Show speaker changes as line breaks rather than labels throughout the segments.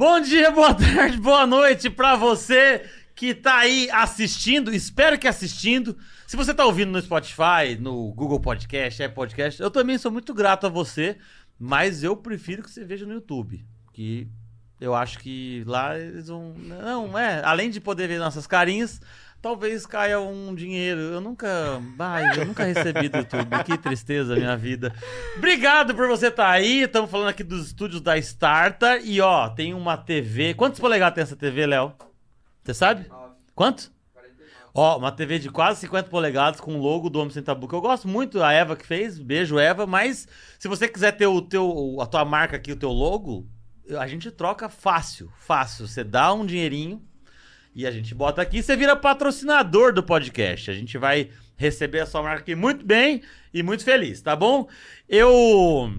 Bom dia, boa tarde, boa noite pra você que tá aí assistindo, espero que assistindo. Se você tá ouvindo no Spotify, no Google Podcast, Apple Podcast, eu também sou muito grato a você, mas eu prefiro que você veja no YouTube, que eu acho que lá eles vão... Não, é, além de poder ver nossas carinhas, talvez caia um dinheiro. Eu nunca, ai, eu nunca recebi do YouTube. Que tristeza minha vida. Obrigado por você estar aí. Estamos falando aqui dos estúdios da Starta e ó, tem uma TV. Quantos polegadas tem essa TV, Léo? Você sabe? Quanto? Ó, uma TV de quase 50 polegadas com o logo do Homem Sem Tabu, que eu gosto muito, a Eva que fez, beijo Eva, mas se você quiser ter o teu, a tua marca aqui, o teu logo, a gente troca fácil, fácil. Você dá um dinheirinho e a gente bota aqui, você vira patrocinador do podcast. A gente vai receber a sua marca aqui muito bem e muito feliz, tá bom? Eu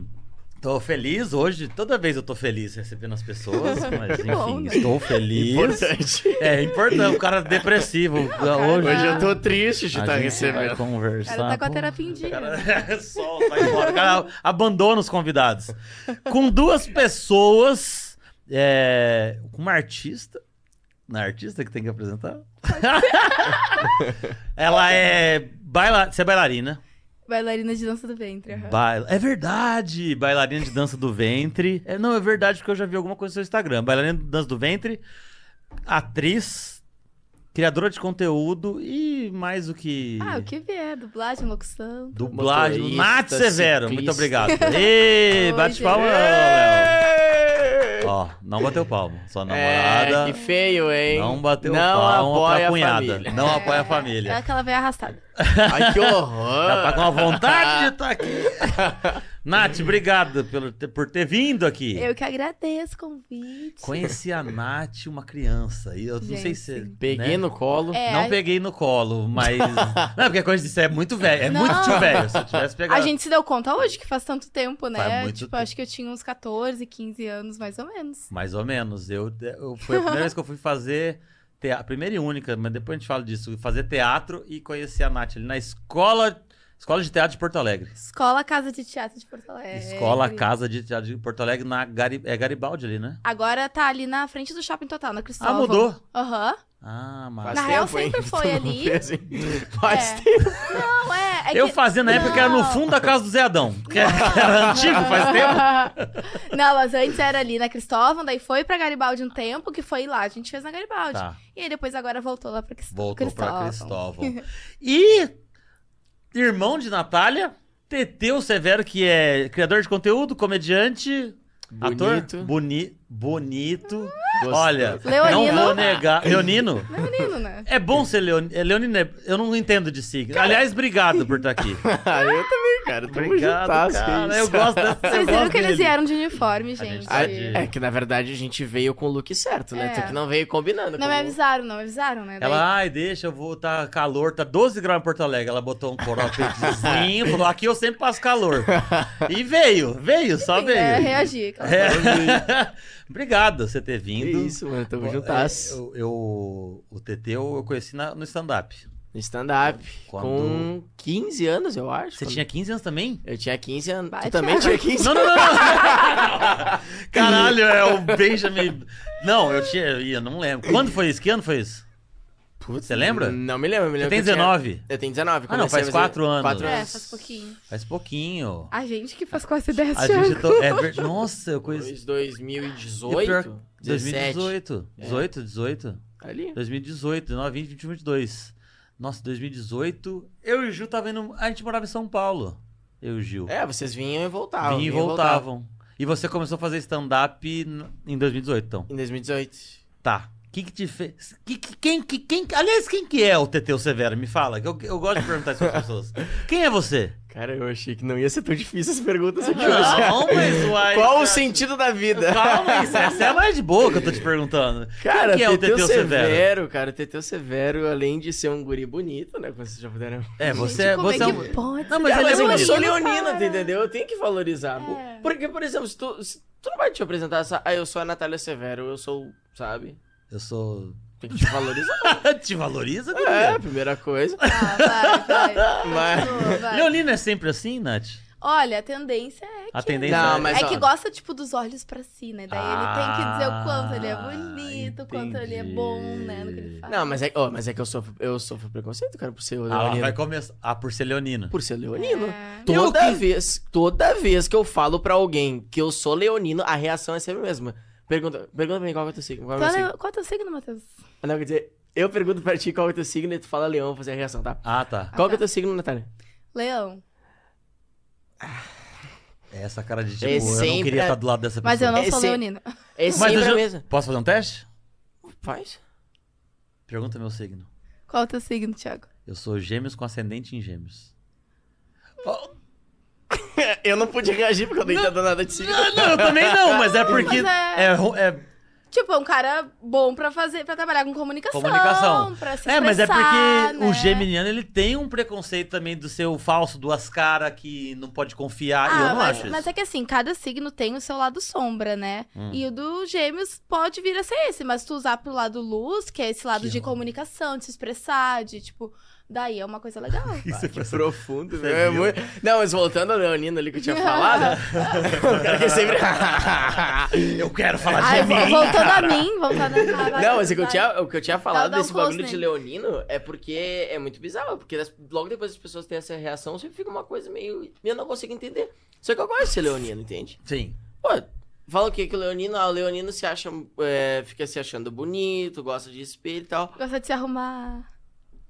tô feliz hoje, toda vez eu tô feliz recebendo as pessoas, mas
Que bom,
enfim,
né?
estou feliz.
Importante.
É importante, o cara depressivo. Hoje,
Hoje eu tô triste de
a
estar recebendo.
conversar.
Ela tá com a terapia em dia.
cara, solta, vai embora. O cara abandona os convidados. Com duas pessoas, é, com uma artista. Na artista que tem que apresentar? Ela é. Baila... Você é bailarina?
Bailarina de dança do ventre. aham.
Baila... É verdade! Bailarina de dança do ventre. É, não, é verdade, porque eu já vi alguma coisa no seu Instagram. Bailarina de dança do ventre, atriz, criadora de conteúdo e mais o que.
Ah, o que vier, dublagem, locução.
Dublagem. Nath Severo, muito
ciclista.
obrigado. Ê,
Oi,
bate palma, Léo. Ó, não bateu palma. Sua namorada.
É, que feio, hein?
Não bateu
Não
palma
apoia
pra
a
cunhada.
família.
Não apoia a
É
família.
aquela veia arrastada.
Ai, que horror.
Já tá com uma vontade de estar aqui. Nath, obrigado pelo, por ter vindo aqui.
Eu que agradeço o convite.
Conheci a Nath, uma criança. E eu não sei
Gente,
se.
sim.
Peguei
né?
no colo.
É,
Não
a-
peguei no colo, mas. não, porque a coisa disso é muito velho. É
Não.
muito tio velho. Se eu tivesse pegado.
A gente se deu conta hoje que faz tanto tempo, né?
Faz muito
tipo,
tempo.
acho que eu tinha uns 14, 15 anos, mais ou menos.
Mais ou menos. Eu, eu, foi a primeira vez que eu fui fazer teatro. Primeira e única, mas depois a gente fala disso. Fazer teatro e conhecer a Nath ali na escola. Escola de Teatro de Porto Alegre.
Escola Casa de Teatro de Porto Alegre.
Escola Casa de Teatro de Porto Alegre na Gari, é Garibaldi ali, né?
Agora tá ali na frente do Shopping Total, na Cristóvão.
Ah, mudou?
Aham.
Ah, mas.
Faz
Na real,
tempo, hein?
sempre foi
Tu não
ali.
fez, hein? Faz
É.
tempo.
Não, é. é
Eu
que-
fazia na época que era no
Não.
fundo da casa do Zé Adão. Que era antigo, faz tempo.
Não, mas antes era ali na Cristóvão, daí foi pra Garibaldi um tempo, que foi lá. A gente fez na Garibaldi.
Tá.
E aí depois agora voltou lá pra Cris-
Voltou pra
Cristóvão.
Cristóvão. E irmão de Natália, Teteu Severo, que é criador de conteúdo, comediante, ator.
Bonito.
Boni, bonito.
Gostoso.
Olha,
Leonino.
não vou negar. Leonino?
Não é menino, né?
É bom ser leonino. É, leonino é- eu não entendo de signo. Aliás, obrigado por estar aqui.
Ah, eu também, cara. Tamo
Obrigado,
juntas, que
cara.
isso.
Eu gosto dessa.
Vocês viram que eles vieram de uniforme,
A gente de-
É que na verdade a gente veio com o look certo, né?
É.
Tu que não veio combinando.
Não
com
me avisaram, não me avisaram, né? Daí-
Ela, ai, deixa, eu vou, tá calor, tá 12 graus em Porto Alegre. Ela botou um coropetezinho, falou, aqui eu sempre passo calor. E veio, veio, só
Enfim,
veio.
É, reagir. aquela
É. Obrigado você ter
Que
vindo.
isso, mano. Tamo
É,
juntas.
Eu, eu- o TT eu, eu conheci na- no stand-up.
Stand-up.
Quando-
Com 15 anos, eu acho.
Você
Quando-
tinha 15 anos também?
Eu tinha 15 anos.
Vai,
tu também tinha 15
Não, não, não, não. Caralho, é o Benjamin. Não, eu tinha. Eu não lembro. Quando foi isso? Que ano foi isso?
Putz,
Você lembra?
Não me lembro. Me
Você
lembro
tem
que eu tinha-
19?
Eu tenho 19.
Ah, não, faz
a fazer
quatro anos.
Quatro
É,
anos.
faz pouquinho.
Faz pouquinho.
A gente que faz quase 10
A
anos.
gente. To... É ver- Nossa, eu conheci.
Dois- 2018? 17.
2018. 18, 18.
Ali.
2018, 19, 20, 21, 22. Nossa, 2018. Eu e o Gil tava indo. A gente morava em São Paulo. Eu e o Gil.
É, vocês vinham e voltavam.
Vinham e
vinham
voltavam. E você começou a fazer stand-up em 2018, então.
Em 2018.
Tá. O que que te fez? Que, que- quem, que, quem, aliás, quem que é o Teteu Severo? Me fala, que eu, eu gosto de perguntar isso para as pessoas. Quem é você?
Cara, eu achei que não ia ser tão difícil essa pergunta aqui hoje.
Não, mas uai,
Qual
cara.
o sentido da vida?
Calma, isso, essa é a mais de boa que eu tô te perguntando.
Cara,
quem que é o
Teteu
Teteu
Severo,
Severo?
cara, Teteu Severo, além de ser um guri bonito, né? Como vocês já puderam.
É, você,
Gente,
você
é
é um...
pode
Não, mas
Cara,
ele é
mas eu
bonito.
sou leonina, entendeu? Eu tenho que valorizar.
É.
Porque, por exemplo, se tu, se tu não vai te apresentar essa. Ah, eu sou a Natália Severo, eu sou. Sabe?
Eu sou...
Tem que te valorizar.
te valoriza,
é,
guria?
a primeira coisa.
Ah, vai, vai.
Mas-
Continua, vai.
Leonina é sempre assim, Nath?
Olha, a tendência é
A tendência
Não,
é...
mas-
é que gosta, tipo, dos olhos pra si, né? Daí ele tem que dizer o quanto ele é
Ah,
bonito, o quanto ele é bom, né? No que ele faz.
Não, mas é, ó, mas é que eu sofro, eu sofro preconceito, cara, por ser
Ah,
leonino.
vai começar. Ah, por ser leonino.
Por ser leonino.
É.
Toda
Eu que-
vez, toda vez que eu falo pra alguém que eu sou leonino, a reação é sempre a mesma. Pergunta, pergunta pra mim qual que é o teu signo. Qual é o
é,
signo?
qual é o teu signo, Matheus?
Não, quer dizer, eu pergunto pra ti qual é o teu signo e tu fala leão, fazer a reação, tá?
Ah, tá.
Qual é
tá.
o teu signo, Natália?
Leão.
É Essa cara de tipo,
É
eu não queria estar do lado dessa pessoa.
Mas eu não sou
Esse-
leonina.
É
Mas
sempre
já-
mesma.
Posso fazer um teste?
Faz.
Pergunta meu signo.
Qual é o teu signo, Thiago?
Eu sou gêmeos com ascendente em gêmeos. Oh,
eu não pude reagir porque eu nem entendo nada de signo.
não, eu também não, mas é porque
Mas
é...
é-
é-
Tipo, é um cara bom pra fazer, para trabalhar com comunicação.
Comunicação.
Pra se
É, mas é porque
expressar,
o
né?
geminiano, ele tem um preconceito também do seu falso, duas caras, que não pode confiar, e eu
Ah,
não
mas,
acho
mas
isso.
é que assim, cada signo tem o seu lado sombra, né?
Hum.
E o do gêmeos pode vir a ser esse, mas tu usar pro lado luz, que é esse lado
Que
de
ó.
comunicação, de se expressar, de tipo, daí é uma coisa legal.
Isso é
Que profundo, velho. É muito- Não, mas voltando ao Leonino ali que eu tinha falado, o cara que sempre...
Eu quero falar
Ai,
de
vo-
mim.
voltando a mim, voltando a
Não, mas o que eu tinha, o que eu tinha falado
um
desse
close
bagulho de leonino é porque é muito bizarro, porque das- logo depois as pessoas têm essa reação, sempre fica uma coisa meio... Eu não consigo entender. Só que eu gosto de ser leonino, entende?
Sim.
Pô, fala o quê? Que o leonino... Ah, o leonino se acha... é, fica se achando bonito, gosta de espelho e tal.
Gosta de se arrumar.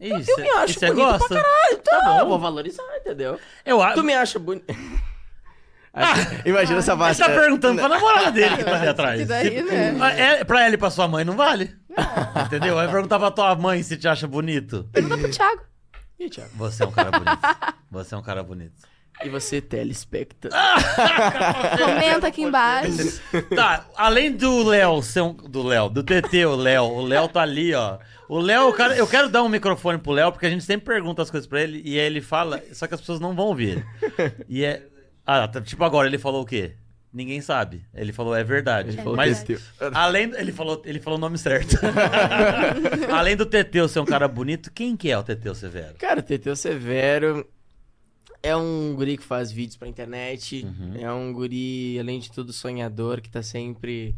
Isso,
Eu me acho
e você
bonito pra
gosta?
Tá
bom.
Eu vou valorizar, entendeu?
Eu acho.
Tu me acha bonito... Imagina essa
Ele
base.
tá perguntando pra namorada dele que tá ali atrás.
Que daí,
Se-
né?
Ah, é, pra ela e pra sua mãe não vale. Entendeu? Vai perguntar pra tua mãe se te acha bonito.
Pergunta pro Thiago.
Ih, Thiago.
Você é um cara bonito. Você é um cara bonito.
E você, telespectador.
Comenta aqui embaixo.
Tá, além do Léo ser um. Do Léo, do TT, o Léo. O Léo tá ali, ó. O Léo, cara, eu quero dar um microfone pro Léo, porque a gente sempre pergunta as coisas pra ele e aí ele fala, só que as pessoas não vão ouvir. E é. Ah, tá, tipo agora, ele falou o quê? Ninguém sabe. Ele falou, é verdade.
Ele falou
Mas,
TT.
além. Ele falou, ele falou o nome certo. além do Teteu ser um cara bonito, quem que é o Teteu Severo?
Cara, o Teteu Severo é um guri que faz vídeos pra internet.
Uhum.
É um guri, além de tudo, sonhador, que tá sempre,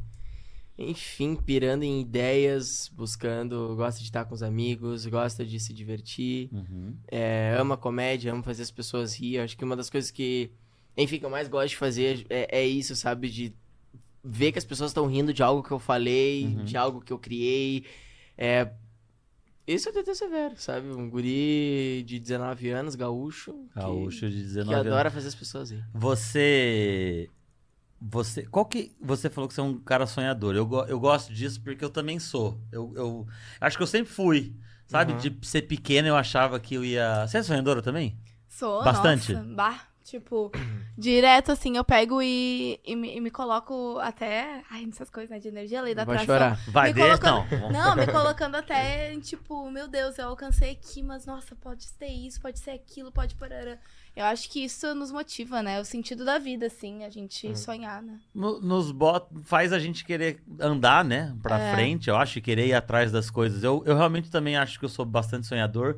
enfim, pirando em ideias, buscando, gosta de estar com os amigos, gosta de se divertir,
Uhum.
é, ama comédia, ama fazer as pessoas rir. Acho que uma das coisas que, enfim, que eu mais gosto de fazer é, é isso, sabe? De ver que as pessoas estão rindo de algo que eu falei,
Uhum.
de algo que eu criei. É, esse é o TT Severo, sabe? Um guri de 19 anos, gaúcho. que-
Gaúcho de
Que,
19 anos.
adora fazer as pessoas rir.
Você. Você. Qual que. Você falou que você é um cara sonhador. Eu, eu gosto disso porque eu também sou. Eu, eu acho que eu sempre fui. Sabe?
Uhum.
De ser pequeno eu achava que eu ia. Você é sonhadora também?
Sou,
Bastante?
nossa. Bah, tipo, direto assim, eu pego e, e, me, e me coloco até. Ai, nessas coisas, né? De energia, lei da
Vai
atração.
chorar.
Vai,
Me
deixa.
colocando-
Não.
Não, me colocando até, em, tipo, meu Deus, eu alcancei aqui, mas nossa, pode ser isso, pode ser aquilo, pode parará. Eu acho que isso nos motiva, né? O sentido da vida, assim, a gente
Hum.
sonhar, né?
No- nos bota, faz a gente querer andar, né? Pra
É.
frente, eu acho, e querer ir atrás das coisas. Eu, eu realmente também acho que eu sou bastante sonhador.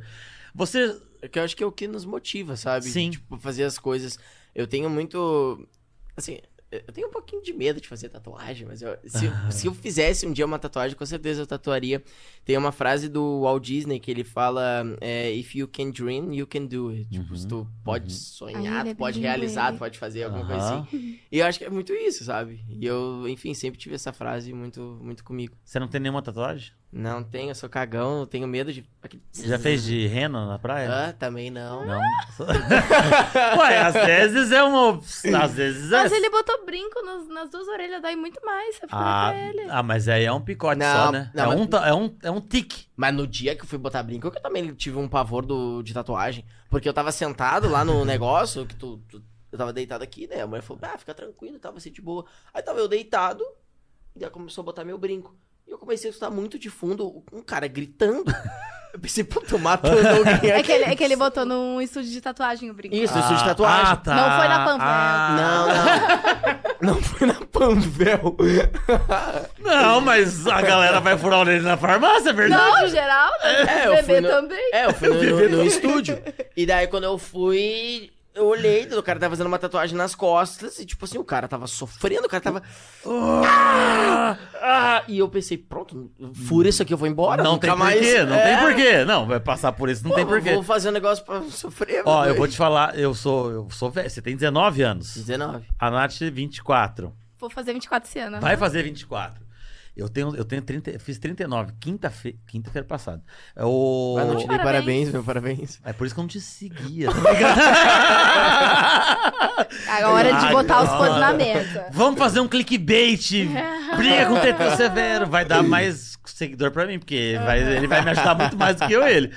Você.
É que eu acho que é o que nos motiva, sabe?
Sim.
Tipo, fazer as coisas. Eu tenho muito. Assim, eu tenho um pouquinho de medo de fazer tatuagem, mas eu- se, se eu fizesse um dia uma tatuagem, com certeza eu tatuaria. Tem uma frase do Walt Disney que ele fala: é, If you can dream, you can do it. Tipo,
Uhum,
se tu pode
uhum.
Sonhar,
é
tu pode realizar, tu pode fazer alguma coisa
Aham.
assim. E eu acho que é muito isso, sabe? E eu, enfim, sempre tive essa frase muito, muito comigo.
Você não tem nenhuma tatuagem?
Não tenho, eu sou cagão, eu tenho medo de.
Você já fez de reno na praia?
Ah, também não.
Não. Ué, às vezes é uma. Às vezes é.
Mas ele botou brinco nas, nas duas orelhas, dói muito mais. Você fica
Ah,
pra ele.
ah, mas aí é um picote
Não,
só, né?
não,
é,
mas-
um, é, um, é um tique.
Mas no dia que eu fui botar brinco, eu também tive um pavor do, de tatuagem. Porque eu tava sentado lá no negócio, que tu, tu- eu tava deitado aqui, né? A mulher falou, ah, fica tranquilo, tava assim de boa. Aí tava eu deitado, e ela começou a botar meu brinco. Eu comecei a escutar muito de fundo um cara gritando. Eu pensei, pô, tô matando alguém
É
aqui.
que, ele, é que ele botou num estúdio de tatuagem o brinco.
Isso, isso de tatuagem.
Ah, tá.
Não foi na Panvel.
Ah.
Não, não. Não foi na Panvel.
Não, mas a galera vai furar o orelha na farmácia, é verdade?
Não, geral, né?
É, eu
Bebê
fui no-
também.
É, eu fui no, no- no estúdio. E daí, quando eu fui, eu olhei, o cara tava fazendo uma tatuagem nas costas e, tipo assim, o cara tava sofrendo, o cara tava. Ah! Ah! E eu pensei, pronto, fura isso aqui, eu vou embora.
não tem
mais.
porquê, não
É.
tem porquê. Não, vai passar por isso, não
Pô,
tem porquê.
Vou fazer um negócio pra sofrer.
Ó, eu vou te falar, eu sou, eu sou velho. Você tem 19 anos.
19.
A Nath, 24.
Vou fazer 24 esse ano.
Vai fazer 24. Eu tenho, eu tenho 30, eu fiz 39, quinta-feira quinta-feira passada. É O...
Ah, não te dei
Parabéns.
parabéns, meu parabéns.
É por isso que eu não te seguia.
Agora é hora de botar os pontos na mesa.
Vamos fazer um clickbait. Briga com o TT Severo. Vai dar mais seguidor pra mim, porque vai- ele vai me ajudar muito mais do que eu ele.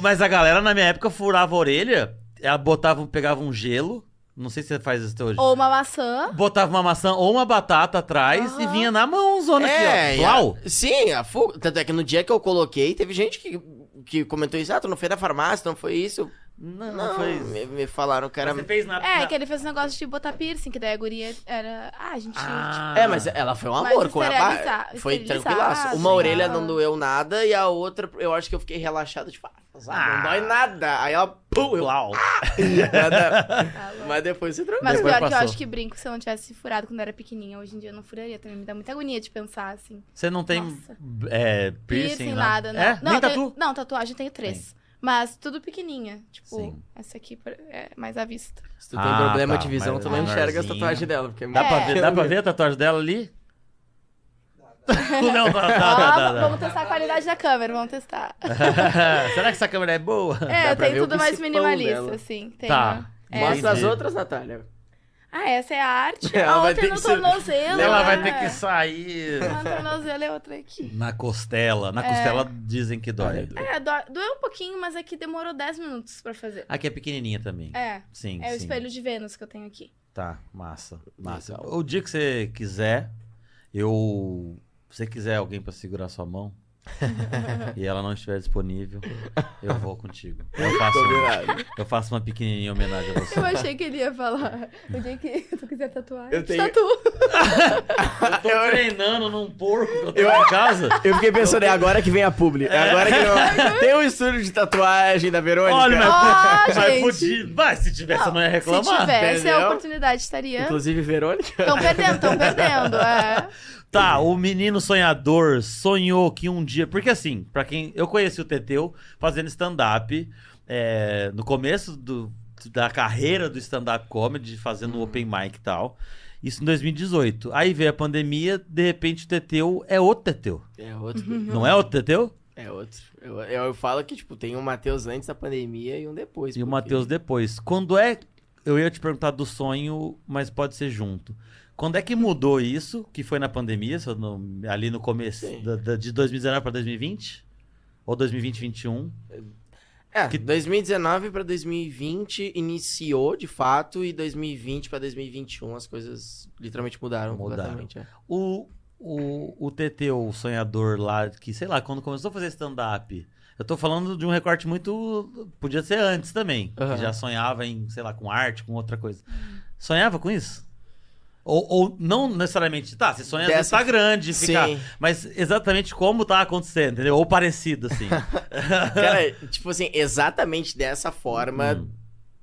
Mas a galera na minha época furava a orelha, ela botava, pegava um gelo. Não sei se você faz isso até hoje.
Ou uma maçã.
Botava uma maçã ou uma batata atrás e
Aham.
vinha na mão, zona
É,
aqui,
e
ó.
a-
Blau.
sim, a fuga. Tanto é que no dia que eu coloquei, teve gente que, que comentou isso. Ah, tu não foi na farmácia, não foi isso?
Não,
Não,
não foi.
Me, me falaram que era.
Mas Você fez na.
É,
na-
que ele fez um negócio de botar piercing, que daí a guria era. Ah, a gente.
Ah.
É, mas ela foi um
Mas
amor com ela. Foi tranquilaço. Uma orelha não doeu nada e a outra, eu acho que eu fiquei relaxado, tipo, ah,
Ah.
não dói nada. Aí ela, pum, eu, nada. Mas depois você tranquilo.
Mas
Depois
pior que eu acho que brinco, se eu não tivesse furado quando eu era pequenininha, hoje em dia eu não furaria também. Me dá muita agonia de pensar assim.
Você não tem é, piercing,
Piercing, nada, não.
É?
Não,
Nem
tem-
tatu?
não, tatuagem eu tenho três. Mas tudo pequenininha. Tipo,
Sim.
essa aqui é mais à vista.
Se tu tem
Ah,
problema
tá,
de visão, tu não enxerga as tatuagens dela. Porque é
Dá,
muito
pra
É.
ver, dá pra ver a tatuagem dela ali? não, tá, tá, tá.
Vamos testar a qualidade da câmera, vamos testar.
Será que essa câmera é boa?
É, tem tudo mais minimalista,
dela.
assim. Tem
Tá.
uma-
Mostra as outras, Natália.
Ah, essa é a arte.
Ela
a
vai
outra
ter
é no tornozelo.
Ela vai
né?
ter que sair
Uma no tornozelo é outra aqui.
na costela. Na costela dizem que dói.
É, dó- doeu um pouquinho, mas aqui demorou 10 minutos pra fazer.
Aqui é pequenininha também.
É,
Sim,
é o
sim.
espelho de Vênus que eu tenho aqui.
Tá, massa, massa.
Legal.
O dia que você quiser, eu... Se você quiser alguém pra segurar sua mão e ela não estiver disponível, eu vou contigo. Eu faço,
Combinado.
eu faço uma pequenininha homenagem a você.
Eu achei que ele ia falar. O dia que tu quiser tatuar,
Eu
eu
tenho-
tatu.
Eu tô treinando num porco que eu tenho em casa.
Eu fiquei pensando, é agora que vem a publi. É agora que vem... Tem um estúdio de tatuagem da Verônica.
Olha, mas,
Ah,
mas
gente.
podia. Mas se tivesse, eu não ia reclamar.
Se tivesse
entendeu?
a oportunidade, estaria.
Inclusive Verônica.
Estão perdendo, estão perdendo. É.
Tá, o menino sonhador sonhou que um dia. Porque assim, pra quem. Eu conheci o Teteu fazendo stand-up é, no começo do, da carreira do stand-up comedy, fazendo open mic e tal. Isso em 2018. Aí veio a pandemia, de repente o Teteu é outro Teteu.
É outro.
Não é outro Teteu?
É outro. Eu, eu, eu falo que, tipo, tem um Matheus antes da pandemia e um depois.
E o
porque-
Matheus depois. Quando é. Eu ia te perguntar do sonho, mas pode ser junto. Quando é que mudou isso, que foi na pandemia, não- ali no começo da- da- de 2019 para 2020? Ou 2020, 2021?
É,
Que-
2019 pra 2020 iniciou, de fato, e 2020 pra 2021 as coisas literalmente mudaram,
Mudaram.
completamente. é.
O, o, o TT, o sonhador lá, que sei lá, quando começou a fazer stand-up, eu tô falando de um recorte muito. Podia ser antes também.
Aham.
Que já sonhava em, sei lá, com arte, com outra coisa. Sonhava com isso? Ou, ou não necessariamente. Tá, você sonha
Dessa-
Dessa... tá grande, ficar.
Sim.
Mas exatamente como tá acontecendo, entendeu? Ou parecido, assim.
Cara, tipo assim, exatamente dessa forma.
Hum.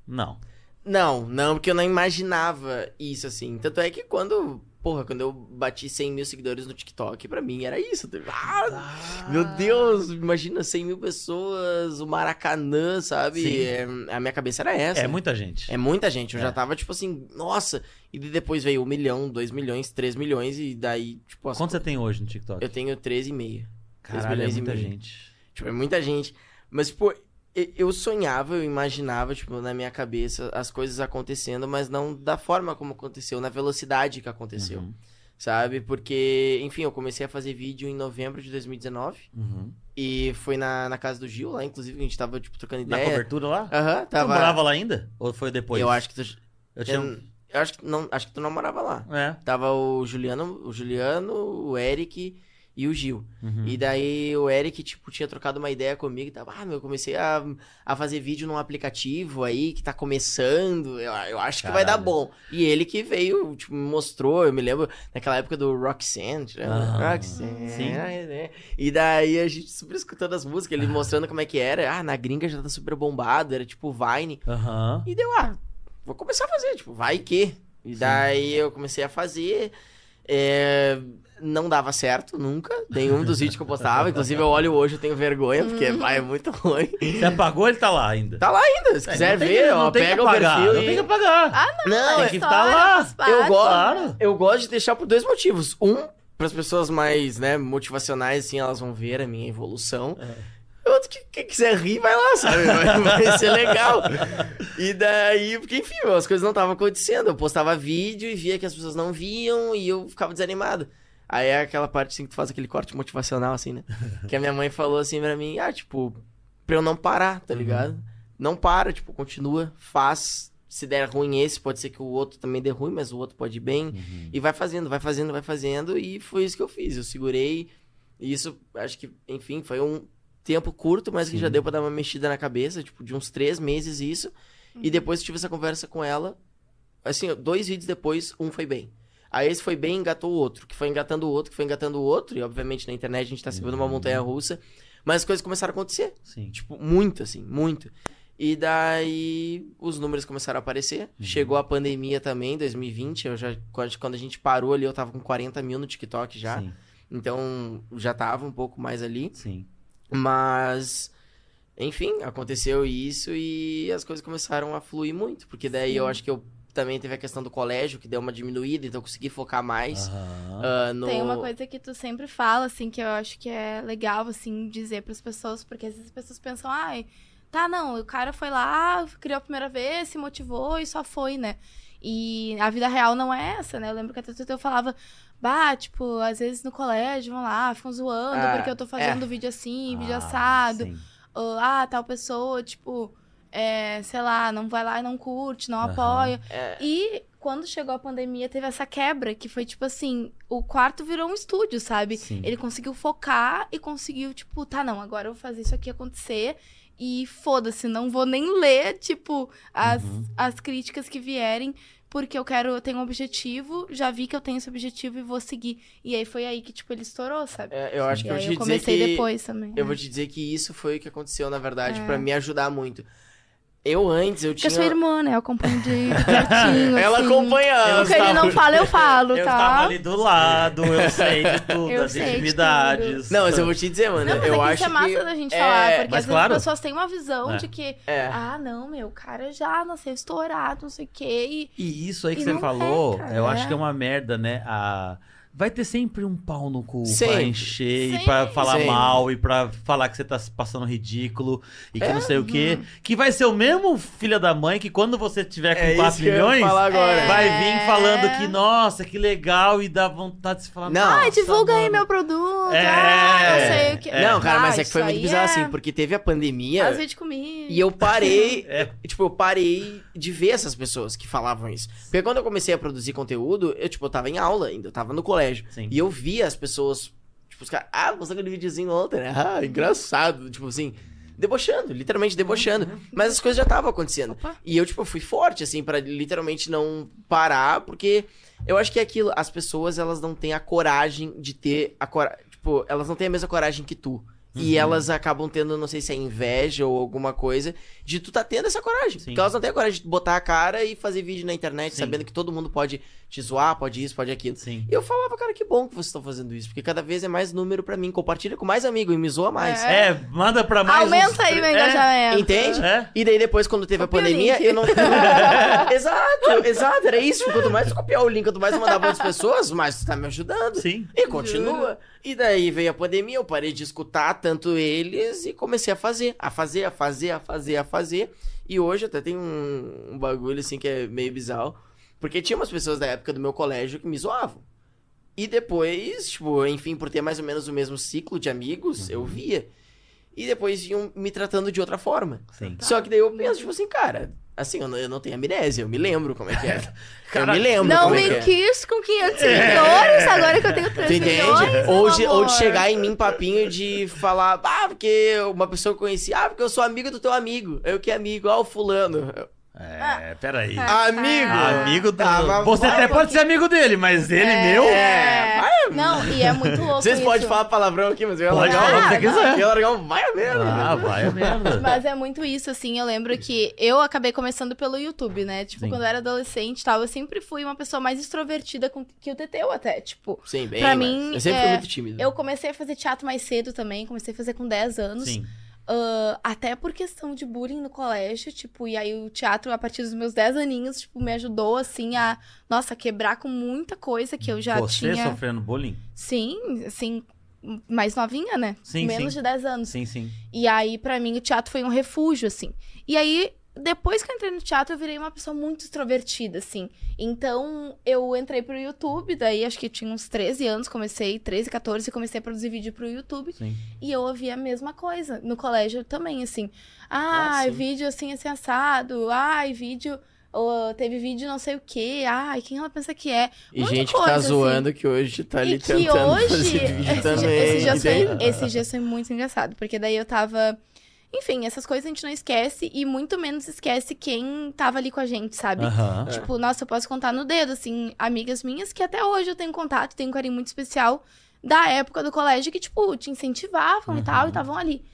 Não.
Não, não, porque eu não imaginava isso, assim. Tanto é que quando. Porra, quando eu bati 100 mil seguidores no TikTok, pra mim era isso. Ah, Meu Deus, imagina 100 mil pessoas, o Maracanã, sabe? É, a minha cabeça era essa.
É muita gente.
É muita gente. Eu
É.
já tava, tipo assim, nossa. E depois veio um milhão, dois milhões, três milhões, e daí, tipo, as
Quanto você tem hoje no TikTok?
eu tenho 13,5.
Caralho, é
milhões e
muita
meio.
gente.
Tipo, é muita gente. Mas, tipo, eu sonhava, eu imaginava, tipo, na minha cabeça as coisas acontecendo, mas não da forma como aconteceu, na velocidade que aconteceu,
Uhum.
sabe? Porque, enfim, eu comecei a fazer vídeo em novembro de 2019
Uhum.
e foi na, na casa do Gil, lá, inclusive, a gente tava, tipo, trocando
Na
ideia.
cobertura lá?
Aham,
Tu
tava.
morava lá ainda? Ou foi depois?
Eu acho que tu.
Eu tinha...
Eu, eu acho que não, acho que tu não morava lá.
É.
Tava o Juliano, o Juliano, o Eric e o Gil.
Uhum.
E daí o Eric, tipo, tinha trocado uma ideia comigo e tava, ah, meu, eu comecei a, a fazer vídeo num aplicativo aí que tá começando, eu, eu acho que vai dar
Caralho.
bom. E ele que veio, tipo, me mostrou, eu me lembro naquela época do Roxanne, lembra?
Aham.
Roxanne,
Sim.
né? E daí a gente super escutando as músicas, ele mostrando como é que era, ah, na gringa já tá super bombado, era tipo Vine.
Aham.
E deu, ah, vou começar a fazer, tipo, vai que. E daí eu comecei a fazer. é, não dava certo nunca, nenhum dos vídeos que eu postava. Inclusive, eu olho hoje, eu tenho vergonha, porque vai, é muito ruim.
Você apagou, ele tá lá ainda.
Tá lá ainda, se
É,
quiser
tem
ver,
que-
ó,
que
pega o perfil
Não
e...
tem que apagar.
Ah, não,
Não,
é
tem que
história,
tá lá.
Eu gosto,
Claro.
eu gosto de deixar por dois motivos. Um, para as pessoas mais, né, motivacionais, assim, elas vão ver a minha evolução. Outro que quem quiser rir, vai lá, sabe? Vai, vai ser legal. E daí, porque enfim, as coisas não estavam acontecendo. Eu postava vídeo e via que as pessoas não viam e eu ficava desanimado. Aí é aquela parte assim que tu faz aquele corte motivacional, assim, né? Que a minha mãe falou assim pra mim, ah, tipo, pra eu não parar, tá ligado? Não para, tipo, continua, faz. Se der ruim esse, pode ser que o outro também dê ruim, mas o outro pode ir bem.
Uhum.
E vai fazendo, vai fazendo, vai fazendo. E foi isso que eu fiz. Eu segurei. E isso, acho que, enfim, foi um tempo curto, mas que já deu pra dar uma mexida na cabeça, tipo, de uns três meses isso. E depois que tive essa conversa com ela, assim, dois vídeos depois, um foi bem. Aí esse foi bem, engatou o outro, que foi engatando o outro, que foi engatando o outro. E obviamente na internet a gente tá subindo uma montanha russa. Mas as coisas começaram a acontecer.
Sim.
Tipo, muito, assim, muito. E daí os números começaram a aparecer. Chegou a pandemia também, 2020. Eu já, quando quando a gente parou ali, eu tava com 40 mil no TikTok já.
Sim.
Então já tava um pouco mais ali.
Sim.
Mas, enfim, aconteceu isso e as coisas começaram a fluir muito. Porque daí eu acho que eu também teve a questão do colégio, que deu uma diminuída, então eu consegui focar mais ah, no.
Tem uma coisa que tu sempre fala, assim, que eu acho que é legal, assim, dizer pras pessoas, porque às vezes as pessoas pensam, ai, tá, não, o cara foi lá, criou a primeira vez, se motivou e só foi, né? E a vida real não é essa, né? Eu lembro que até tu eu falava, bah, tipo, às vezes no colégio vão lá, ficam zoando,
Ah,
porque eu tô fazendo vídeo assim, vídeo
Ah,
assado.
sim.
Ou, ah, tal pessoa, tipo, é, sei lá, não vai lá e não curte, não
Aham.
apoia.
É,
E quando chegou a pandemia, teve essa quebra, que foi tipo assim, o quarto virou um estúdio, sabe?
Sim.
Ele conseguiu focar e conseguiu, tipo, tá, não, agora eu vou fazer isso aqui acontecer. E foda-se, não vou nem ler, tipo, as,
Uhum.
as críticas que vierem, porque eu quero, eu tenho um objetivo, já vi que eu tenho esse objetivo e vou seguir. E aí foi aí que, tipo, ele estourou, sabe?
é, eu acho
e
que eu
aí
vou te
eu
dizer
comecei
que.
depois também.
Eu
né?
vou te dizer que isso foi o que aconteceu, na verdade,
É.
pra me ajudar muito. Eu antes, eu
Porque
tinha.
eu sou irmã, né? Eu acompanho de, de pertinho.
Ela
assim.
acompanhando.
O que ele não fala, eu falo,
Eu
tá?
tava ali do lado, eu sei de tudo,
Eu de
intimidades.
Não, mas eu vou te dizer, mano.
Não, mas
eu
é que
acho
isso é massa
que.
da gente
é,
falar, porque
mas
às
claro.
vezes as pessoas têm uma visão
É.
de que,
É.
ah, não, meu, o cara já nasceu estourado, não sei o quê, e
E isso aí que
E
você falou,
é, cara,
eu
é.
acho que é uma merda, né? A... Vai ter sempre um pau no cu pra
Sempre.
encher e
Sempre.
pra falar
Sempre.
mal e pra falar que você tá se passando ridículo e que
É,
não sei o quê. Que vai ser o mesmo filho da mãe que quando você tiver com
É
4
isso que eu ia
milhões.
É.
vai vir falando que, nossa, que legal e dá vontade de se falar.
Não.
"Nossa,
divulga aí
mano."
meu produto,
É.
ah, não sei o que.
É.
Não, cara, mas
Ah,
é que foi muito
aí
bizarro
é-
assim, porque teve a pandemia
Faz vídeo comigo.
e eu parei.
É.
Tipo, eu parei de ver essas pessoas que falavam isso. Porque quando eu comecei a produzir conteúdo, eu, tipo, eu tava em aula ainda, eu tava no colégio.
Sim.
E eu via as pessoas, tipo, os caras, ah, postando aquele videozinho ontem, né? Ah, engraçado. Tipo assim, debochando, literalmente debochando. Mas as coisas já estavam acontecendo.
Opa.
E eu, tipo, fui forte, assim, pra literalmente não parar, porque eu acho que é aquilo, as pessoas, elas não têm a coragem de ter a coragem. Tipo, elas não têm a mesma coragem que tu. E
Uhum.
elas acabam tendo, não sei se é inveja ou alguma coisa, de tu tá tendo essa coragem.
Sim.
Porque elas não têm a coragem de botar a cara e fazer vídeo na internet,
Sim.
sabendo que todo mundo pode te zoar, pode isso, pode aquilo.
Sim.
E eu falava, cara, que bom que vocês estão fazendo isso, porque cada vez é mais número pra mim. Compartilha com mais amigo e me zoa mais.
É.
É, manda pra mais. uns
Aumenta aí
tre-
meu
É,
engajamento.
Entende?
É.
E daí depois, quando teve
Copia
a
o
pandemia, eu não. exato, exato, era isso. Quanto mais tu copiar o link, quanto mais tu mandar pra outras pessoas, mais tu tá me ajudando.
Sim.
E continua. E daí veio a pandemia, eu parei de escutar tanto eles e comecei a fazer, a fazer, a fazer, a fazer, a fazer. E hoje até tem um, um bagulho assim que é meio bizarro. Porque tinha umas pessoas da época do meu colégio que me zoavam. E depois, tipo, enfim, por ter mais ou menos o mesmo ciclo de amigos, eu via. e depois iam me tratando de outra forma.
Sim.
Só que daí eu penso, tipo assim, cara, assim, eu não, eu não tenho amnésia, eu me lembro como é que é. eu
Cara,
me lembro
Não
como é
me
que é.
quis com 500 seguidores, agora que eu tenho 3
Tu entende?
milhões,
ou, de, ou de chegar em mim papinho de falar, ah, porque uma pessoa que eu conheci, ah, porque eu sou amigo do teu amigo. Eu que é amigo, ah, o fulano.
É, peraí.
Ah,
Amigo!
Amigo do...
Ah,
Você até pode ser amigo dele, mas ele
É,
meu...
É, vai-
Não, e é muito louco
Vocês
isso.
podem falar palavrão aqui, mas eu ia largar
o que você quiser.
Eu ia largar um vai a merda.
Ah, vai a merda.
Mas é muito isso, assim, eu lembro que eu acabei começando pelo YouTube, né? Tipo,
Sim.
quando eu era adolescente e tal, eu sempre fui uma pessoa mais extrovertida com- que o Teteu até, tipo...
Sim, bem,
Pra
mas
mim,
eu sempre
é,
fui muito tímido.
Eu comecei a fazer teatro mais cedo também, comecei a fazer com 10 anos.
Sim.
Ah, até por questão de bullying no colégio, tipo, e aí o teatro, a partir dos meus 10 aninhos, tipo, me ajudou, assim, a, nossa, quebrar com muita coisa que eu já
Você
tinha.
sofrendo bullying?
Sim, assim, mais novinha, né?
Sim,
Menos
sim.
de 10 anos.
Sim, sim.
E aí, pra mim, o teatro foi um refúgio, assim. E aí, depois que eu entrei no teatro, eu virei uma pessoa muito extrovertida, assim. Então, eu entrei pro YouTube, daí acho que tinha uns 13 anos, comecei, 13, 14, comecei a produzir vídeo pro YouTube.
Sim.
E eu ouvia a mesma coisa. No colégio também, assim.
Ah,
Ah,
sim.
vídeo assim, assim, assado. Ai, vídeo. ou teve vídeo não sei o quê. Ai, quem ela pensa que é?
E gente que tá
coisa, assim.
zoando que hoje tá ali
e que
tentando
hoje.
fazer vídeo
esse,
também.
dia, esse, dia foi, esse dia foi muito engraçado. Porque daí eu tava. Enfim, essas coisas a gente não esquece. E muito menos esquece quem tava ali com a gente, sabe?
É.
Tipo, nossa, eu posso contar no dedo, assim, amigas minhas que até hoje eu tenho contato, tenho um carinho muito especial da época do colégio que, tipo, te incentivavam e tal,
Uhum.
e estavam ali.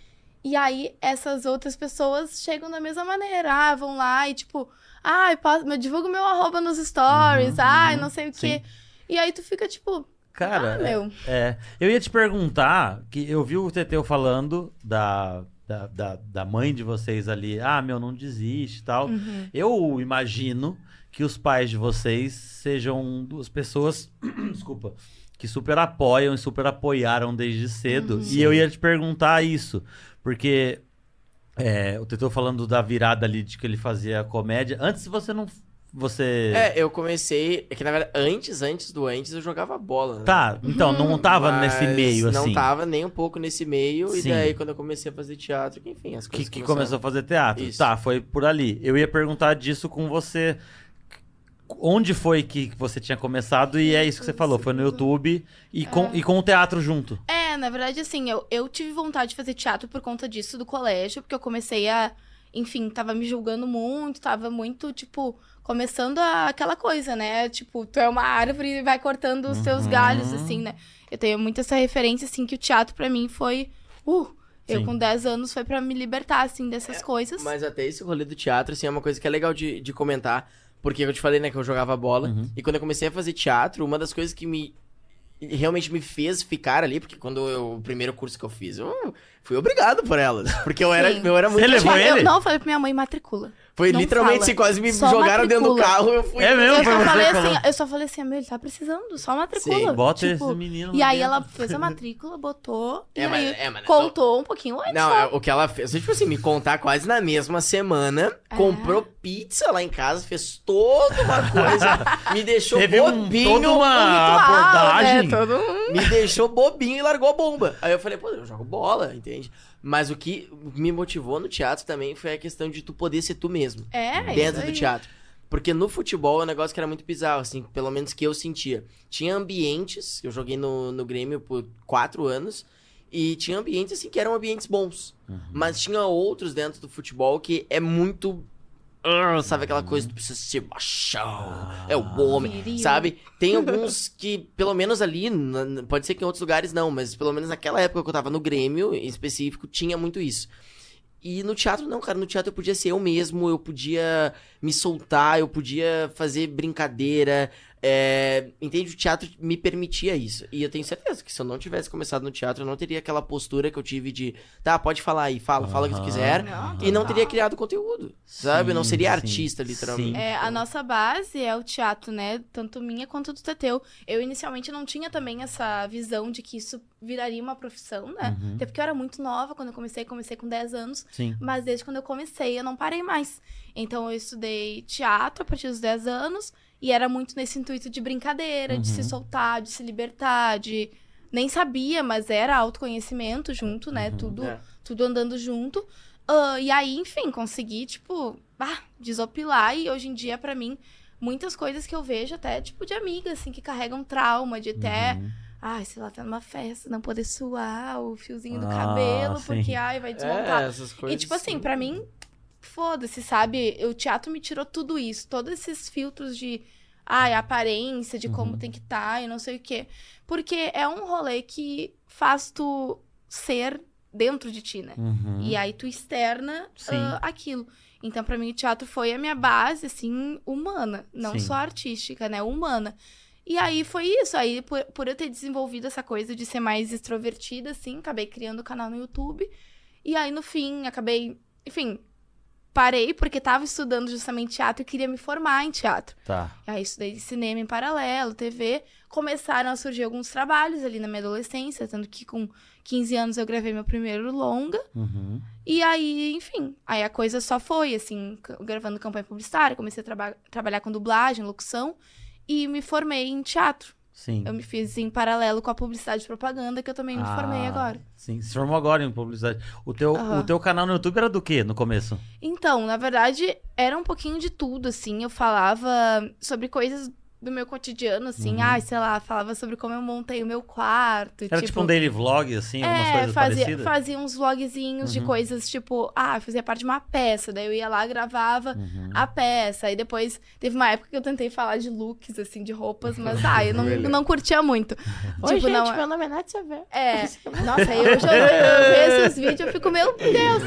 E aí, essas outras pessoas chegam da mesma maneira, ah, vão lá e, tipo, ai, posso, eu divulgo meu arroba nos stories,
Uhum,
ai,
uhum,
não sei o
sim.
quê. E aí tu fica, tipo,
Cara,
ah, meu.
É, eu ia te perguntar, que eu vi o Teteu falando da, da, da, da mãe de vocês ali, ah, meu, não desiste e tal.
Uhum.
Eu imagino que os pais de vocês sejam duas pessoas, desculpa, que super apoiam e super apoiaram desde cedo.
Uhum.
E eu ia te perguntar isso, porque é, o Teteu falando da virada ali de que ele fazia comédia, antes você não... Você...
É, eu comecei. É que na verdade, antes, antes do antes, eu jogava bola. Né?
Tá, então, não tava nesse
Mas
meio, assim.
Não tava nem um pouco nesse meio.
Sim.
E daí, quando eu comecei a fazer teatro, que, enfim, as
que,
coisas
que
começaram-
começou a fazer teatro.
Isso.
Tá, foi por ali. Eu ia perguntar disso com você. Onde foi que você tinha começado? E é isso que você falou. Foi no YouTube e com, e com o teatro junto.
É, na verdade, assim, eu, eu tive vontade de fazer teatro por conta disso do colégio, porque eu comecei a. Enfim, tava me julgando muito, tava muito, tipo, começando a, aquela coisa, né? Tipo, tu é uma árvore e vai cortando os seus
Uhum.
galhos, assim, né? Eu tenho muito essa referência, assim, que o teatro pra mim foi. Uh! Eu
Sim.
com 10 anos foi pra me libertar, assim, dessas coisas.
Mas até esse rolê do teatro, assim, é uma coisa que é legal de, de comentar. Porque eu te falei, né, que eu jogava bola.
Uhum.
E quando eu comecei a fazer teatro, uma das coisas que me. Realmente me fez ficar ali, porque quando eu, o primeiro curso que eu fiz, eu fui obrigado por elas. Porque eu era,
Sim.
eu era
Você
muito.
levou
eu,
ele?
não, eu falei pra minha mãe, matricula.
Foi
Não
literalmente
fala.
assim, quase me
Só
jogaram dentro do
matricula.
carro. Eu fui.
É mesmo?
Eu
foi
só,
você
falei assim, eu só falei assim, meu, ele tá precisando, só matricula.
Sim,
Bota
Tipo,
esse menino.
E aí
dentro.
ela fez a matrícula, botou, e
É, mas-
aí
é, mas-
contou um pouquinho antes.
Não,
só.
é, o que ela fez, tipo assim, me contar quase na mesma semana,
É.
comprou pizza lá em casa, fez toda uma coisa, me deixou
Teve um,
bobinho,
toda uma
ritual,
abordagem.
né? Todo um-
me deixou bobinho e largou a bomba. Aí eu falei, pô, eu jogo bola, entende? Mas o que me motivou no teatro também foi a questão de tu poder ser tu mesmo,
É,
dentro do teatro. Porque no futebol é um negócio que era muito bizarro, assim, pelo menos que eu sentia. Tinha ambientes, eu joguei no, no Grêmio por quatro anos, e tinha ambientes, assim, que eram ambientes bons.
Uhum.
Mas tinha outros dentro do futebol que é muito. Ah, sabe aquela coisa, tu precisa ser machão, é o homem,
Viril.
sabe? Tem alguns que, pelo menos ali, pode ser que em outros lugares não, mas pelo menos naquela época que eu tava no Grêmio, em específico, tinha muito isso. E no teatro não, cara, no teatro eu podia ser eu mesmo, eu podia me soltar, eu podia fazer brincadeira, é, entende? O teatro me permitia isso. E eu tenho certeza que se eu não tivesse começado no teatro, eu não teria aquela postura que eu tive de, tá, pode falar aí, fala, fala o que tu quiser.
Não,
E não teria criado conteúdo, sabe? Eu não
Sim,
seria
sim,
artista, literalmente.
sim.
É, a nossa base é o teatro, né? Tanto minha quanto do Teteu. Eu inicialmente não tinha também essa visão de que isso viraria uma profissão, né?
Uhum.
Até porque eu era muito nova quando eu comecei, comecei com 10 anos.
Sim.
Mas desde quando eu comecei, eu não parei mais. Então eu estudei teatro a partir dos 10 anos e era muito nesse intuito de brincadeira, de se
Uhum.
soltar, de se libertar, de nem sabia, mas era autoconhecimento junto, né?
Uhum.
Tudo,
É.
tudo andando junto. Ah, e aí, enfim, consegui, tipo, ah, desopilar. E hoje em dia, pra mim, muitas coisas que eu vejo até, tipo, de amiga, assim, que carregam trauma, de até,
Uhum.
ai, sei lá, tá numa festa, não poder suar o fiozinho do
Ah,
cabelo,
sim.
porque, ai, vai desmontar.
É, essas coisas.
E, tipo assim, pra mim, foda-se, sabe? O teatro me tirou tudo isso. Todos esses filtros de, ai, aparência, de como
Uhum.
tem que estar e não sei o quê. Porque é um rolê que faz tu ser dentro de ti, né?
Uhum.
E aí tu externa ah, aquilo. Então, pra mim, o teatro foi a minha base, assim, humana. Não
Sim.
só artística, né? Humana. E aí foi isso. Aí, por, por eu ter desenvolvido essa coisa de ser mais extrovertida, assim, acabei criando o canal no YouTube. E aí, no fim, acabei. Enfim, parei porque tava estudando justamente teatro e queria me formar em teatro.
Tá.
Aí estudei cinema em paralelo, TV. Começaram a surgir alguns trabalhos ali na minha adolescência, tanto que com 15 anos eu gravei meu primeiro longa.
Uhum.
E aí, enfim, aí a coisa só foi, assim, gravando campanha publicitária, comecei a traba- trabalhar com dublagem, locução, e me formei em teatro.
Sim.
Eu me fiz em paralelo com a publicidade e propaganda, que eu também me formei
Ah,
agora.
Sim, se formou agora em publicidade. O teu,
Aham.
o teu canal no YouTube era do quê no começo?
Então, na verdade, era um pouquinho de tudo, assim. Eu falava sobre coisas do meu cotidiano, assim.
Uhum.
Ai, sei lá, falava sobre como eu montei o meu quarto.
Era tipo, um daily vlog, assim, algumas
É,
coisas
fazia,
parecidas?
fazia uns vlogzinhos de
Uhum.
coisas tipo, ah, fazia parte de uma peça, daí eu ia lá, gravava
Uhum.
a peça, aí depois teve uma época que eu tentei falar de looks, assim, de roupas, mas ah, eu não, não curtia muito.
Oi,
tipo,
gente,
não,
meu nome é Nath Xavier.
é, nossa, aí eu, eu vejo esses vídeos eu fico, meu Deus.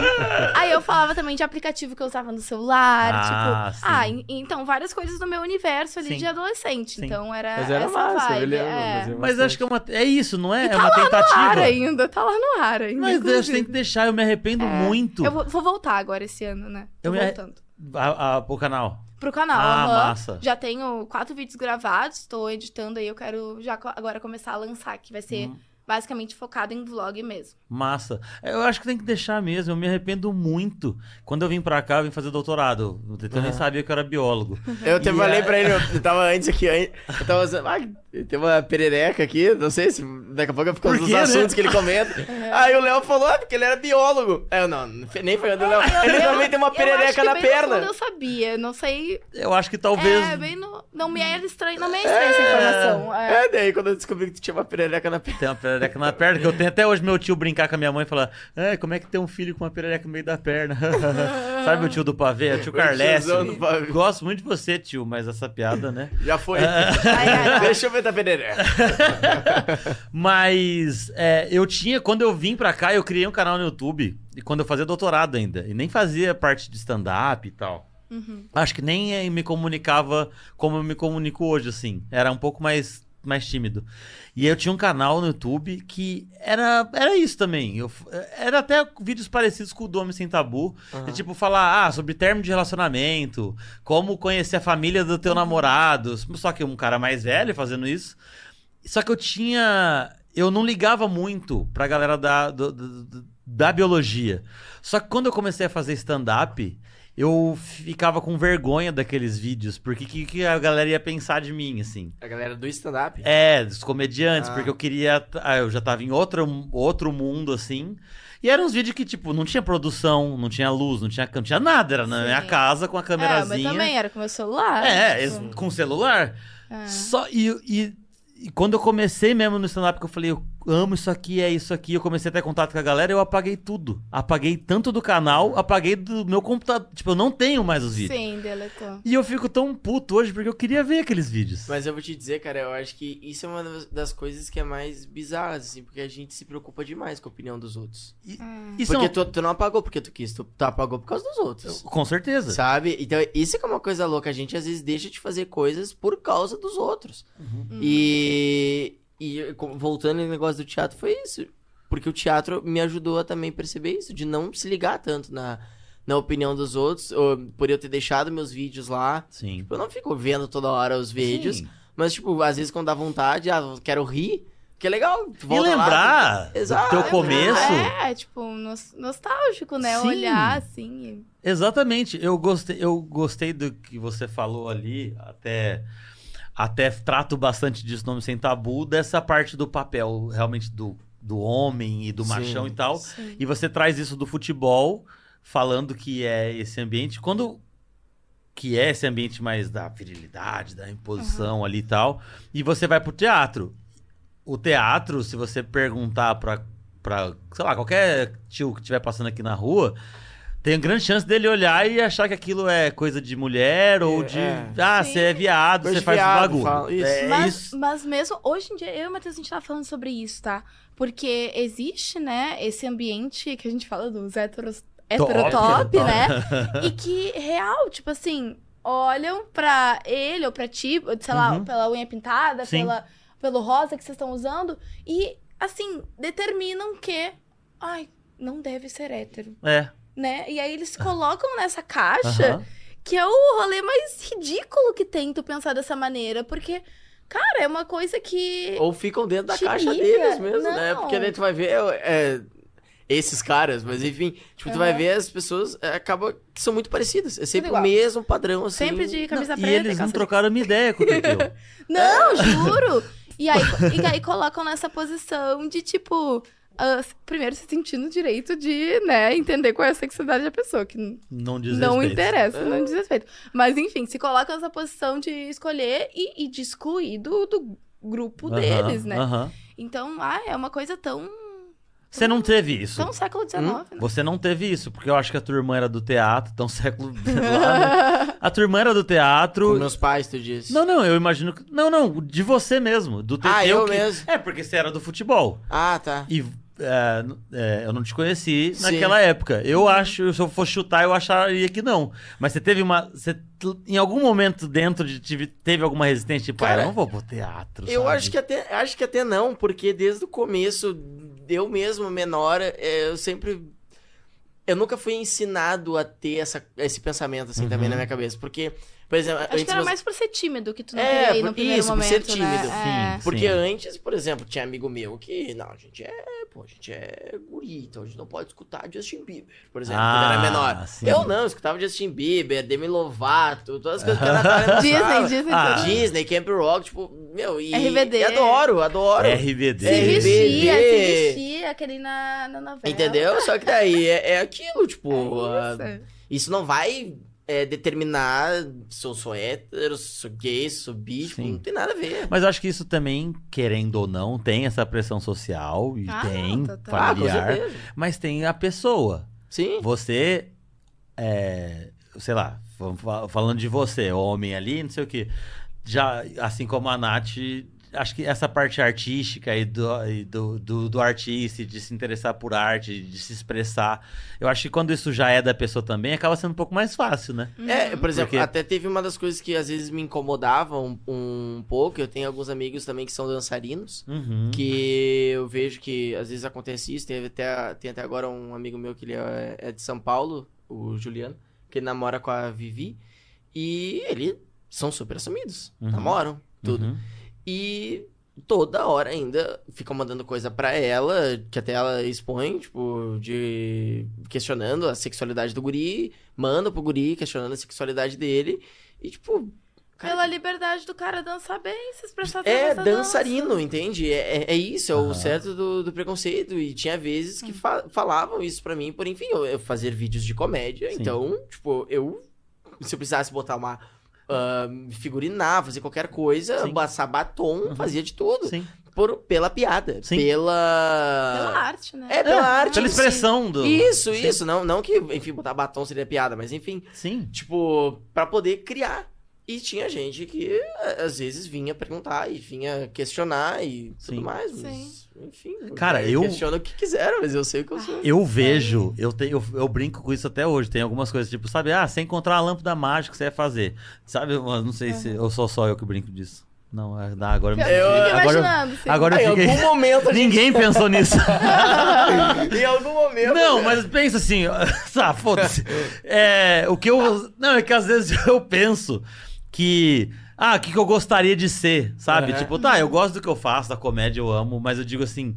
Aí eu falava também de aplicativo que eu usava no celular,
Ah,
tipo,
sim.
ah, en- então várias coisas do meu universo ali
Sim.
de adolescente.
Sim.
Então era,
Mas era
essa
massa,
vibe.
lembro,
é.
mas eu-
Mas acho que é, uma, é isso, não é?
E
é
tá
uma
lá no ar
tentativa.
ainda, tá lá no ar ainda.
Mas Deus tem que deixar, eu me arrependo muito.
Eu vou, vou voltar agora esse ano, né? Tô
Eu me-
voltando.
A, a, o canal.
Pro canal,
Ah,
aham.
massa.
Já tenho quatro vídeos gravados, tô editando aí, eu quero já agora começar a lançar, que vai ser
Hum.
Basicamente focado em vlog mesmo.
Massa. Eu acho que tem que deixar mesmo. Eu me arrependo muito. Quando eu vim pra cá, eu vim fazer doutorado. Eu nem
Aham.
sabia que eu era biólogo.
Eu até
E
falei
a-
pra ele, eu eu tava antes aqui, eu tava usando, ah, tem uma perereca aqui, não sei se daqui a pouco fica
Por
os
quê, né?
assuntos que ele comenta. Aí o Léo falou, ah, porque ele era biólogo. Aí eu, não, nem foi o Léo.
Eu-
Ele
eu-
também tem uma
eu
perereca na perna.
eu sabia, não sei.
Eu acho que talvez.
É, bem no. Não me é estranho, não me é estranha essa informação. É.
É, daí quando eu descobri que tu tinha uma perereca na perna.
Tem uma perereca na perna, que eu tenho até hoje meu tio brincar com a minha mãe e falar: é, como é que tem um filho com uma perereca no meio da perna? Sabe o tio do pavê? O tio
pavê.
Gosto muito de você, tio, mas essa piada, né?
Já foi.
Ai, ai, ai.
Deixa eu ver da perereca.
Mas é, eu tinha, quando eu vim pra cá, eu criei um canal no YouTube. E quando eu fazia doutorado ainda. E nem fazia parte de stand-up e tal.
Uhum.
Acho que nem eh, me comunicava como eu me comunico hoje, assim. Era um pouco mais, mais tímido. E eu tinha um canal no YouTube que era, era isso também. Eu, era até vídeos parecidos com o do Homem Sem Tabu. De, tipo, falar ah, sobre termo de relacionamento, como conhecer a família do teu namorado. Só que um cara mais velho fazendo isso. Só que eu tinha. Eu não ligava muito pra galera da, do- do- do- da biologia. Só que quando eu comecei a fazer stand-up, eu ficava com vergonha daqueles vídeos, porque que, que a galera ia pensar de mim, assim.
A galera do stand-up.
É, dos comediantes,
Ah.
porque eu queria. ah, Eu já tava em outro, outro mundo, assim. E eram uns vídeos que, tipo, não tinha produção, não tinha luz, não tinha, não tinha nada. Era na
Sim.
minha casa com a
É, mas
câmerazinha.
também era com meu celular.
É,
tipo,
com celular.
é.
Só, e, e, e quando eu comecei mesmo no stand-up, que eu falei, eu amo isso aqui, é isso aqui, eu comecei a ter contato com a galera, eu apaguei tudo. Apaguei tanto do canal, apaguei do meu computador. Tipo, eu não tenho mais os vídeos.
Sim, deletou.
E eu fico tão puto hoje porque eu queria ver aqueles vídeos.
Mas eu vou te dizer, cara, eu acho que isso é uma das- coisas que é mais bizarras, assim, porque a gente se preocupa demais com a opinião dos outros.
Hum.
Isso
porque tu, tu não apagou porque tu quis, tu, tu apagou por causa dos outros.
Com certeza.
Sabe? Então, isso é que é uma coisa louca. A gente às vezes deixa de fazer coisas por causa dos outros.
Uhum.
E, e voltando no negócio do teatro, foi isso. Porque o teatro me ajudou a também perceber isso, de não se ligar tanto na, na opinião dos outros. Ou, por eu ter deixado meus vídeos lá.
Sim.
Eu não fico vendo toda hora os vídeos.
Sim.
Mas, tipo, às vezes quando dá vontade, ah, eu quero rir. Que é legal. tu
E
volta lá,
lembrar
Exato,
do teu começo.
É, tipo, nos- nostálgico, né?
Sim.
Olhar assim.
Exatamente. Eu gostei, eu gostei do que você falou ali, até até trato bastante disso no Nome Sem Tabu, dessa parte do papel, realmente do, do homem e do
Sim.
machão e tal.
Sim.
E você traz isso do futebol, falando que é esse ambiente. Quando. Que é esse ambiente mais da virilidade, da imposição ali e tal. E você vai pro teatro. O teatro, se você perguntar pra, pra sei lá, qualquer tio que estiver passando aqui na rua, tem grande chance dele olhar e achar que aquilo é coisa de mulher ou
É,
de.
é.
Ah,
Sim.
você é viado, você faz
viado,
bagulho.
fala- isso.
É
mas,
isso.
mas mesmo hoje em dia, eu e o Matheus, a gente tava falando sobre isso, tá? Porque existe, né, esse ambiente que a gente fala dos heteros, heterotop,
Top.
né? e que, real, tipo assim, olham pra ele ou pra ti, sei lá,
Uhum.
pela unha pintada,
Sim.
pela, pelo rosa que vocês estão usando, e, assim, determinam que, ai, não deve ser hétero,
É.
né? E aí eles colocam nessa caixa
aham.
que é o rolê mais ridículo que tem tu pensar dessa maneira, porque, cara, é uma coisa que.
Ou ficam dentro da caixa
liga.
deles mesmo, né?
Não.
Porque daí tu vai ver é, é, esses caras, mas enfim, tipo, tu vai ver as pessoas, é, acaba que são muito parecidas. É sempre o
igual.
mesmo padrão, assim.
Sempre de camisa
Não,
preta.
e eles não
calça-
trocaram uma ideia com o.
Não, juro! E aí, e aí colocam nessa posição de, tipo, ah, primeiro se sentindo o direito de, né, entender qual é a sexualidade da pessoa, que
Não diz
não
respeito.
interessa, não diz respeito. Mas, enfim, se colocam nessa posição de escolher e, e de excluir do, do grupo
Aham,
deles, né?
aham.
Então, ah, é uma coisa tão.
Você não teve isso.
tão século XIX,
Hum?
né?
Você não teve isso, porque eu acho que a tua irmã era do teatro, tão século. lá, né? A tua irmã era do
Com
teatro.
meus pais, tu disse.
Não, não, eu imagino que. Não, não, de você mesmo. Do
Ah, eu
que-
mesmo.
É, porque você era do futebol.
Ah, tá.
E é, é, eu não te conheci
Sim.
naquela época. Eu acho, se eu for chutar, eu acharia que não. Mas você teve uma. Você, em algum momento dentro de tive- teve alguma resistência, tipo, ah,
Cara,
eu não vou pro teatro.
Eu
sabe?
acho que até acho que até não, porque desde o começo, eu mesmo, menor, é, eu sempre. Eu nunca fui ensinado a ter essa, esse pensamento, assim, também
Uhum.
na minha cabeça. Porque, por exemplo,
Acho
antes
que era
meus-
mais por ser tímido que tu não
É,
queria ir
por-
no primeiro
isso, por
momento,
ser tímido,
né?
sim.
Porque antes, por exemplo, tinha amigo meu que, não, a gente é, pô, a gente é guri, então a gente não pode escutar Justin Bieber, por exemplo, quando
Ah,
era menor.
sim.
Eu não, eu escutava Justin Bieber, Demi Lovato, todas as coisas que a Natália
Disney. Disney.
Ah.
Disney, Camp Rock, tipo, meu, e,
RBD.
e adoro, adoro.
RBD.
Se
RBD.
vestia, se vestia, aquele na, na novela.
Entendeu? Só que daí é, é aquilo, tipo, ah,
É
isso não vai é, determinar se eu sou hétero, se sou gay, se sou bi, tipo,
Sim.
não tem nada a ver.
Mas eu acho que isso também, querendo ou não, tem essa pressão social e
Ah,
tem.
Ah, com
familiar,
certeza.
mas tem a pessoa.
Sim.
Você, é, sei lá, falando de você, homem ali, não sei o que, já, assim como a Nath, acho que essa parte artística e do, e do, do, do artista, e de se interessar por arte, de se expressar, eu acho que quando isso já é da pessoa também, acaba sendo um pouco mais fácil, né?
É, por exemplo,
Porque-
até teve uma das coisas que às vezes me incomodavam um, um pouco. Eu tenho alguns amigos também que são dançarinos.
Uhum.
Que eu vejo que às vezes acontece isso. Teve até, tem até agora um amigo meu que ele é, é de São Paulo, o Juliano, que ele namora com a Vivi. E eles são super assumidos.
Uhum.
Namoram, tudo.
Uhum.
E toda hora ainda ficam mandando coisa pra ela, que até ela expõe, tipo, de questionando a sexualidade do guri, manda pro guri questionando a sexualidade dele. E tipo, cara,
Pela liberdade do cara dançar bem, se expressar
é
através da dança.
dançarino, entende? É, é, é isso, é o
Aham.
certo do, do preconceito. E tinha vezes que fa- falavam isso pra mim, por enfim, eu, eu fazer vídeos de comédia.
Sim.
Então, tipo, eu. Se eu precisasse botar uma. Ah, figurinar, fazer qualquer coisa,
Sim.
passar batom,
Uhum.
fazia de tudo.
Sim.
Por, pela piada.
Sim.
Pela.
Pela arte, né?
É, pela arte.
Pela
em si.
expressão do.
Isso,
Sim.
isso. Não, não que, enfim, botar batom seria piada, mas enfim,
Sim.
tipo, pra poder criar. E tinha gente que às vezes vinha perguntar e vinha questionar e tudo
Sim.
mais.
Sim.
Mas, enfim.
Cara, eu-
Questiona o que quiseram, mas eu sei o que eu sou.
Eu vejo, eu, tenho, eu, eu brinco com isso até hoje. Tem algumas coisas, tipo, sabe, ah, você encontrar a lâmpada mágica, você vai fazer. Sabe, eu não sei se. Ou sou só eu que brinco disso. Não, é- agora eu,
Eu,
Eu-
agora, eu-
imaginando, sim.
agora
Ah, em
eu fiquei.
algum momento gente...
Ninguém pensou nisso.
em algum momento.
Não,
né?
mas pensa assim, ah, foda-se. É, o que eu. Não, é que às vezes eu penso que. Ah, o que, que eu gostaria de ser, sabe?
Aham.
Tipo, tá, eu gosto do que eu faço, da comédia eu amo, mas eu digo assim.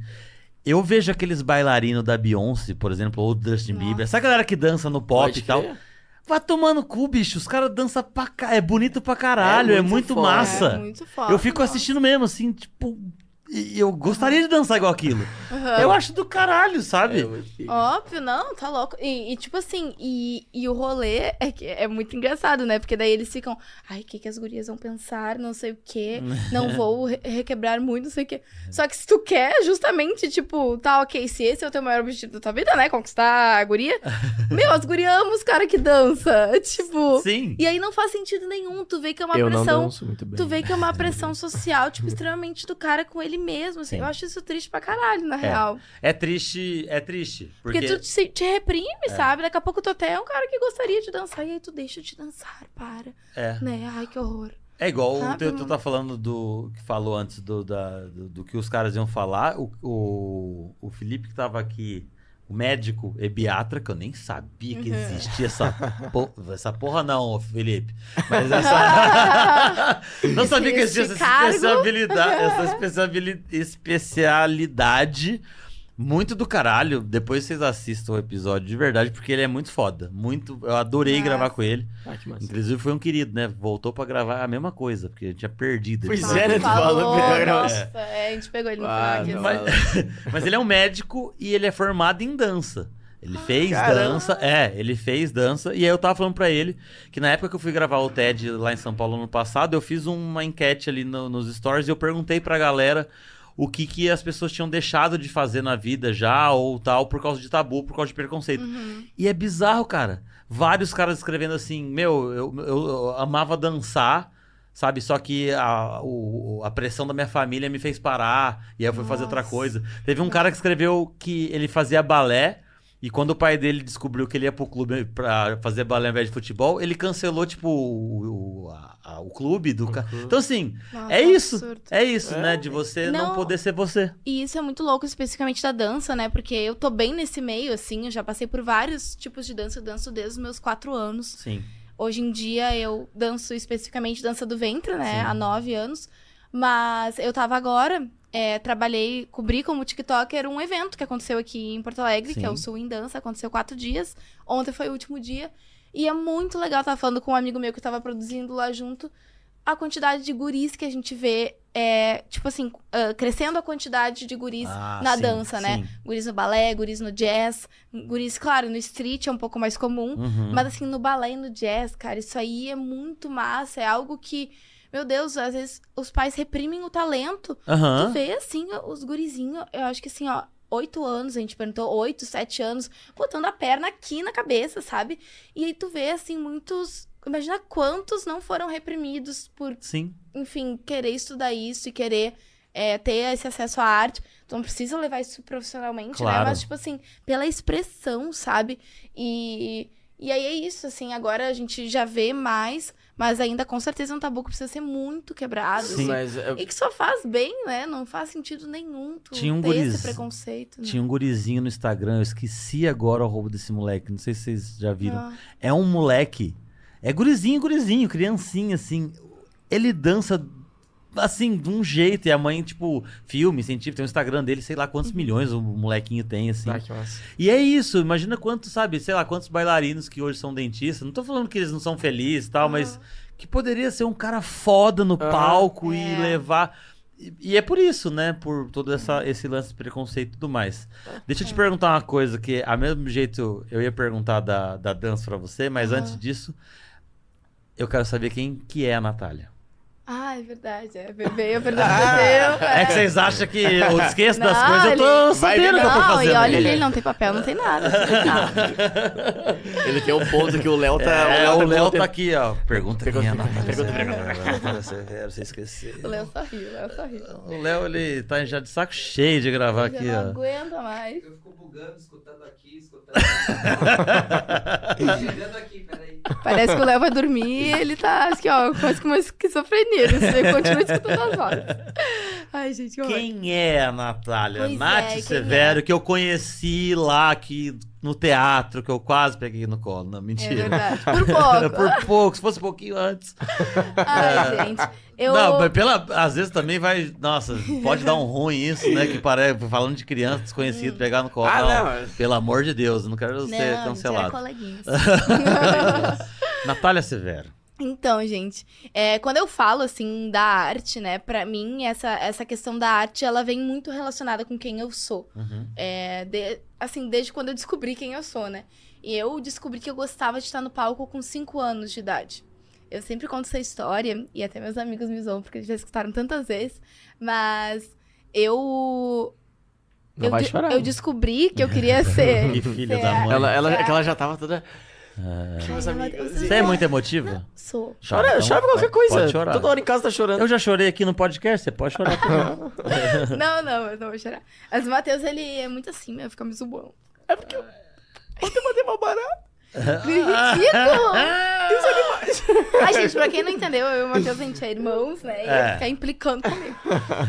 Eu vejo aqueles bailarinos da Beyoncé, por exemplo, ou do Justin
Nossa.
Bieber, essa galera que dança no pop
Pode
e tal.
crer.
Vai tomando cu, bicho. Os caras dançam pra ca... É bonito pra caralho,
É
é
muito
muito,
foda.
massa.
É muito foda.
eu fico
nossa.
assistindo mesmo, assim, tipo. E Eu gostaria de dançar igual aquilo.
Aham.
Eu acho do caralho, sabe?
É.
Óbvio, não, tá louco. E, e, tipo assim, e, e o rolê é, que é muito engraçado, né? Porque daí eles ficam, ai, o que, que as gurias vão pensar, não sei o quê, não vou re- requebrar muito, não sei o quê. Só que se tu quer, justamente, tipo, tá, ok, se esse é o teu maior objetivo da tua vida, né? Conquistar a guria. Meu, as gurias amam os caras que dançam. Tipo.
Sim.
E aí não faz sentido nenhum. Tu vê que é uma
Eu não
pressão.
danço muito bem.
Tu vê que é uma pressão social, tipo, extremamente do cara com ele mesmo. assim.
Sim.
Eu acho isso triste pra caralho, na real.
É triste, é triste.
Porque,
Porque,
tu te, te reprime, sabe? Daqui a pouco tu até é um cara que gostaria de dançar e aí tu deixa de dançar, para.
é.
Né? Ai, que horror.
É igual o
Sabe,
tu
mano?
tá falando do que falou antes do, da- do, do que os caras iam falar. O, o, o Felipe que tava aqui, o médico ebiatra, que eu nem sabia que
Uhum.
existia essa, po- essa porra, não, Felipe. Mas essa. não sabia que existia essa especialidade, essa especialidade. Muito do caralho. Depois vocês assistam o episódio de verdade, porque ele é muito foda. Muito. Eu adorei
Nossa.
gravar com ele.
Ah.
Inclusive foi um querido, né? Voltou pra gravar a mesma coisa, porque eu tinha perdido.
Pois
ele.
é, né? Tu falou,
nossa, é, a gente pegou ele no
Ah,
final aqui.
não.
assim.
Mas, mas ele é um médico e ele é formado em dança. Ele fez
Caramba.
dança, é, ele fez dança. E aí eu tava falando pra ele que na época que eu fui gravar o TED lá em São Paulo no passado, eu fiz uma enquete ali no- nos stories e eu perguntei pra galera o que, que as pessoas tinham deixado de fazer na vida já ou tal por causa de tabu, por causa de preconceito.
Uhum.
E é bizarro, cara. Vários caras escrevendo assim, meu, eu, eu- eu amava dançar, sabe? Só que a, o- a pressão da minha família me fez parar, e aí eu fui fazer outra
Nossa.
coisa. Teve um cara que escreveu que ele fazia balé, e quando o pai dele descobriu que ele ia pro clube pra fazer balé ao invés de futebol, ele cancelou, tipo, o, o, a- a- o clube do cara. Então, assim,
Nossa,
é isso.
absurdo.
É isso,
É.
né? De você não,
Não.
poder ser você.
E isso é muito louco, especificamente da dança, né? Porque eu tô bem nesse meio, assim, eu já passei por vários tipos de dança, eu danço desde os meus quatro anos.
Sim.
Hoje em dia eu danço especificamente dança do ventre, né?
Sim.
Há nove anos. Mas eu tava agora, é, trabalhei, cobri como TikToker um evento que aconteceu aqui em Porto Alegre, que é o
Sim.
Sul em Dança, aconteceu quatro dias. Ontem foi o último dia. E é muito legal, tava falando com um amigo meu que tava produzindo lá junto. A quantidade de guris que a gente vê, é, tipo assim, ah, crescendo a quantidade de guris
Ah,
na
sim,
dança, né?
sim.
Guris no balé, guris no jazz, guris, claro, no street é um pouco mais comum.
Uhum.
Mas assim, no balé e no jazz, cara, isso aí é muito massa. É algo que, meu Deus, às vezes os pais reprimem o talento.
Aham.
Tu vê, assim, os gurizinhos, eu acho que assim, ó, oito anos, a gente perguntou, oito, sete anos, botando a perna aqui na cabeça, sabe? E aí tu vê, assim, muitos. Imagina quantos não foram reprimidos por,
Sim.
enfim, querer estudar isso e querer é, ter esse acesso à arte. Tu não precisa levar isso profissionalmente, né?
Claro.
Mas, tipo assim, pela expressão, sabe? E, e aí é isso, assim, agora a gente já vê mais, mas ainda com certeza é um tabu que precisa ser muito quebrado.
Sim.
assim.
Mas é-
E que só faz bem, né? Não faz sentido nenhum tu
Tinha um
ter
guriz-
esse preconceito. Né?
Tinha um gurizinho no Instagram, eu esqueci agora o roubo desse moleque, não sei se vocês já viram.
Ah,
É um moleque, é gurizinho, gurizinho, criancinha, assim. Ele dança, assim, de um jeito, e a mãe, tipo, filme, científico, tem o Instagram dele, sei lá quantos milhões o molequinho tem, assim.
Ah, que massa.
E é isso, imagina quantos, sabe, sei lá, quantos bailarinos que hoje são dentistas. Não tô falando que eles não são felizes e tal, mas que poderia ser um cara foda no
Aham.
palco e
É.
levar. E, e é por isso, né? Por todo essa, esse lance de preconceito e tudo mais. Deixa eu te perguntar uma coisa que, a mesmo jeito, eu ia perguntar da, da dança pra você, mas
Aham.
antes disso, eu quero saber quem que é a Natália.
Ah, é verdade. É, veio a verdade.
É que vocês acham que eu esqueço das
Não,
coisas, eu tô
ele-
Vai
sabendo o que eu tô
Não,
fazendo.
e olha ali, ele não tem papel, não tem nada.
Ele tem um ponto que o Léo tá.
É, o Léo
tá
tá aqui, ó. Pergunta quem é a
Pergunta,
Natália.
pergunta,
Você você esquecer.
O Léo só riu, o Léo só riu.
O Léo, ele tá já de saco cheio de gravar
Já
aqui,
não
ó.
aguenta mais.
Bugando, escutando aqui, escutando aqui. Chegando aqui, peraí.
Parece que o Léo vai dormir e ele tá, assim, ó, quase com uma esquizofrenia nesse Eu continuo escutando as vozes. Ai, gente, que horror.
Quem é a Natália?
Pois
Nath
é, quem
Severo,
é?
que eu conheci lá aqui no teatro, que eu quase peguei no colo. Não,
É
mentira.
verdade. Por pouco.
Por pouco, se fosse um pouquinho antes.
Ai, gente. Eu...
Não, mas pela, às vezes também vai. Nossa, pode dar um ruim isso, né? Que parece, falando de criança desconhecida, pegar no colo.
Ah,
não,
não,
Pelo amor de Deus, eu não quero
Não,
ser cancelado.
coleguinhas.
Natália Severo.
Então, gente, é, quando eu falo, assim, da arte, né, pra mim, essa, essa questão da arte, ela vem muito relacionada com quem eu sou.
Uhum.
É, de- assim, desde quando eu descobri quem eu sou, né? E eu descobri que eu gostava de estar no palco com 5 anos de idade. Eu sempre conto essa história, e até meus amigos me zoam, porque eles já escutaram tantas vezes, mas eu...
Não
eu,
vai chorar.
eu descobri que eu queria ser...
Que filha
ser
da
a-
mãe.
Ela, ela,
É.
é que ela já tava toda.
Ai. Deus,
Você é muito emotiva?
Sou.
Chora,
então
chora qualquer coisa.
Pode chorar.
Toda hora em casa tá chorando.
Eu já chorei aqui no podcast, você pode chorar também.
Não, não, eu não vou chorar. Mas o Matheus, ele é muito assim, meu, fica me zoando.
É porque eu. Ontem eu matei uma barata.
Ridículo!
Os animais.
Ai, gente, pra quem não entendeu, eu e o Matheus, a gente é irmãos, né? E
É.
ele fica implicando comigo.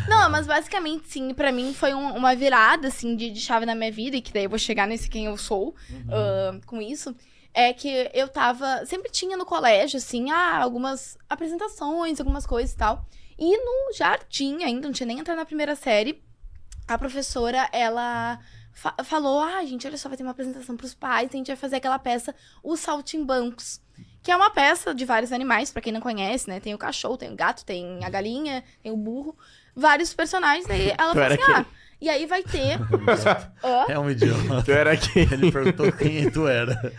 Não, mas basicamente, sim, pra mim foi um- uma virada, assim, de, de chave na minha vida, e que daí eu vou chegar nesse quem eu sou ah, com isso. É que eu tava. Sempre tinha no colégio, assim, ah, algumas apresentações, algumas coisas e tal. E no jardim ainda, não tinha nem entrado na primeira série, a professora, ela fa- falou: ah, gente, olha só, vai ter uma apresentação pros pais, a gente vai fazer aquela peça, Os Saltimbancos. Que é uma peça de vários animais, pra quem não conhece, né? Tem o cachorro, tem o gato, tem a galinha, tem o burro, vários personagens. Daí ela falou assim: ah, e aí vai ter.
É um idiota.
Tu era aqui.
Ele perguntou quem tu era.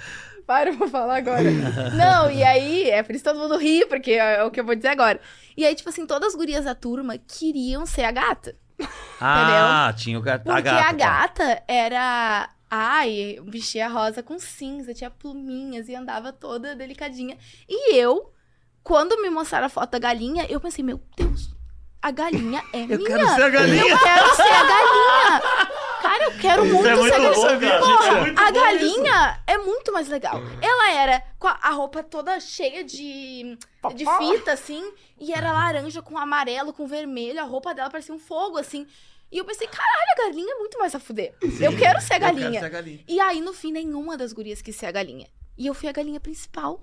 Para, eu vou falar agora. Não, e aí, é por isso que todo mundo ri, porque é o que eu vou dizer agora. E aí, tipo assim, todas as gurias da turma queriam ser a gata.
Ah, tinha o gato.
Porque
a gata.
gata era. Ai, vestia rosa com cinza, tinha pluminhas e andava toda delicadinha. E eu, quando me mostraram a foto da galinha, eu pensei, meu Deus, a galinha é
Eu
minha.
quero ser a galinha.
Eu quero ser a galinha. Quero
Isso
muito,
é muito
ser a
bom,
galinha. Porra,
Isso é muito
a galinha é muito mais legal. Ela era com a, roupa toda cheia de, de fita, assim, e era laranja com amarelo, com vermelho. A roupa dela parecia um fogo, assim. E eu pensei, caralho, a galinha é muito mais a fuder. eu quero ser a
Eu quero
galinha.
ser a galinha.
E aí, no fim, nenhuma das gurias quis ser a galinha. E eu fui a galinha principal.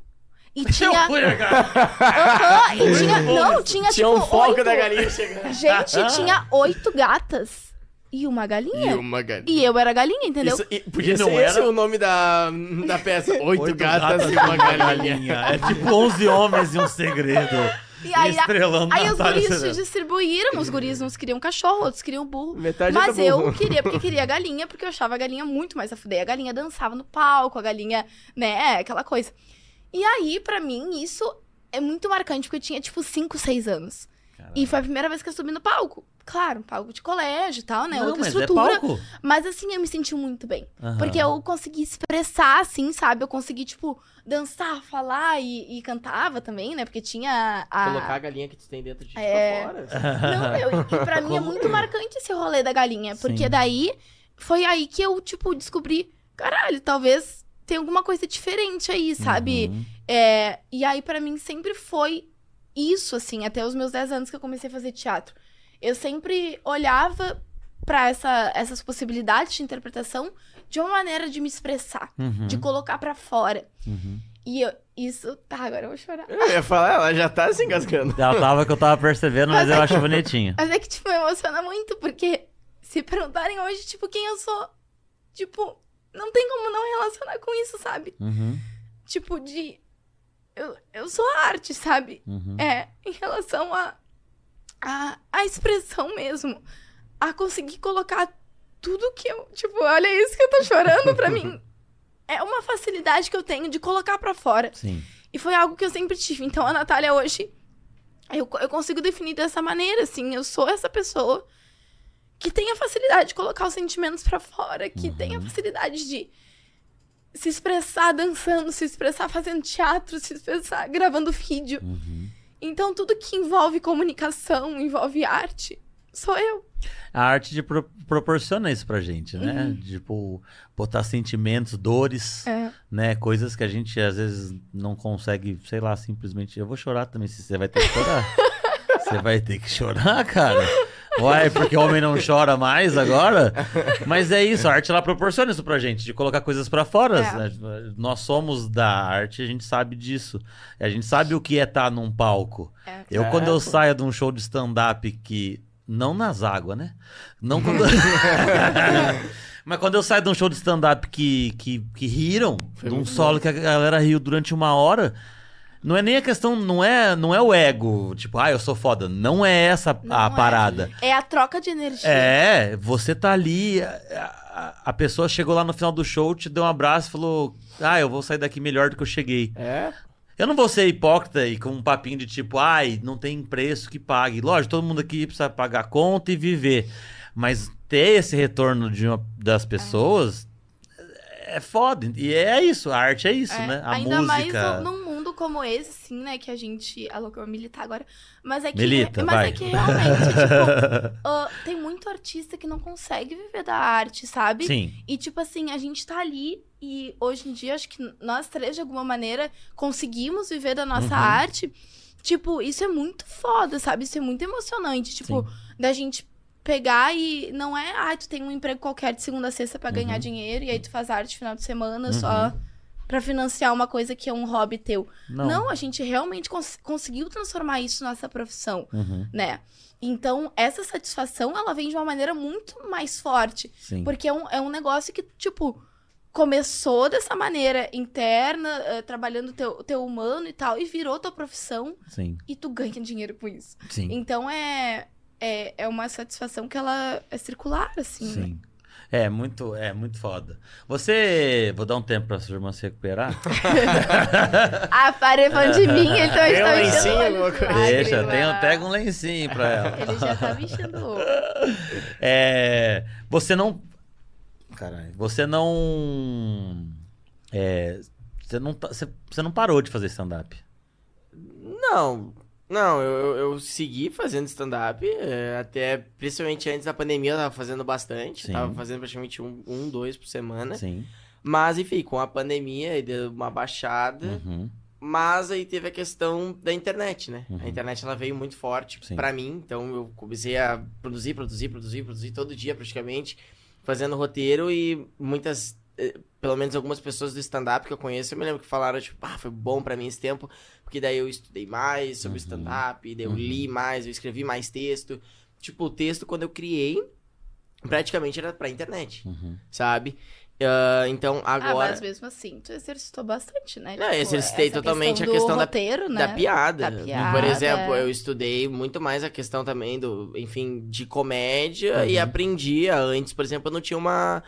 E
Eu
tinha.
fui
e tinha. Não, tinha
Tinha
tipo.
um foco
oito-
da galinha chegando.
Gente, tinha oito gatas e uma galinha.
E uma galinha.
E eu era a galinha, entendeu?
Isso, e podia ser
não
esse
era-
o nome da, da peça. Oito,
Oito
gatas, e uma galinha.
É tipo 11 homens e um segredo.
E aí, a-
estrelando
aí os
Natália
guris se distribuíram. Os guris uns queriam cachorro, outros queriam burro.
Metade
Mas
era burro.
eu queria, porque queria galinha, porque eu achava a galinha muito mais a fuder. A galinha dançava no palco, a galinha, né, aquela coisa. E aí, pra mim, isso é muito marcante, porque eu tinha, tipo, 5, 6 anos. E foi a primeira vez que eu subi no palco. Claro, um palco de colégio e tal, né?
Não,
Outra
mas
estrutura.
é palco.
Mas assim, eu me senti muito bem.
Aham.
Porque eu consegui expressar, assim, sabe? Eu consegui, tipo, dançar, falar e, e cantava também, né? Porque tinha a.
Colocar a galinha que tu tem dentro de ti
É.
pra fora.
Não, eu, e pra mim é muito marcante esse rolê da galinha. Porque
Sim.
daí foi aí que eu, tipo, descobri, caralho, talvez tenha alguma coisa diferente aí, sabe?
Uhum.
É, e aí, pra mim, sempre foi isso, assim, até os meus 10 anos que eu comecei a fazer teatro. Eu sempre olhava pra essa, essas possibilidades de interpretação de uma maneira de me expressar,
Uhum.
de colocar pra fora.
Uhum.
E eu, isso. Tá, agora eu vou chorar.
Eu ia falar, ela já tá se engasgando.
Ela tava que eu tava percebendo, mas eu acho bonitinho.
Mas é que, tipo, me emociona muito, porque se perguntarem hoje, tipo, quem eu sou, tipo, não tem como não relacionar com isso, sabe?
Uhum.
Tipo, de. Eu, eu sou a arte, sabe?
Uhum.
É, em relação a, a. a expressão mesmo. A conseguir colocar tudo que eu. Tipo, olha isso que eu tô chorando pra mim. É uma facilidade que eu tenho de colocar pra fora.
Sim.
E foi algo que eu sempre tive. Então a Natália hoje, eu, eu consigo definir dessa maneira, assim. Eu sou essa pessoa que tem a facilidade de colocar os sentimentos pra fora, que tem a facilidade de se expressar dançando, se expressar fazendo teatro, se expressar gravando vídeo.
Uhum.
Então tudo que envolve comunicação, envolve arte, sou eu.
A arte de pro- proporciona isso pra gente, né?
Uhum.
Tipo, botar sentimentos, dores,
É.
né? Coisas que a gente às vezes não consegue, sei lá, simplesmente. Eu vou chorar também se você vai ter que chorar. Você vai ter que chorar, cara. Uai, porque homem não chora mais agora? Mas é isso, a arte ela proporciona isso pra gente, de colocar coisas pra fora.
É.
né? Nós somos da arte, a gente sabe disso. A gente sabe o que é estar num palco.
É.
Eu,
É,
quando eu
pô.
saio de um show de stand-up que. Não nas águas, né? Não quando. Mas quando eu saio de um show de stand-up que, que, que riram,
Foi
de um solo que a galera riu durante uma hora. Não é nem a questão, não é, não é o ego, tipo, ah, eu sou foda. Não é essa
Não
a
é.
parada.
É a troca de energia.
É, você tá ali, a, a- a pessoa chegou lá no final do show, te deu um abraço e falou: Ah, eu vou sair daqui melhor do que eu cheguei.
É?
Eu não vou ser hipócrita e com um papinho de tipo, ai, não tem preço que pague. Lógico, todo mundo aqui precisa pagar a conta e viver. Mas ter esse retorno de uma- das pessoas é foda. E é isso, a arte é isso,
É,
né? A
Ainda
música.
mais num, num mundo como esse, assim, né? Que a gente. A louca, eu vou militar agora. Mas é que.
Milita,
mas
vai.
é que realmente, tipo, ah, tem muito artista que não consegue viver da arte, sabe?
Sim.
E, tipo assim, a gente tá ali e hoje em dia, acho que nós três, de alguma maneira, conseguimos viver da nossa
Uhum.
arte. Tipo, isso é muito foda, sabe? Isso é muito emocionante. Tipo, da gente pegar e não é, ai, tu tem um emprego qualquer de segunda a sexta pra ganhar
Uhum.
dinheiro e aí tu faz arte final de semana
Uhum.
só pra financiar uma coisa que é um hobby teu.
Não.
Não, a gente realmente cons- conseguiu transformar isso na nossa profissão,
Uhum,
né? Então, essa satisfação, ela vem de uma maneira muito mais forte.
sim.
Porque é um, é um negócio que, tipo, começou dessa maneira interna, eh, trabalhando teu, teu humano e tal, e virou tua profissão
Sim.
e tu ganha dinheiro com isso.
Sim.
Então é, é, é uma satisfação que ela é circular, assim. né?
É muito, é muito foda. Você, vou dar um tempo pra sua irmã se recuperar.
Ah, parei falando de mim, então
Tem
ele
um lencinho,
enchendo o olho
alguma coisa?
Deixa, tem, pega um lencinho pra ela.
Ele já tá me enchendo.
É, você não. Caralho, você não. É, você não, tá- você, você não parou de fazer stand-up.
Não, não, eu, eu, segui fazendo stand-up, é, até principalmente antes da pandemia eu tava fazendo bastante,
Sim.
tava fazendo praticamente um, um, dois por semana.
Sim.
Mas enfim, com a pandemia deu uma baixada,
Uhum.
mas aí teve a questão da internet, né?
Uhum.
A internet ela veio muito forte pra mim, então eu comecei a produzir, produzir, produzir, produzir todo dia praticamente, fazendo roteiro e muitas, eh, pelo menos algumas pessoas do stand-up que eu conheço, eu me lembro que falaram, tipo, ah, foi bom pra mim esse tempo, porque daí eu estudei mais sobre
Uhum.
stand-up, daí eu
Uhum.
li mais, eu escrevi mais texto. Tipo, o texto, quando eu criei, praticamente era pra internet,
Uhum.
sabe? Ah, então,
Ah,
agora...
mas mesmo assim, tu exercitou bastante, né?
Não, eu exercitei
essa
totalmente a
do
questão da-
roteiro, né?
Da piada.
Da
Por
piada.
exemplo, eu estudei muito mais a questão também do, enfim, de comédia
Uhum.
e aprendia. Antes, por exemplo, eu não tinha uma.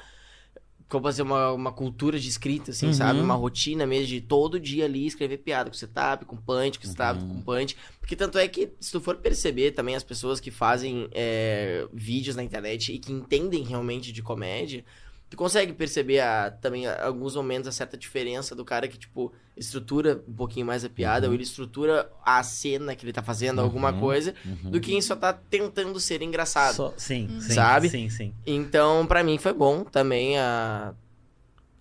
Como fazer uma, uma cultura de escrita, assim,
Uhum.
sabe? Uma rotina mesmo de todo dia ali escrever piada com setup, com punch, com setup,
Uhum.
com punch. Porque tanto é que, se tu for perceber também as pessoas que fazem é, vídeos na internet e que entendem realmente de comédia, tu consegue perceber a- também a- alguns momentos a certa diferença do cara que, tipo, estrutura um pouquinho mais a piada,
Uhum.
ou ele estrutura a cena que ele tá fazendo, alguma
Uhum.
coisa,
Uhum.
do que quem só tá tentando ser engraçado.
Só- sim,
Uhum.
sim.
Sabe?
Sim, sim.
Então, pra mim foi bom também a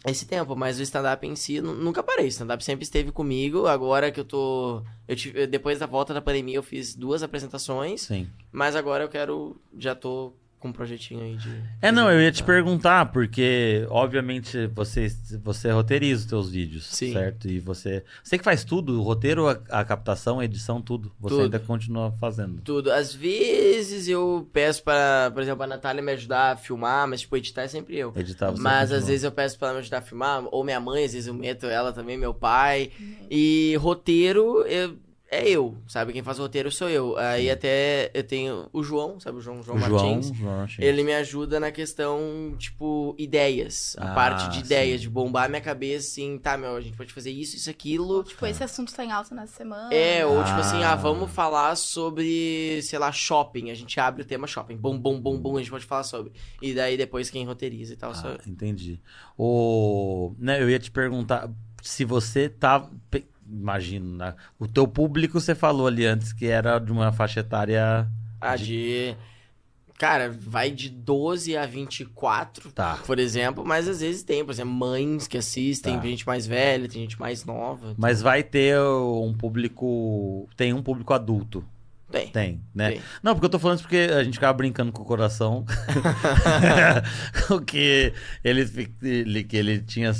esse tempo, mas o stand-up em si nu- nunca parei. O stand-up sempre esteve comigo. Agora que eu tô. Eu tive, depois da volta da pandemia, eu fiz duas apresentações,
Sim.
mas agora eu quero. Já tô com um projetinho aí de.
É, não, eu ia te perguntar, porque, obviamente, você, você roteiriza os teus vídeos,
Sim.
certo? E você. Você que faz tudo, o roteiro, a, a captação, a edição, tudo. Você
Tudo.
ainda continua fazendo.
Tudo. Às vezes eu peço para, por exemplo, a Natália me ajudar a filmar, mas, tipo, editar é sempre eu.
Editar você
Mas
continua.
às vezes eu peço pra ela me ajudar a filmar, ou minha mãe, às vezes eu meto ela também, meu pai. E roteiro eu- é eu, sabe? Quem faz o roteiro sou eu. Aí até eu tenho o João, sabe o João, João
O João,
Martins?
João Martins.
Ele me ajuda na questão, tipo, ideias. A
Ah,
parte de ideias,
sim.
de bombar minha cabeça, assim, tá, meu, a gente pode fazer isso, isso, aquilo.
Tipo, esse assunto tá em alta na semana.
É, ou tipo
Ah.
assim, ah, vamos falar sobre, sei lá, shopping. A gente abre o tema shopping. Bom, bom, bom, bom, a gente pode falar sobre. E daí depois quem roteiriza e tal. sou
Ah,
eu.
entendi. O, né, eu ia te perguntar se você tá. Imagino, né? O teu público, você falou ali antes que era de uma faixa etária.
Ah, de. Cara, vai de 12 a 24,
Tá.
por exemplo, mas às vezes tem, por exemplo, mães que assistem,
Tá.
tem gente mais velha, tem gente mais nova.
Mas vai ter um público. Tem um público adulto.
Tem.
Tem, né?
Tem.
Não, porque eu tô falando isso porque a gente ficava brincando com o coração. que ele, ele, que ele tinha,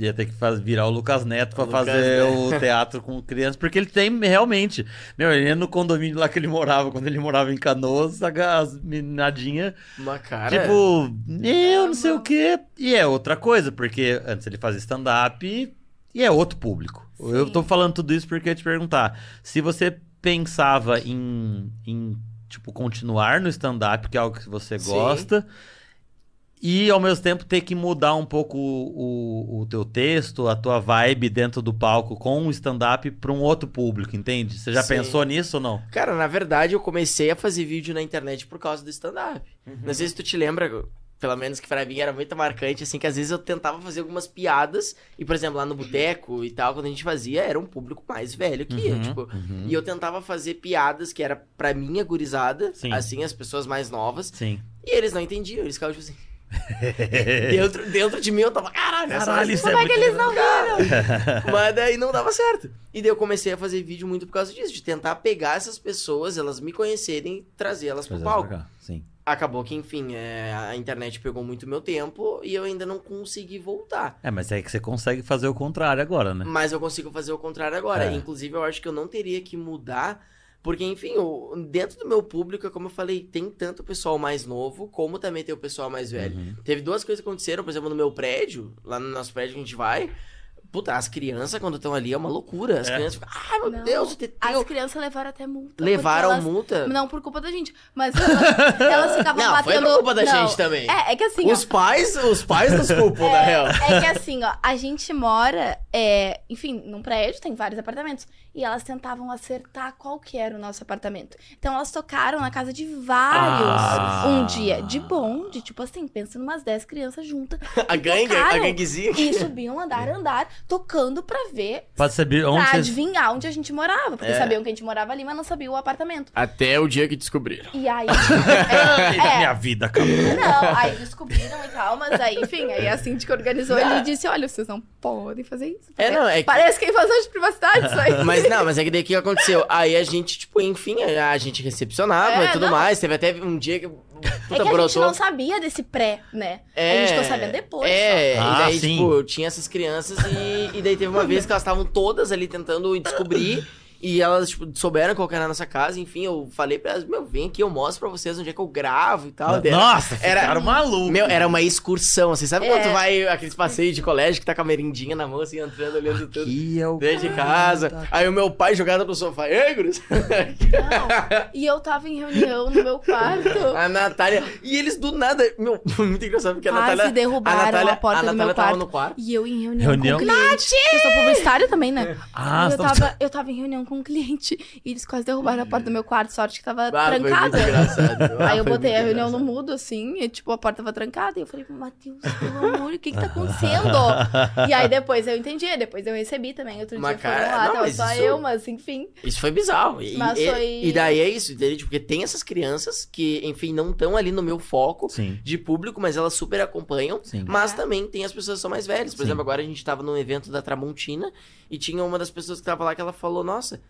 ia ter que faz, virar o Lucas Neto pra
O Lucas
fazer o teatro com crianças. Porque ele tem realmente. Meu, ele no condomínio lá que ele morava, quando ele morava em Canoas, as meninadinhas
Uma cara.
Tipo, eu não sei o quê. E é outra coisa, porque antes ele fazia stand-up e é outro público. Eu
Sim.
tô falando tudo isso porque eu ia te perguntar. Se você pensava em, em tipo, continuar no stand-up, que é algo que você
Sim.
gosta, e ao mesmo tempo ter que mudar um pouco o, o, teu texto, a tua vibe dentro do palco com o stand-up pra um outro público, entende? Você já
Sim.
pensou nisso ou não?
Cara, na verdade, eu comecei a fazer vídeo na internet por causa do stand-up. Não sei se tu te lembra, pelo menos que pra mim era muito marcante, assim, que às vezes eu tentava fazer algumas piadas, e, por exemplo, lá no boteco e tal, quando a gente fazia, era um público mais velho que eu,
Uhum,
tipo...
uhum.
E eu tentava fazer piadas que era pra minha gurizada,
Sim.
assim, as pessoas mais novas,
Sim.
e eles não entendiam, eles ficavam tipo assim... dentro, dentro de mim eu tava, caralho,
Caralho, isso
Como é que
muito
eles não viram?
mas daí não dava certo. E daí eu comecei a fazer vídeo muito por causa disso, de tentar pegar essas pessoas, elas me conhecerem e trazer elas pro
é,
palco. Acabou que, enfim, é, a internet pegou muito meu tempo e eu ainda não consegui voltar.
É, mas é que você consegue fazer o contrário agora, né?
Mas eu consigo fazer o contrário agora.
É.
Inclusive, eu acho que eu não teria que mudar, porque, enfim, dentro do meu público, como eu falei, tem tanto o pessoal mais novo, como também tem o pessoal mais velho.
Uhum.
Teve duas coisas que aconteceram, por exemplo, no meu prédio, lá no nosso prédio que a gente vai. Puta, as crianças, quando estão ali, é uma loucura. As
É.
crianças ficam, ai meu
Não,
Deus, o Teteu.
As crianças levaram até multa.
Levaram
elas...
multa?
Não por culpa da gente, mas elas, elas ficavam
Não, foi
batendo...
por culpa da
Não,
gente também.
É, é que assim, ó,
Os pais, os pais nos culpam, na real.
É que assim, ó, a gente mora, é, enfim, num prédio, tem vários apartamentos. E elas tentavam acertar qual que era o nosso apartamento. Então elas tocaram na casa de vários
Ah.
um dia. De bom, de tipo assim, pensa em umas 10 crianças juntas.
A gangue, a ganguezinha.
E subiam andar a andar, tocando pra ver,
Pode saber onde
pra adivinhar onde a gente morava. Porque
É.
sabiam que a gente morava ali, mas não sabiam o apartamento.
Até o dia que descobriram.
E aí.
Eita,
é,
Minha vida acabou.
Não, aí descobriram e tal, mas aí, enfim, aí a síndica organizou ele e disse: olha, vocês não podem fazer isso.
É, não, é que-
Parece que é invasão de privacidade isso aí.
Mas não, mas é que daí o que aconteceu? Aí a gente, tipo, enfim, a a gente recepcionava
É,
e tudo
não.
mais. Teve até um dia que.
É
Puta,
que a
brotou.
gente não sabia desse pré, né?
É,
a gente ficou sabendo depois.
É,
só.
e daí,
Ah, sim.
tipo, tinha essas crianças e, e daí teve uma vez que elas estavam todas ali tentando descobrir. E elas, tipo, souberam qual que era a nossa casa, enfim, eu falei pra elas, meu, vem aqui, eu mostro pra vocês onde é que eu gravo e tal.
Nossa,
era-
ficaram malucos.
Meu, era uma excursão, assim, sabe
É.
quando tu vai aqueles passeios de colégio que tá com a merendinha na mão, assim, entrando, olhando tudo.
Aqui é o...
Desde casa. Aí o meu pai jogado no sofá. Ei, Gurus?
Não. E eu tava em reunião no meu quarto.
A Natália. E eles do nada. Meu, muito engraçado, porque a
Quase
Natália.
derrubaram
a, Natália,
a porta
a
do
Natália
meu
tava
quarto.
no quarto.
E eu em reunião,
Reunião?
com um cliente. Eu sou publicitário também, né?
Ah,
eu,
tá-
tava, eu tava em reunião com um cliente e eles quase derrubaram a porta do meu quarto. Sorte que tava
Ah, foi muito
trancada.
engraçado. Ah,
Aí eu
foi
botei a reunião no
engraçado.
mudo, assim, e tipo, a porta tava trancada. E eu falei, Matheus, pelo amor, o que que tá acontecendo? e aí depois eu entendi, depois eu recebi também. Outro
Mas,
dia foram
cara,
lá,
não,
tava só
isso-
eu, mas enfim.
Isso foi bizarro. E,
Mas
e-
foi-
e daí é isso, entende? Porque tem essas crianças que, enfim, não estão ali no meu foco
Sim,
de público, mas elas super acompanham.
sim.
Mas
É.
também tem as pessoas que são mais velhas. Por
Sim.
exemplo, agora a gente tava num evento da Tramontina e tinha uma das pessoas que tava lá que ela falou: Nossa,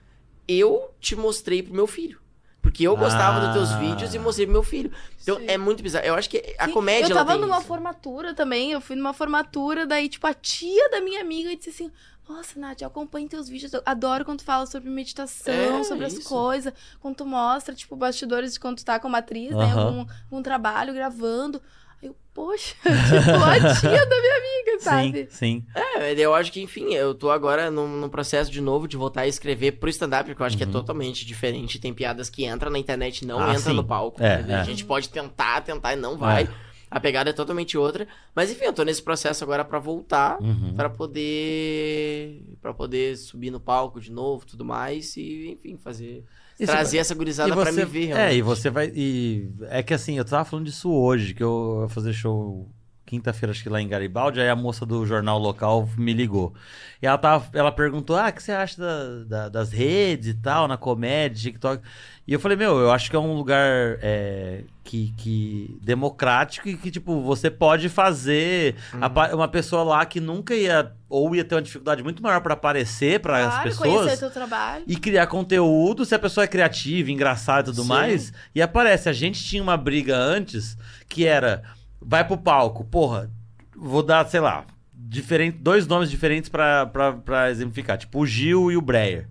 eu te mostrei pro meu filho. Porque eu gostava dos teus
Ah.
vídeos e mostrei pro meu filho. Então
Sim.
é muito bizarro. Eu acho que a
Sim,
comédia.
Eu
ela
tava
tem
numa
isso.
formatura também, eu fui numa formatura, daí, tipo, a tia da minha amiga disse assim: Nossa, Nath, eu acompanho teus vídeos, eu adoro quando tu fala sobre meditação,
É,
sobre as
isso.
coisas, quando tu mostra, tipo, bastidores de quando tu tá como atriz, né? Algum, algum trabalho, gravando. Aí eu, poxa, tipo, a tia da minha amiga, sabe?
Sim, sim.
É, eu acho que, enfim, eu tô agora num, num processo de novo de voltar a escrever pro stand-up, porque eu acho que é
Uhum.
totalmente diferente. Tem piadas que entram na internet e não
Ah,
entra
sim.
no palco.
É,
né? A
é.
gente pode tentar, tentar e não vai. A pegada é totalmente outra. Mas enfim, eu tô nesse processo agora pra voltar.
Uhum.
Pra poder. para poder subir no palco de novo, tudo mais. E, enfim, fazer.
Se-
trazer essa gurizada pra me ver,
É,
realmente.
e você vai. E é que assim, eu tava falando disso hoje, que eu ia fazer show quinta-feira, acho que lá em Garibaldi, aí a moça do jornal local me ligou. E ela, tava, ela perguntou: Ah, o que você acha da- da- das redes e tal, na comédia, TikTok? E eu falei, meu, eu acho que é um lugar é, que, que democrático e que, tipo, você pode fazer apa- uma pessoa lá que nunca ia, ou ia ter uma dificuldade muito maior pra aparecer para as
Claro,
pessoas
conhecer teu trabalho.
e criar conteúdo, se a pessoa é criativa, engraçada e tudo
Sim.
mais. E aparece, a gente tinha uma briga antes que era, vai pro palco, porra, vou dar, sei lá, diferente, dois nomes diferentes pra exemplificar, tipo o Gil e o Breyer.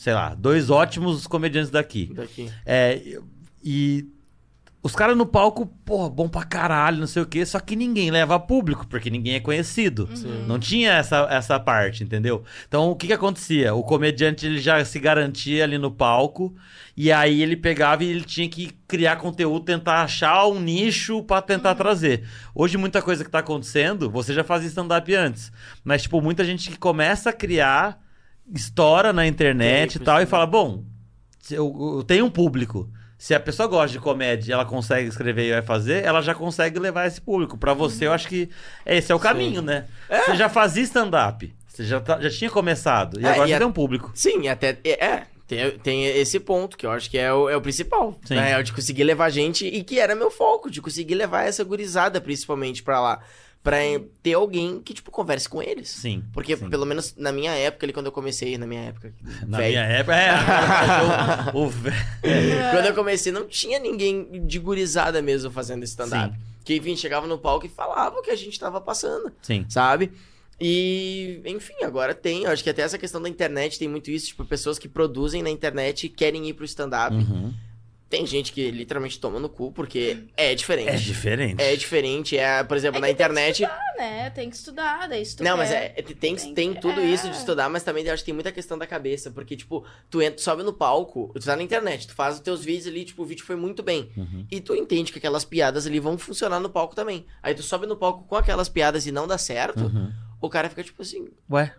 Sei lá, dois ótimos comediantes daqui.
Daqui.
É, e os caras no palco, porra, bom pra caralho, não sei o quê, só que ninguém leva público, porque ninguém é conhecido.
Sim.
Não tinha essa, essa parte, entendeu? Então, o que que acontecia? O comediante, ele já se garantia ali no palco, e aí ele pegava e ele tinha que criar conteúdo, tentar achar um nicho pra tentar trazer. Hoje, muita coisa que tá acontecendo, você já fazia stand-up antes, mas, tipo, muita gente que começa a criar, estoura na internet e tal, e
sim.
fala, bom, eu, eu tenho um público. Se a pessoa gosta de comédia e ela consegue escrever e vai fazer, ela já consegue levar esse público. Pra você, eu acho que esse é o caminho, né? Você já fazia stand-up. Você já, tá- já tinha começado. E
É,
agora
e
você
a-
tem um público.
Sim, até. É, é, tem, tem esse ponto que eu acho que é o, é o principal.
Sim.
Né? É o de conseguir levar gente e que era meu foco, de conseguir levar essa gurizada principalmente pra lá. Pra ter alguém que, tipo, converse com eles.
Sim.
Porque,
sim.
pelo menos na minha época, ali, quando eu comecei, na minha época.
Na minha época. É, o, o vé-
Quando eu comecei, não tinha ninguém de gurizada mesmo fazendo stand-up. Que, enfim, chegava no palco e falava o que a gente tava passando,
Sim.
sabe? E, enfim, agora tem. Eu acho que até essa questão da internet tem muito isso. Tipo, pessoas que produzem na internet e querem ir pro stand-up.
Uhum.
Tem gente que literalmente toma no cu, porque é diferente.
É diferente.
É diferente. É, por exemplo,
É
na
que tem que
internet.
Ah, né? Tem que estudar, daí tu
Não, mas
quer-
é, é- tem,
tem
tem
que-
tudo
é.
isso de estudar, mas também eu acho que tem muita questão da cabeça. Porque, tipo, tu, entra, tu sobe no palco, tu tá na internet, tu faz os teus vídeos ali, tipo, o vídeo foi muito bem.
Uhum.
E tu entende que aquelas piadas ali vão funcionar no palco também. Aí tu sobe no palco com aquelas piadas e não dá certo,
Uhum.
o cara fica tipo assim,
Ué.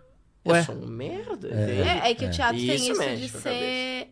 eu
Ué.
sou um merda,
É.
É, é que o teatro tem
Isso
isso de ser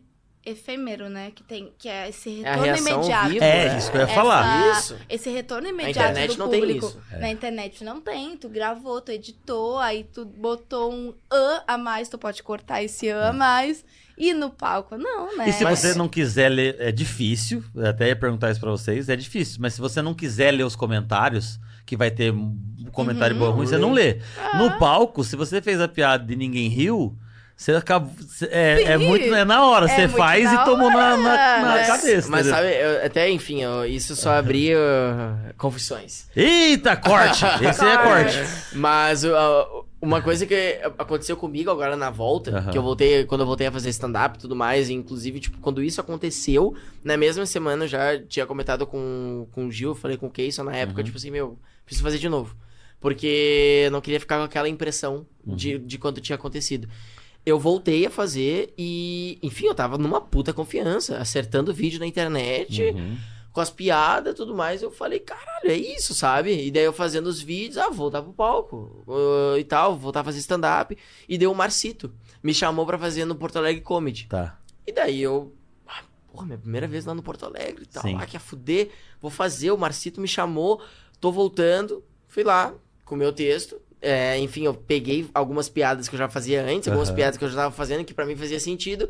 efêmero, né? Que, tem, que é esse
É
retorno
reação
imediato.
viva,
É,
né?
isso que eu ia
Essa-
falar.
Isso.
Esse retorno imediato
internet
do
não tem
público.
isso.
Na internet não tem. Tu gravou, tu editou, aí tu botou um a a mais, tu pode cortar esse a a mais. E no palco, não, né?
E se
Mas-
você não quiser ler, é difícil, eu até ia perguntar isso pra vocês, é difícil, mas se você não quiser ler os comentários, que vai ter um comentário
Uhum.
bom ruim, você não lê.
Ah.
No palco, se você fez a piada e ninguém riu, você acaba. É, é muito. É na hora,
É
você faz e tomou na, na, na
hora.
cabeça.
Mas sabe, eu- até enfim, eu- isso só abria uh, confissões.
Eita, corte! Esse aí é corte.
Mas uh, uma coisa que aconteceu comigo agora na volta, que eu voltei, quando eu voltei a fazer stand-up e tudo mais, e inclusive, tipo, quando isso aconteceu, na mesma semana eu já tinha comentado com, com o Gil, falei com o Keyson na época,
Uhum.
tipo assim, meu, preciso fazer de novo. Porque eu não queria ficar com aquela impressão de,
Uhum.
de quando tinha acontecido. Eu voltei a fazer e, enfim, eu tava numa puta confiança, acertando vídeo na internet
Uhum.
com as piadas e tudo mais, eu falei, caralho, é isso, sabe? E daí eu fazendo os vídeos, ah, vou voltar pro palco uh, e tal, voltar a fazer stand-up. E deu o Marcito, me chamou pra fazer no Porto Alegre Comedy.
Tá.
E daí eu, ah, porra, minha primeira vez lá no Porto Alegre e tal,
Sim.
ah, que a fuder, vou fazer, o Marcito me chamou, tô voltando, fui lá com o meu texto. É, enfim, eu peguei algumas piadas que eu já fazia antes, algumas
Aham.
piadas que eu já tava fazendo, que pra mim fazia sentido.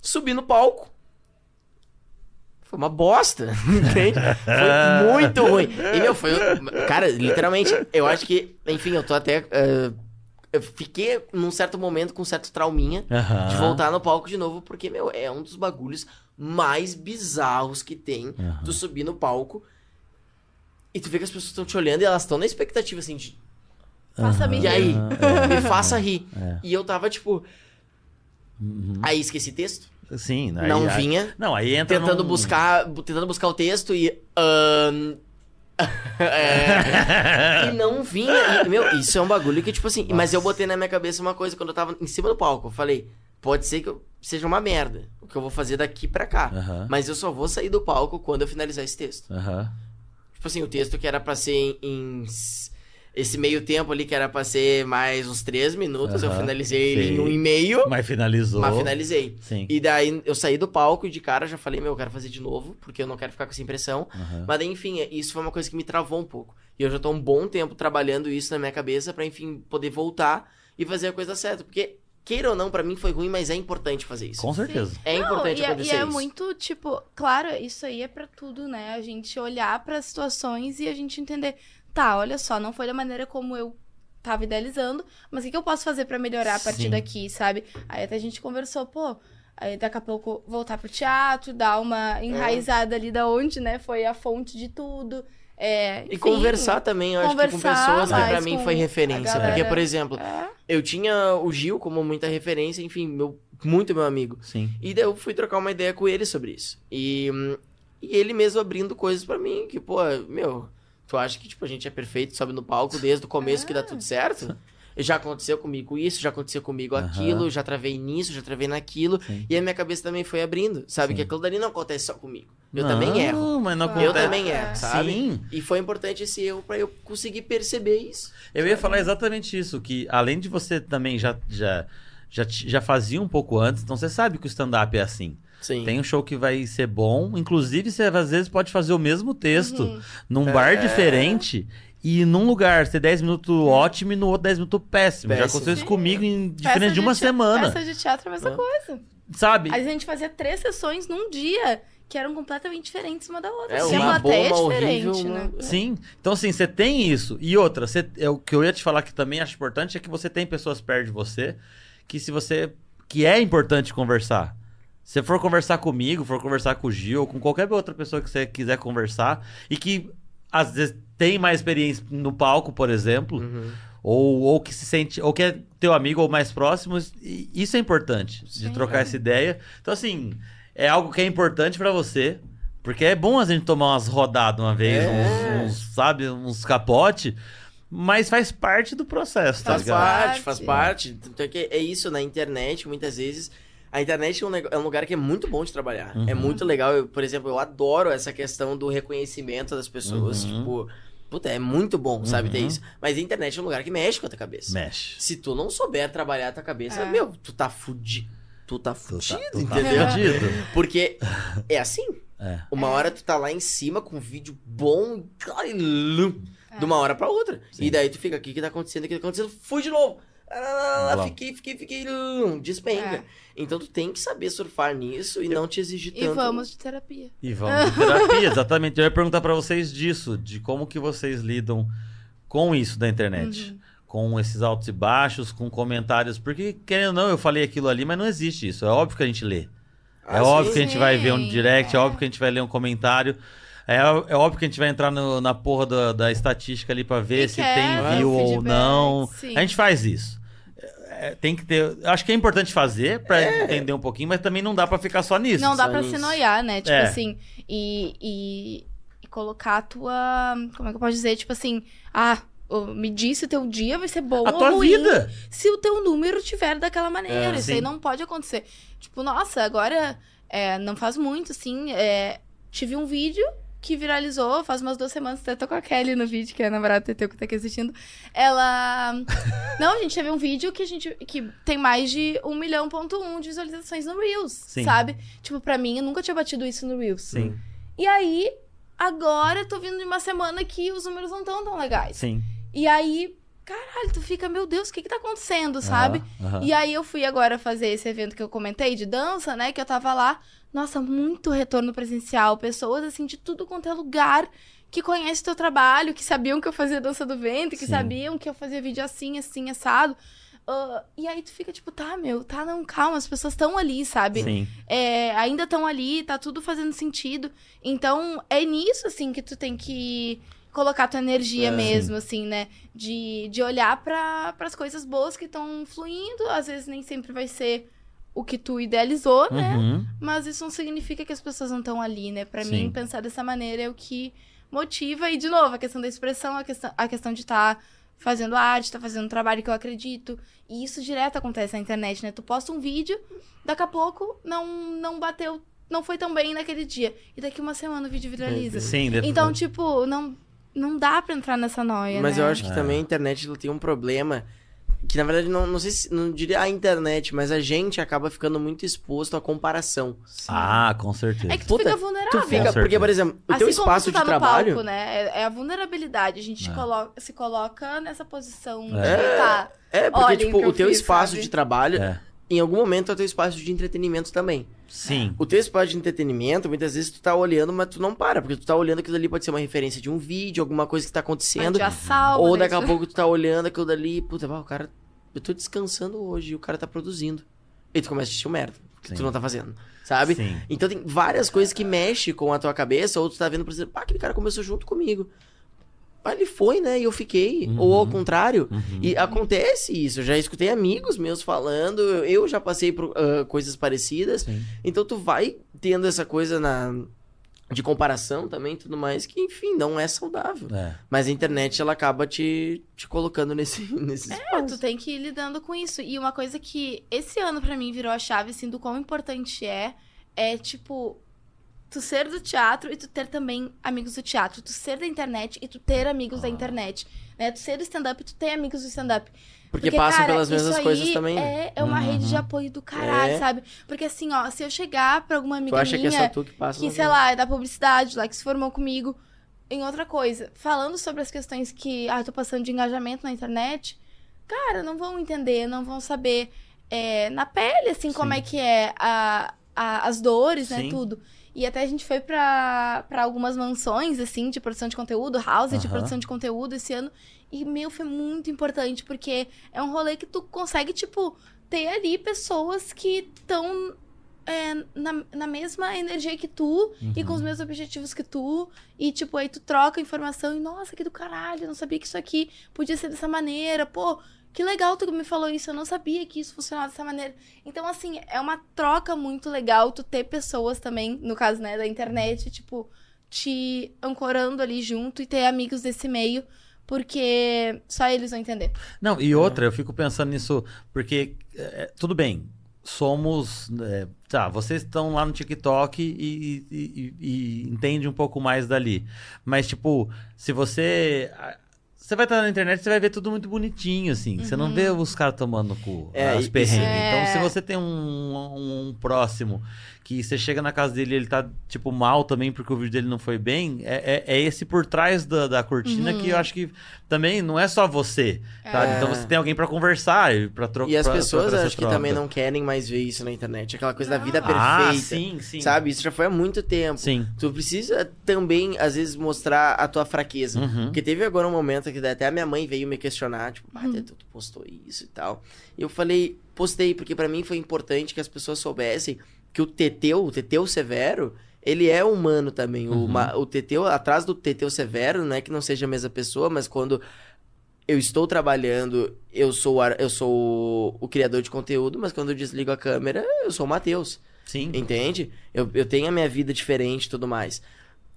Subi no palco, foi uma bosta, entende? Foi muito ruim. E, meu, foi. Cara, literalmente, eu acho que. Enfim, eu tô até. eh, eu fiquei num certo momento com um certo trauminha
Aham.
de voltar no palco de novo, porque, meu, é um dos bagulhos mais bizarros que tem. Tu subir no palco e tu vê que as pessoas estão te olhando e elas estão na expectativa, assim, de
Faça-me
E aí?
Aham,
me faça rir.
É.
E eu tava, tipo.
Uhum.
Aí esqueci texto.
Sim, aí-
não
aí-
vinha.
Não, aí entra.
Tentando
num-
buscar. Tentando buscar o texto e. ahn, é, e não vinha. E, meu, isso é um bagulho que, tipo assim. Mas eu botei na minha cabeça uma coisa quando eu tava em cima do palco. Eu falei, pode ser que eu- seja uma merda o que eu vou fazer daqui pra cá.
Aham.
Mas eu só vou sair do palco quando eu finalizar esse texto.
Aham.
Tipo assim, o texto que era pra ser em. em esse meio tempo ali, que era pra ser mais uns três minutos, eu
Aham.
finalizei ele em
Sim.
um e meio.
Mas finalizou.
Mas finalizei.
Sim.
E daí eu saí do palco e de cara já falei, meu, eu quero fazer de novo, porque eu não quero ficar com essa impressão.
Aham.
Mas daí, enfim, isso foi uma coisa que me travou um pouco. E eu já tô um bom tempo trabalhando isso na minha cabeça pra, enfim, poder voltar e fazer a coisa certa. Porque, queira ou não, pra mim foi ruim, mas é importante fazer isso.
Com certeza.
É
Não,
importante
e, é-
acontecer
e é
isso.
muito, tipo, claro, isso aí é pra tudo, né? A gente olhar para situações e a gente entender, tá, olha só, não foi da maneira como eu tava idealizando, mas o que, que eu posso fazer pra melhorar a partir
Sim.
daqui, sabe? Aí até a gente conversou, pô, aí daqui a pouco voltar pro teatro, dar uma enraizada ali da onde, né, foi a fonte de tudo. É,
E
enfim.
conversar também, eu acho que com
conversar
pessoas que pra mim foi referência.
galera.
Porque, por exemplo,
É.
eu tinha o Gil como muita referência, enfim, meu, muito meu amigo.
Sim.
E daí eu fui trocar uma ideia com ele sobre isso. E, hum, e ele mesmo abrindo coisas pra mim, que, pô, meu, tu acha que, tipo, a gente é perfeito, sobe no palco desde o começo que dá tudo certo? Já aconteceu comigo isso, já aconteceu comigo
Aham.
aquilo, já travei nisso, já travei naquilo.
Sim.
E a minha cabeça também foi abrindo, sabe?
Sim.
Que aquilo dali não acontece só comigo. Eu
Não,
também erro.
mas não
Claro.
Eu
acontece.
também
É.
erro, sabe?
Sim.
E foi importante esse erro pra eu conseguir perceber isso.
Eu ia falar exatamente isso, que além de você também já, já, já, já fazia um pouco antes, então você sabe que o stand-up é assim.
Sim.
Tem um show que vai ser bom, inclusive você às vezes pode fazer o mesmo texto
Uhum.
num bar
É.
diferente e num lugar ser 10 minutos ótimo e no outro 10 minutos péssimo. Já
Péssimo.
aconteceu isso
Sim.
comigo em
Peça
diferente de uma
te-
semana,
Peça de teatro é a mesma
Ah.
coisa.
sabe?
A gente fazia três sessões num dia, que eram completamente diferentes uma da outra.
É,
Porque
uma
a plateia
boa, uma
é diferente,
horrível,
né?
uma-
Sim. Então, assim, você tem isso. E outra, você, é, o que eu ia te falar que também acho importante é que você tem pessoas perto de você que se você. que é importante conversar. Se for conversar comigo, for conversar com o Gil, ou com qualquer outra pessoa que você quiser conversar, e que às vezes tem mais experiência no palco, por exemplo,
Uhum.
ou, ou que se sente, ou que é teu amigo ou mais próximo, isso é importante, de
Sim.
trocar essa ideia. Então, assim, é algo que é importante pra você, porque é bom a gente tomar umas rodadas uma vez,
É.
uns, uns, sabe, uns capote, mas faz parte do processo, tá
Faz
ligado?
parte,
parte.
faz parte. É que é isso, na internet, muitas vezes. A internet é um, é um lugar que é muito bom de trabalhar. É
Uhum.
muito legal. Eu, por exemplo, eu adoro essa questão do reconhecimento das pessoas.
Uhum.
Tipo, puta, é muito bom, sabe, ter
Uhum.
isso. Mas a internet é um lugar que mexe com a tua cabeça.
Mexe.
Se tu não souber trabalhar a tua cabeça,
É.
meu, tu tá fudido. Tu tá
Tu
fudido,
tá- tu tá
entendeu?
fudido.
Porque é assim.
É.
Uma
É.
hora tu tá lá em cima com um vídeo bom e
É.
de uma hora pra outra.
Sim.
E daí tu fica, o que que tá acontecendo? O que tá acontecendo? Fui de novo. Ah, lá, fiquei, fiquei, fiquei, despenca.
É.
Então tu tem que saber surfar nisso e não te exigir
E
tanto.
vamos de terapia.
E vamos de terapia, exatamente. Eu ia perguntar pra vocês disso, de como que vocês lidam com isso da internet.
Uhum.
Com esses altos e baixos, com comentários. Porque, querendo ou não, eu falei aquilo ali, mas não existe isso. É óbvio que a gente lê. É
Ah,
óbvio que a gente vai ver um direct, é.
é.
óbvio que a gente vai ler um comentário. É, é óbvio que a gente vai entrar no- na porra da, da estatística ali pra ver
E
se tem view ou não.
sim.
A gente faz isso. É, tem que ter. Acho que é importante fazer pra entender um pouquinho, mas também não dá pra ficar só nisso.
Não dá pra se noiar, né? Tipo
É.
assim, e, e, e colocar a tua. Como é que eu posso dizer? Tipo assim, ah, me disse o teu dia vai ser bom
A
ou
tua
ruim
vida.
se o teu número tiver daquela maneira.
É,
Isso
sim.
aí não pode acontecer. Tipo, nossa, agora é, não faz muito, assim. é, tive um vídeo que viralizou faz umas duas semanas. Até tô com a Kelly no vídeo, que é a namorada do Teteu que tá aqui assistindo. Ela. Não, a gente teve um vídeo que a gente. que tem mais de 1 milhão ponto um de visualizações no Reels.
Sim.
Sabe? Tipo, pra mim, eu nunca tinha batido isso no Reels.
Sim,
E aí, agora eu tô vindo de uma semana que os números não tão tão legais.
sim.
E aí, caralho, tu fica, meu Deus, o que que tá acontecendo, sabe?
Aham, aham.
E aí eu fui agora fazer esse evento que eu comentei de dança, né? Que eu tava lá. Nossa, muito retorno presencial. Pessoas, assim, de tudo quanto é lugar que conhecem teu trabalho, que sabiam que eu fazia dança do ventre, que
Sim.
sabiam que eu fazia vídeo assim, assim, assado. Ah, e aí tu fica tipo, tá, meu, tá, não, calma, as pessoas estão ali, sabe?
Sim.
É, ainda estão ali, tá tudo fazendo sentido. Então, é nisso, assim, que tu tem que colocar tua energia
É.
mesmo, assim, né? De, de olhar para as coisas boas que estão fluindo. Às vezes nem sempre vai ser o que tu idealizou, né?
Uhum.
Mas isso não significa que as pessoas não estão ali, né? Pra
Sim.
mim, pensar dessa maneira é o que motiva. E, de novo, a questão da expressão, a questão, a questão de estar fazendo arte, estar fazendo um trabalho que eu acredito. E isso direto acontece na internet, né? Tu posta um vídeo, daqui a pouco não, não bateu, não foi tão bem naquele dia. E daqui uma semana o vídeo viraliza.
Sim, deve-
Então, tipo, não, não dá pra entrar nessa noia,
Mas
né?
eu acho que
É.
também a internet ela tem um problema que na verdade não, não sei se não diria a internet, mas a gente acaba ficando muito exposto à comparação.
Ah, com certeza.
É que tu
Puta,
fica vulnerável.
Tu fica, porque, por exemplo, o
assim
teu
como
espaço
tu tá
de
no
trabalho.
palco, né? É, é a vulnerabilidade. A gente
É.
coloca, se coloca nessa posição de
É.
tá.
É, porque,
Olhem
tipo,
o
teu
fiz,
espaço
sabe?
de trabalho,
É.
em algum momento, é o teu espaço de entretenimento também.
Sim.
O teu espaço de entretenimento, muitas vezes tu tá olhando, mas tu não para, porque tu tá olhando aquilo ali pode ser uma referência de um vídeo, alguma coisa que tá acontecendo.
De assalto,
Ou
né?
daqui a pouco tu tá olhando aquilo dali, puta, pá, o cara. Eu tô descansando hoje e o cara tá produzindo. E tu começa a assistir o merda, que
Sim.
tu não tá fazendo. Sabe?
Sim.
Então tem várias coisas que mexem com a tua cabeça, ou tu tá vendo, por exemplo, pá, aquele cara começou junto comigo. Ele foi, né? E eu fiquei.
Uhum.
Ou ao contrário.
Uhum.
E acontece isso. Eu já escutei amigos meus falando, eu já passei por ah, coisas parecidas.
Sim.
Então tu vai tendo essa coisa na de comparação também e tudo mais, que enfim, não é saudável.
É.
Mas a internet ela acaba te, te colocando nesse, nesse
É,
espaço.
tu tem que ir lidando com isso. E uma coisa que esse ano pra mim virou a chave, assim, do quão importante é, é tipo, tu ser do teatro e tu ter também amigos do teatro. Tu ser da internet e tu ter amigos da
Ah.
internet. Né? Tu ser do stand-up e tu ter amigos do stand-up.
Porque, passam
cara,
pelas mesmas
isso
coisas
aí
também. né?
É, é uma
Uhum.
rede de apoio do caralho,
É.
sabe? Porque assim, ó, se eu chegar pra alguma
Tu
amiga
acha que é
minha
só tu que passa?
que, sei lá, é da publicidade, lá que se formou comigo, em outra coisa, falando sobre as questões que, ah, eu tô passando de engajamento na internet, cara, não vão entender, não vão saber é, na pele, assim, como
Sim.
é que é a, a- as dores, né,
Sim.
tudo. E até a gente foi pra, pra algumas mansões, assim, de produção de conteúdo, house de
Aham.
produção de conteúdo esse ano. E, meu, foi muito importante, porque é um rolê que tu consegue, tipo, ter ali pessoas que estão na, na mesma energia que tu e com os
Uhum.
mesmos objetivos que tu. E, tipo, aí tu troca informação e, nossa, que do caralho, eu não sabia que isso aqui podia ser dessa maneira. Pô, que legal tu me falou isso, eu não sabia que isso funcionava dessa maneira. Então, assim, é uma troca muito legal tu ter pessoas também, no caso, né, da internet, tipo, te ancorando ali junto e ter amigos desse meio, porque só eles vão entender.
Não, e outra, eu fico pensando nisso, porque é, tudo bem, somos. é, tá, vocês estão lá no TikTok e, e, e, e entende um pouco mais dali. Mas, tipo, se você. Você vai estar na internet, você vai ver tudo muito bonitinho, assim. Você não vê os caras tomando cu,
É,
as perrengues.
É.
Então, se você tem um, um- um próximo que você chega na casa dele e ele tá, tipo, mal também porque o vídeo dele não foi bem, é, é, é esse por trás da, da cortina que eu acho que também não é só você, sabe?
É.
Então você tem alguém pra conversar e pra trocar.
E as pessoas acho que também não querem mais ver isso na internet. Aquela coisa da vida
Ah,
perfeita.
sim, sim.
Sabe? Isso já foi há muito tempo.
Sim.
Tu precisa também, às vezes, mostrar a tua fraqueza.
Uhum.
Porque teve agora um momento que até a minha mãe veio me questionar, tipo, ah,
Uhum.
tu tu postou isso e tal. E eu falei, postei, porque pra mim foi importante que as pessoas soubessem que o Teteu, o Teteu Severo, ele é humano também. O,
Uhum.
ma- o Teteu, atrás do Teteu Severo, não é que não seja a mesma pessoa, mas quando eu estou trabalhando, eu sou, o eu sou o, o criador de conteúdo, mas quando eu desligo a câmera, eu sou o Matheus.
Sim.
Entende? Eu, eu tenho a minha vida diferente e tudo mais.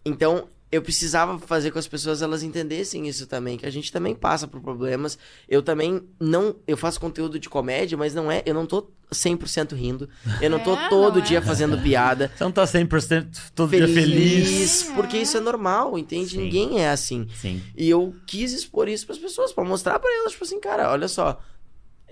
Então, eu precisava fazer com as pessoas elas entendessem isso também, que a gente também passa por problemas. Eu também não, eu faço conteúdo de comédia, mas não é, eu não tô 100% rindo. Eu não tô
É,
todo
não
dia
é.
fazendo piada.
Você não tá 100% todo dia feliz.
Feliz, porque isso é normal, entende?
Sim.
Ninguém é assim.
Sim.
E eu quis expor isso pras pessoas, pra mostrar pra elas, tipo assim, cara, olha só.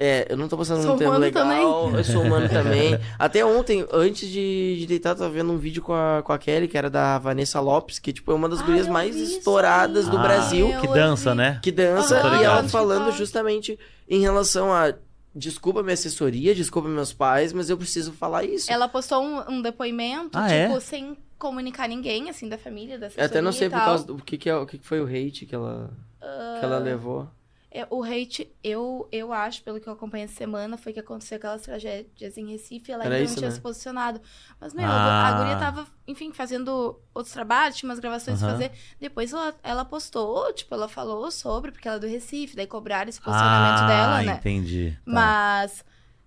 É, eu não tô passando
Sou
um tempo legal, eu sou humano também. Até ontem, antes de, de deitar, eu tava vendo um vídeo com a, com a Kelly, que era da Vanessa Lopes, que tipo, é uma das
Ah,
gurias mais
isso
estouradas do
Ah,
Brasil,
Que dança, né?
que dança,
Tô
e ela falando justamente em relação a desculpa minha assessoria, desculpa meus pais, mas eu preciso falar isso.
Ela postou um, um depoimento,
Ah,
tipo,
é?
sem comunicar ninguém, assim, da família, da
Eu até não sei
assessoria
por causa do que, que, é, o que, que foi o hate que ela, que ela levou.
É, o hate, eu, eu acho, pelo que eu acompanhei essa semana, foi que aconteceu aquelas tragédias em Recife, ela
Era
ainda
isso,
não tinha
né?
se posicionado. Mas, meu,
Ah.
a guria tava, enfim, fazendo outros trabalhos, tinha umas gravações pra fazer. Depois ela, ela postou, tipo, ela falou sobre, porque ela é do Recife, daí cobraram esse posicionamento
ah,
dela, né?
entendi. Tá.
Mas.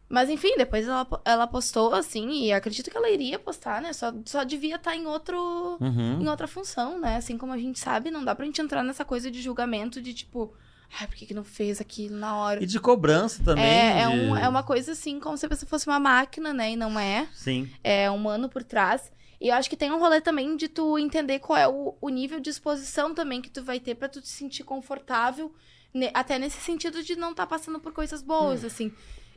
Mas enfim, depois ela, ela postou, assim, e acredito que ela iria postar, né? Só, só devia estar em outro.
Uhum.
Em outra função, né? Assim como a gente sabe, não dá pra gente entrar nessa coisa de julgamento de tipo, ai, por que, que não fez aquilo na hora?
E de cobrança também.
É, é,
de-
um- é uma coisa assim, como se a pessoa fosse uma máquina, né? E não é.
Sim.
É humano por trás. E eu acho que tem um rolê também de tu entender qual é o, o nível de exposição também que tu vai ter pra tu te sentir confortável ne- até nesse sentido de não estar passando por coisas boas,
Hum.
assim.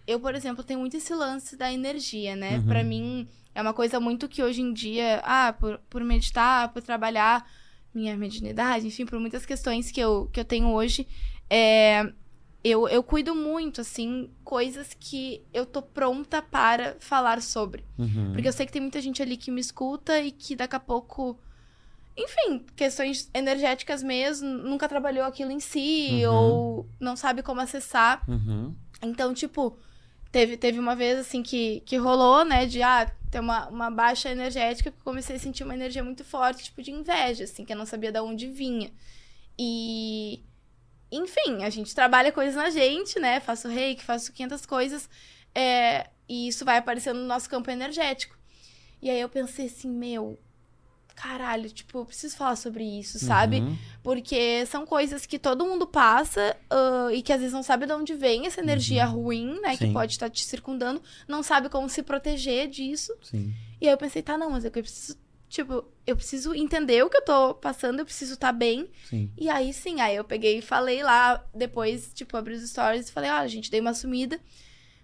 Eu, por exemplo, tenho muito esse lance da energia, né?
Uhum.
Pra mim, é uma coisa muito que hoje em dia, ah, por, por meditar, por trabalhar minha mediunidade, enfim, por muitas questões que eu, que eu tenho hoje, é, eu, eu cuido muito, assim, coisas que eu tô pronta para falar sobre.
Uhum.
Porque eu sei que tem muita gente ali que me escuta e que daqui a pouco. Enfim, questões energéticas mesmo, nunca trabalhou aquilo em si,
Uhum.
ou não sabe como acessar.
Uhum.
Então, tipo, teve, teve uma vez assim que, que rolou, né? De ah, ter uma, uma baixa energética, que eu comecei a sentir uma energia muito forte, tipo, de inveja, assim, que eu não sabia de onde vinha. E. Enfim, a gente trabalha coisas na gente, né? Faço reiki, faço 500 coisas. é, e isso vai aparecendo no nosso campo energético. E aí eu pensei assim, meu. Caralho, tipo, eu preciso falar sobre isso, sabe?
Uhum.
Porque são coisas que todo mundo passa ah, e que às vezes não sabe de onde vem essa energia ruim, né? Que
Uhum. Sim.
pode estar te circundando, não sabe como se proteger disso.
Sim.
E aí eu pensei, tá, não, mas eu preciso, tipo, eu preciso entender o que eu tô passando, eu preciso estar bem.
Sim.
E aí sim, aí eu peguei e falei lá, depois, tipo, abri os stories e falei, olha, gente, dei uma sumida,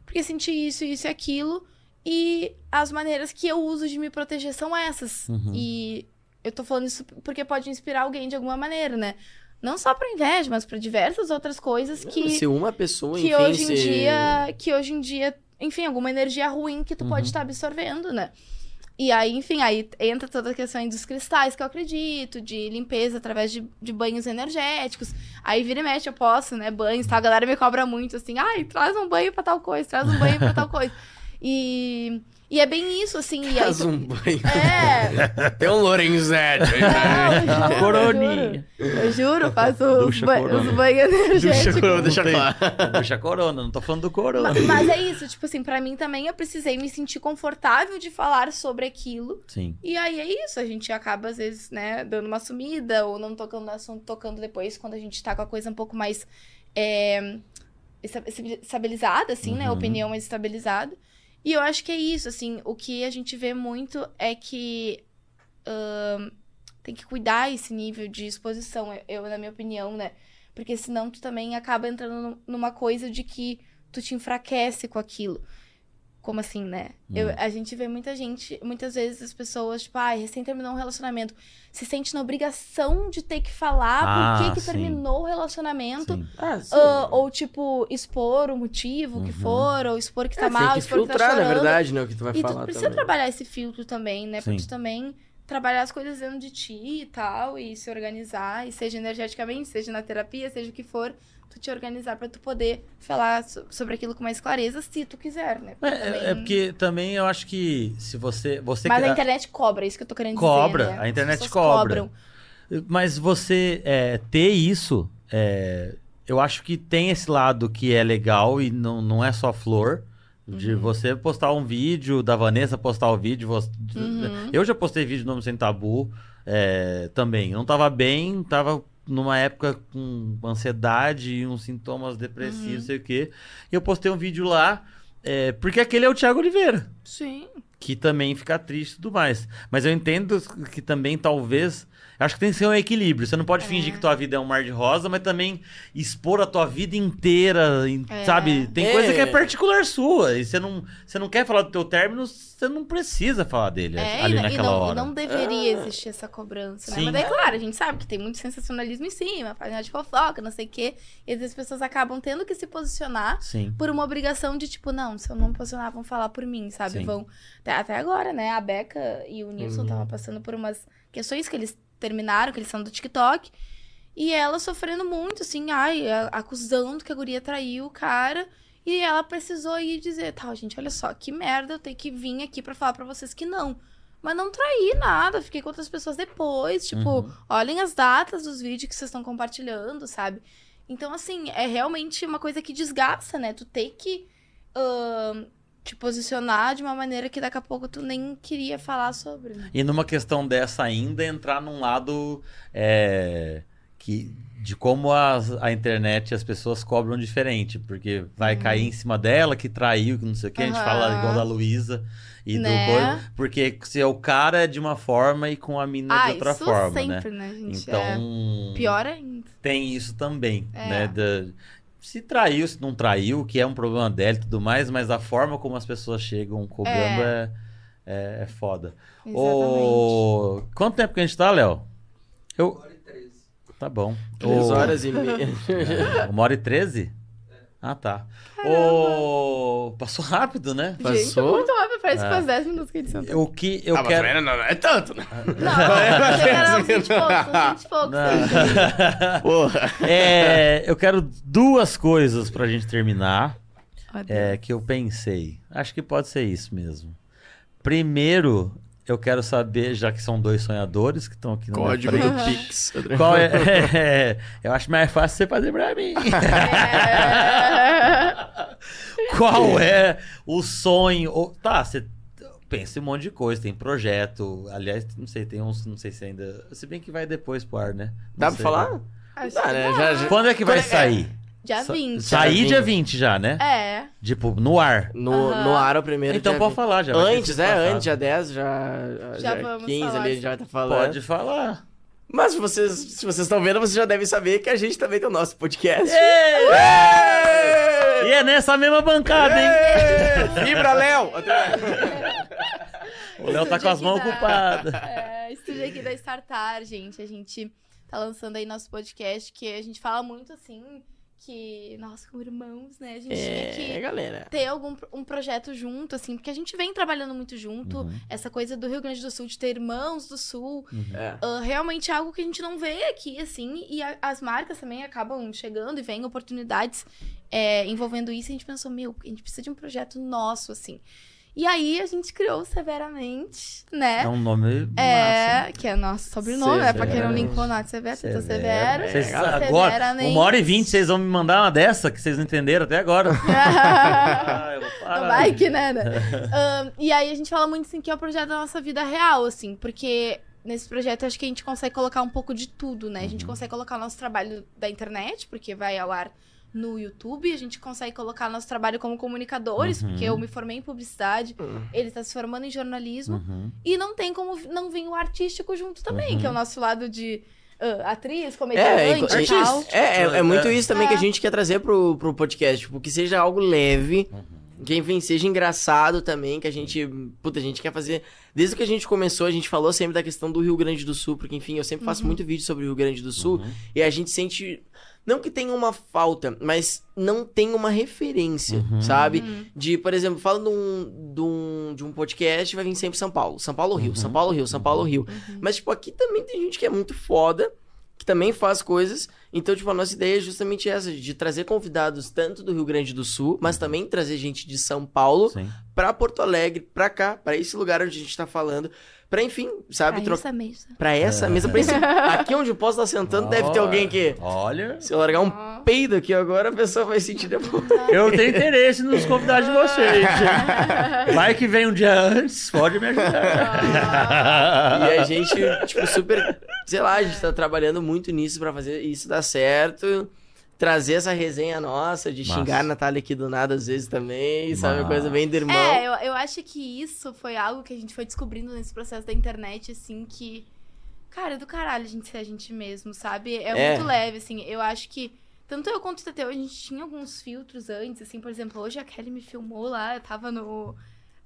porque senti isso, isso e aquilo. E as maneiras que eu uso de me proteger são essas.
Uhum.
E eu tô falando isso porque pode inspirar alguém de alguma maneira, né? Não só pra inveja, mas pra diversas outras coisas que,
Se uma pessoa,
que
enfim,
hoje em
se-
dia. Que hoje em dia, enfim, alguma energia ruim que tu
Uhum.
pode estar absorvendo, né? E aí, enfim, aí entra toda a questão dos cristais que eu acredito, de limpeza através de, de banhos energéticos. Aí vira e mexe, eu posso, né? Banhos, tá? A galera me cobra muito, assim, ai, traz um banho pra tal coisa, traz um banho pra tal coisa. E, e é bem isso, assim. E aí,
Faz um banho.
É,
Tem um Lorenzetti.
eu juro,
Coroninha.
Eu juro, faço os,
Ducha
ba
corona.
os banhos
Deixa,
energéticos.
tem-
claro.
Deixa a corona, não tô falando do corona.
Ma- Mas é isso, tipo assim, pra mim também eu precisei me sentir confortável de falar sobre aquilo.
Sim.
E aí é isso, a gente acaba, às vezes, né, dando uma sumida ou não tocando no assunto, tocando depois, quando a gente tá com a coisa um pouco mais é, esta- estabilizada, assim, né? A
Uhum.
opinião mais estabilizada. E eu acho que é isso, assim, o que a gente vê muito é que ahn, tem que cuidar esse nível de exposição, eu, na minha opinião, né? Porque senão tu também acaba entrando num- numa coisa de que tu te enfraquece com aquilo. Como assim, né? Eu-
Hum.
a gente vê muita gente, muitas vezes as pessoas, tipo, ai, recém terminou um relacionamento, se sente na obrigação de ter que falar
Ah,
por que que terminou o relacionamento.
Sim.
Ah, sim.
ah, ou, tipo, expor o motivo que
Uhum.
for, ou expor que tá
É,
mal,
tem que
expor que tá
filtrar,
chorando.
na verdade, né? O que tu vai
E tu
falar
precisa
também.
trabalhar esse filtro também, né? Pra
Sim.
tu também trabalhar as coisas dentro de ti e tal, e se organizar, e seja energeticamente, seja na terapia, seja o que for, tu te organizar pra tu poder falar so- sobre aquilo com mais clareza, se tu quiser, né?
É,
Porque
é-
também-
é porque também eu acho que se você. você
Mas
que-
a internet cobra, é isso que eu tô querendo
Cobra,
dizer. né?
a internet cobra.
cobram.
Mas você é, ter isso, é, eu acho que tem esse lado que é legal e não, não é só flor. De
Uhum.
você postar um vídeo, da Vanessa postar o vídeo. você-
Uhum.
Eu já postei vídeo do Nome Sem Tabu é, também. Eu não tava bem, tava numa época com ansiedade e uns sintomas depressivos,
Uhum.
sei o quê. E eu postei um vídeo lá, é, porque aquele é o Thiago Oliveira
Sim.
que também fica triste e tudo mais. Mas eu entendo que também, talvez. Acho que tem que ser um equilíbrio. Você não pode
É.
fingir que tua vida é um mar de rosa, mas também expor a tua vida inteira,
É.
sabe? Tem
É.
coisa que é particular sua. E você não, você não quer falar do teu término, você não precisa falar dele
É,
ali
e, não-
naquela
não,
hora.
não deveria existir essa cobrança, né?
Sim.
Mas daí, claro, a gente sabe que tem muito sensacionalismo em cima, página de fofoca, não sei o quê. E às vezes as pessoas acabam tendo que se posicionar
Sim.
por uma obrigação de, tipo, não, se eu não me posicionar, vão falar por mim, sabe?
Sim.
Vão. Até, agora, né? A Beca e o Nilson
Uhum.
estavam passando por umas questões que eles terminaram, que eles são do TikTok. E ela sofrendo muito, assim, ai, acusando que a guria traiu o cara. E ela precisou ir dizer, tá, gente, olha só, que merda, eu tenho que vir aqui pra falar pra vocês que não. Mas não traí nada, fiquei com outras pessoas depois. Tipo,
Uhum.
olhem as datas dos vídeos que vocês estão compartilhando, sabe? Então, assim, é realmente uma coisa que desgasta, né? Tu tem que ahn, te posicionar de uma maneira que daqui a pouco tu nem queria falar sobre. né?
E numa questão dessa ainda, entrar num lado é, que de como as- a, internet e as pessoas cobram diferente, porque vai cair em cima dela que traiu, que não sei o que, a gente fala igual da Luísa e
Né?
do coisa, porque se é o cara é de uma forma e com a mina
Ah,
de outra forma, né?
sempre, né, gente?
Então,
É pior ainda.
tem isso também,
É.
né? da- se traiu, se não traiu, que é um problema dela e tudo mais, mas a forma como as pessoas chegam cobrando é, é, é foda.
Exatamente.
Ô, Quanto tempo que a gente tá, Léo? Eu...
Uma hora e treze.
Tá bom.
Três
Ô,
horas e meia.
é, Uma hora e treze? Ah, tá. Ô, Passou rápido, né?
Gente,
Passou?
muito rápido, parece
É.
que faz 10 minutos que a gente sentou.
O que eu
Ah, mas
quero...
não, não, não é tanto, né?
Não, 20 e poucos, uns 20 e poucos.
Não.
Porra.
É, eu quero duas coisas pra gente terminar.
Deus.
É, que eu pensei. Acho que pode ser isso mesmo. Primeiro, eu quero saber, já que são dois sonhadores que estão aqui no
Código do Pix.
Qual é, é, Eu acho mais fácil você fazer pra mim.
É.
Qual é o sonho? Ou- tá, você pensa em um monte de coisa, tem projeto. Aliás, não sei, tem uns, não sei se ainda. Se bem que vai depois pro ar, né? Não
Dá pra
sei.
falar?
Acho
Dá,
que
né? Já- já-
Quando é que vai
Quando é-
sair?
Dia
Sa-
20.
Sair
Dia
dia 20 já, né?
É.
Tipo, no ar.
No,
Aham.
no ar o primeiro
Então
dia
pode
20.
falar já.
Antes, é,
passado.
antes, dia 10, já,
Já vamos
15
falar,
ali, a gente
sim.
já vai tá falando.
Pode falar.
Mas se vocês, se vocês estão vendo, vocês já devem saber que a gente também tem o nosso podcast.
E é nessa mesma bancada, hein?
Fibra, Léo!
O Léo tá com as mãos ocupadas.
É, estúdio aqui da Startar, gente. A gente tá lançando aí nosso podcast, que a gente fala muito assim, que, nossa, como irmãos, né? A gente
É,
tinha que
galera.
ter algum um projeto junto, assim, porque a gente vem trabalhando muito junto.
Uhum.
Essa coisa do Rio Grande do Sul, de ter irmãos do Sul,
É.
ah, realmente é algo que a gente não vê aqui, assim, e a- as marcas também acabam chegando e vêm oportunidades é, envolvendo isso. E a gente pensou, meu, a gente precisa de um projeto nosso, assim. E aí a gente criou Severamente, né?
É um nome massa.
É, que é nosso sobrenome, né? Pra quem não
Severamente.
linkou nada, Severo, então
Severo.
Severo.
Vocês- agora,
Severamente.
uma hora e vinte, vocês vão me mandar uma dessa que vocês não entenderam até agora. Ah.
Vai que, né? né? Ahn, e aí a gente fala muito assim que é o projeto da nossa vida real, assim, porque nesse projeto acho que a gente consegue colocar um pouco de tudo, né? A gente consegue colocar o nosso trabalho da internet, porque vai ao ar no YouTube, a gente consegue colocar nosso trabalho como comunicadores,
Uhum.
porque eu me formei em publicidade,
Hum.
ele tá se formando em jornalismo,
Uhum.
e não tem como não vir o artístico junto também,
Uhum.
que é o nosso lado de ah, atriz,
É,
comediante e tal.
é, é, é muito
É.
isso também que a
É.
gente quer trazer pro, pro podcast. Tipo, que seja algo leve,
Uhum.
que enfim, seja engraçado também, que a gente. Puta, a gente quer fazer. Desde que a gente começou, a gente falou sempre da questão do Rio Grande do Sul, porque enfim, eu sempre faço muito vídeo sobre o Rio Grande do Sul,
Uhum.
e a gente sente. Não que tenha uma falta, mas não tem uma referência,
Uhum.
sabe?
Uhum.
De, por exemplo, fala de um, de um, de um podcast, vai vir sempre São Paulo. São Paulo, Rio,
Uhum.
São Paulo, Rio, São Paulo, Rio.
Uhum.
Mas, tipo, aqui também tem gente que é muito foda, que também faz coisas. Então, tipo, a nossa ideia é justamente essa, de trazer convidados tanto do Rio Grande do Sul, mas também trazer gente de São Paulo pra Porto Alegre, pra cá, pra esse lugar onde a gente tá falando. Pra, enfim, sabe,
Pra essa mesa.
Pra essa mesa, pra esse... aqui onde eu posso estar sentando, deve ter alguém que.
Olha,
Se eu largar um
Ah.
peido aqui agora, a pessoa vai sentir depois.
eu tenho interesse nos convidados de vocês. Vai que vem um dia antes, pode me ajudar.
E a gente, tipo, super. Sei lá, a gente tá trabalhando muito nisso pra fazer isso dar certo. Trazer essa resenha nossa, de
Massa.
xingar a Natália aqui do nada às vezes também, sabe?
Massa.
Coisa bem do irmão.
É, eu, eu acho que isso foi algo que a gente foi descobrindo nesse processo da internet, assim, que. Cara, é do caralho a gente ser a gente mesmo, sabe? É,
É.
muito leve, assim. Eu acho que. Tanto eu quanto o Teteu, a gente tinha alguns filtros antes, assim, por exemplo, hoje a Kelly me filmou lá, eu tava no.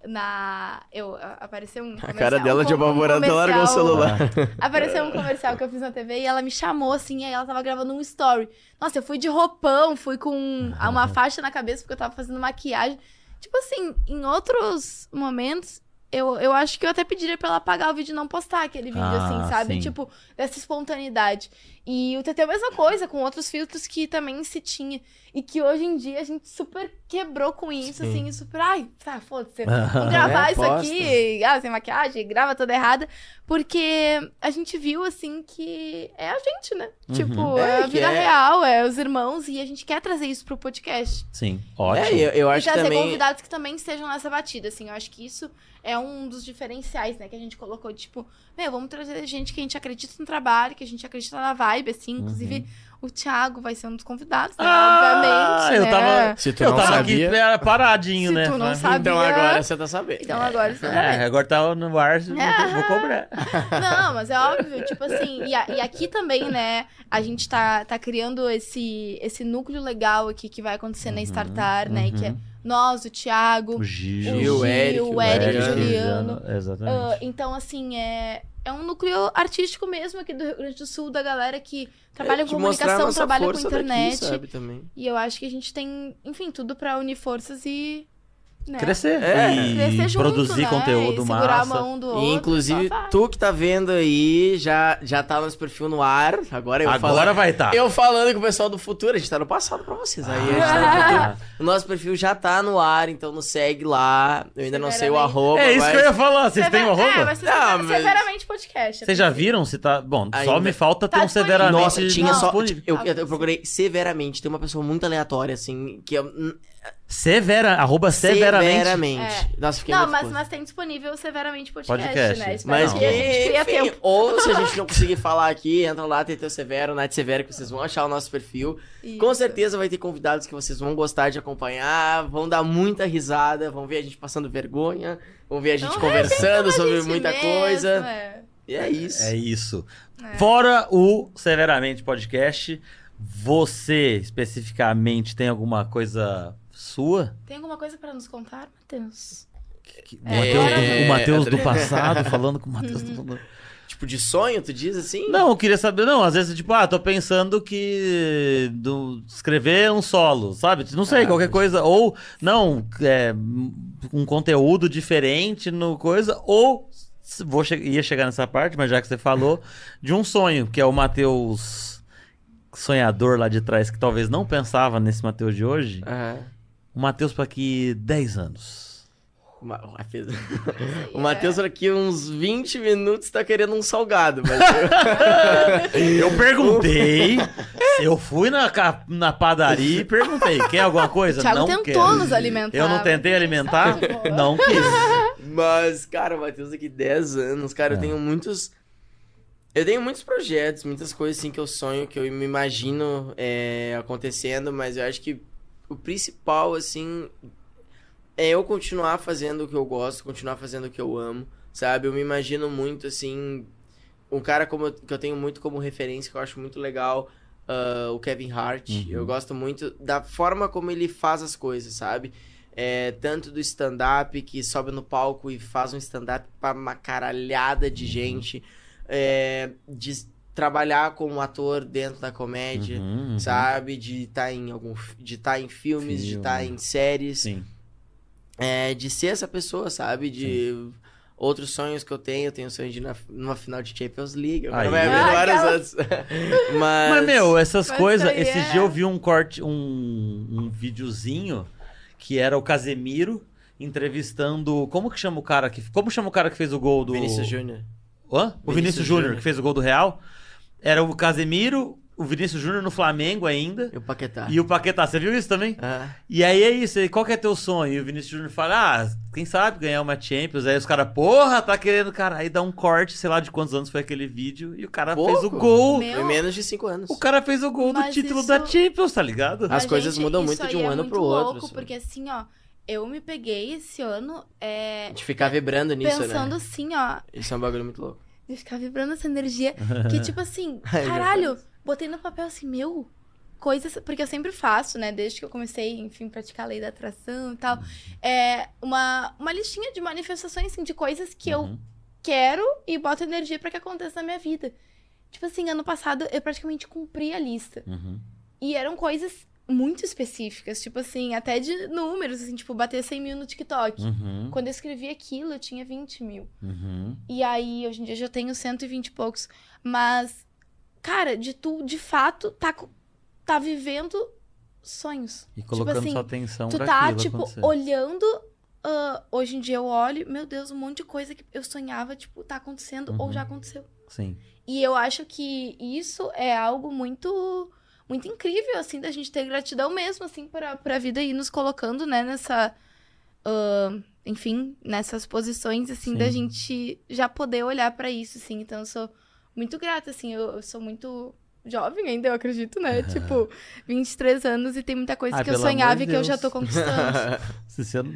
Na. Eu. Apareceu um.
A cara dela de
um- um
apavorada, ela largou o celular.
Apareceu um comercial que eu fiz na TV e ela me chamou, assim, e aí ela tava gravando um story. Nossa, eu fui de roupão, fui com uma faixa na cabeça porque eu tava fazendo maquiagem. Tipo assim, em outros momentos, eu, eu acho que eu até pediria pra ela apagar o vídeo e não postar aquele vídeo,
Ah,
assim, sabe?
sim.
Tipo, dessa espontaneidade. E o TT é a mesma coisa, com outros filtros que também se tinha. E que hoje em dia a gente super quebrou com isso,
Sim.
assim, e super. Ai, tá, foda-se. Vamos gravar
É,
isso
posta.
aqui, ah, sem maquiagem, grava toda errada. Porque a gente viu, assim, que é a gente, né?
Uhum.
Tipo,
É,
é, a vida
é-
real, é os irmãos, e a gente quer trazer isso pro podcast.
Sim,
É,
ótimo.
eu, eu
e
acho que
trazer
também.
convidados que também estejam nessa batida, assim. Eu acho que isso é um dos diferenciais, né? Que a gente colocou, tipo, meu, vamos trazer gente que a gente acredita no trabalho, que a gente acredita na vibe, assim. Inclusive, O Thiago vai ser um dos convidados, né?
Ah,
Obviamente.
eu
né?
tava-
Se tu
Eu
não
tava
sabia,
aqui era paradinho,
Se
né?
tu não
Mas-
sabe-
então
sabia.
agora você tá sabendo.
Então agora você
É, agora tá no ar, vou, vou cobrar.
Não, mas é óbvio, tipo assim, e, a- e aqui também, né, a gente tá, tá criando esse, esse núcleo legal aqui que vai acontecer na Startar, né, que é nós, o Thiago,
O Gil,
o
Gil,
Gil,
o Eric,
o
o
Eric, o
Juliano.
Exatamente.
Ah, então, assim, é, é um núcleo artístico mesmo aqui do Rio Grande do Sul, da galera que trabalha
É,
com comunicação, trabalha com
força daqui,
internet.
sabe, também.
e eu acho que a gente tem, enfim, tudo pra unir forças e. Né,
Crescer.
É.
E
crescer junto,
produzir
né,
conteúdo
e segurar
massa.
a mão do outro.
E, inclusive,
só
tu que tá vendo aí, já, já tá nosso perfil no ar. Agora eu
Agora
falando,
vai estar.
Eu falando com o pessoal do futuro, a gente tá no passado pra vocês. Aí a gente tá no futuro. O nosso perfil já tá no ar, então nos segue lá. Eu ainda não sei o arroba.
É isso
mas-
que eu ia falar. Vocês têm o
Sever- É,
arroba?
vai ser
Não,
sever-
mas-
severamente podcast.
Vocês já viram se tá. Bom, só
Ainda-
me falta ter
Tá
um severamente.
Nossa, tinha só.
disponível.
Eu, eu, eu procurei severamente. Tem uma pessoa muito aleatória, assim, que eu.
Severa, arroba severamente.
Severamente. Nossa, fiquei
Não,
muito
mas, mas tem disponível severamente podcast,
Podcast.
né? Espero
Mas
que a gente cria
enfim,
tempo.
ou se a gente não conseguir falar aqui, entra lá, TT Severo, Nath Severo, que vocês vão achar o nosso perfil. Com
Isso.
certeza vai ter convidados que vocês vão gostar de acompanhar, vão dar muita risada, vão ver a gente passando vergonha, vão ver a gente
Então,
conversando
a
sobre
gente
muita
mesmo,
coisa.
é.
E é isso.
É isso.
É.
Fora o Severamente Podcast, você especificamente tem alguma coisa sua?
Tem alguma coisa pra nos contar, Matheus?
Que-
É.
O Matheus do, Matheus do
É.
passado, falando com o Matheus do.
Tipo de sonho, tu diz assim?
Não, eu queria saber. Não, às vezes, tipo, ah, tô pensando que. Do, escrever um solo, sabe? Não sei,
Ah,
qualquer
mas-
coisa. Ou, não, é, um conteúdo diferente no coisa. Ou, vou che ia chegar nessa parte, mas já que você falou, de um sonho, que é o Matheus sonhador lá de trás, que talvez não pensava nesse Matheus de hoje.
Aham.
O Matheus pra aqui 10 anos.
O Ma- o Matheus- daqui uns 20 minutos tá querendo um salgado, mas
Eu perguntei, eu fui na, na padaria e perguntei, quer alguma coisa?
O Thiago
não
tentou
quero.
nos alimentar.
Eu não tentei alimentar? Não quis.
Mas, cara, o Matheus daqui 10 anos, cara,
É.
eu tenho muitos. Eu tenho muitos projetos, muitas coisas assim que eu sonho, que eu me imagino é, acontecendo, mas eu acho que o principal, assim, é eu continuar fazendo o que eu gosto, continuar fazendo o que eu amo, sabe? Eu me imagino muito, assim, um cara como eu, que eu tenho muito como referência, que eu acho muito legal, ah, o Kevin Hart.
Uhum.
Eu gosto muito da forma como ele faz as coisas, sabe? É, tanto do stand-up, que sobe no palco e faz um stand-up pra uma caralhada de gente. É, de trabalhar como ator dentro da comédia,
Uhum, uhum.
sabe? De estar em algum, de estar em filmes, de estar em séries,
Sim.
é, de ser essa pessoa, sabe? De outros sonhos que eu tenho, eu tenho o sonho de ir na, numa final de Champions League,
Aí.
vai abrir
Ah,
vários
aquelas-
outros. Mas,
Mas, meu, essas coisas.
é-
dia eu vi um corte, um, um videozinho que era o Casemiro entrevistando. Como que chama o cara que. Como chama o cara que fez o gol do.
Vinícius Júnior.
Hã? O Vinícius
Vinícius
Júnior. que fez o gol do Real. Era o Casemiro, o Vinícius Júnior no Flamengo ainda.
E o Paquetá.
E o Paquetá, você viu isso também?
Ah,
E aí é isso, aí qual que é teu sonho? E o Vinícius Júnior fala, ah, quem sabe ganhar uma Champions. Aí os caras, porra, tá querendo, cara. Aí dá um corte, sei lá de quantos anos foi aquele vídeo, e o cara
Pouco.
fez o gol.
Meu,
Foi menos de 5 anos.
O cara fez o gol do
Mas
título
isso-
da Champions, tá ligado?
As
Mas,
coisas
gente,
mudam muito de um
é
ano
muito
pro outro,
louco,
assim.
porque assim, ó, eu me peguei esse ano é,
De ficar vibrando nisso,
pensando
né?
assim, ó,
Isso é um bagulho muito louco.
De ficar vibrando essa energia, que tipo assim, caralho, botei no papel assim, meu, coisas, porque eu sempre faço, né, desde que eu comecei, enfim, praticar a lei da atração e tal, é uma, uma listinha de manifestações, assim, de coisas que eu
Uhum.
quero e boto energia pra que aconteça na minha vida. Tipo assim, ano passado eu praticamente cumpri a lista.
Uhum.
E eram coisas muito específicas, tipo assim, até de números, assim, tipo, bater 100 mil no TikTok.
Uhum.
Quando eu escrevi aquilo, eu tinha 20 mil.
Uhum.
E aí, hoje em dia, eu já tenho 120 e poucos. Mas, cara, de tu, de fato, tá, tá vivendo sonhos.
E colocando
assim,
sua atenção
tu tá, tipo,
acontecer.
olhando. ah, hoje em dia eu olho, meu Deus, um monte de coisa que eu sonhava, tipo, tá acontecendo ou
Uhum.
já aconteceu.
Sim.
E eu acho que isso é algo muito muito incrível, assim, da gente ter gratidão mesmo, assim, pra, pra vida ir nos colocando, né, nessa... ah, enfim, nessas posições, assim,
Sim.
da gente já poder olhar pra isso, assim. Então, eu sou muito grata, assim, eu, eu sou muito jovem ainda, eu acredito, né? Tipo, 23 anos e tem muita coisa
Ai,
que eu sonhava e que eu já tô conquistando.
Se você não,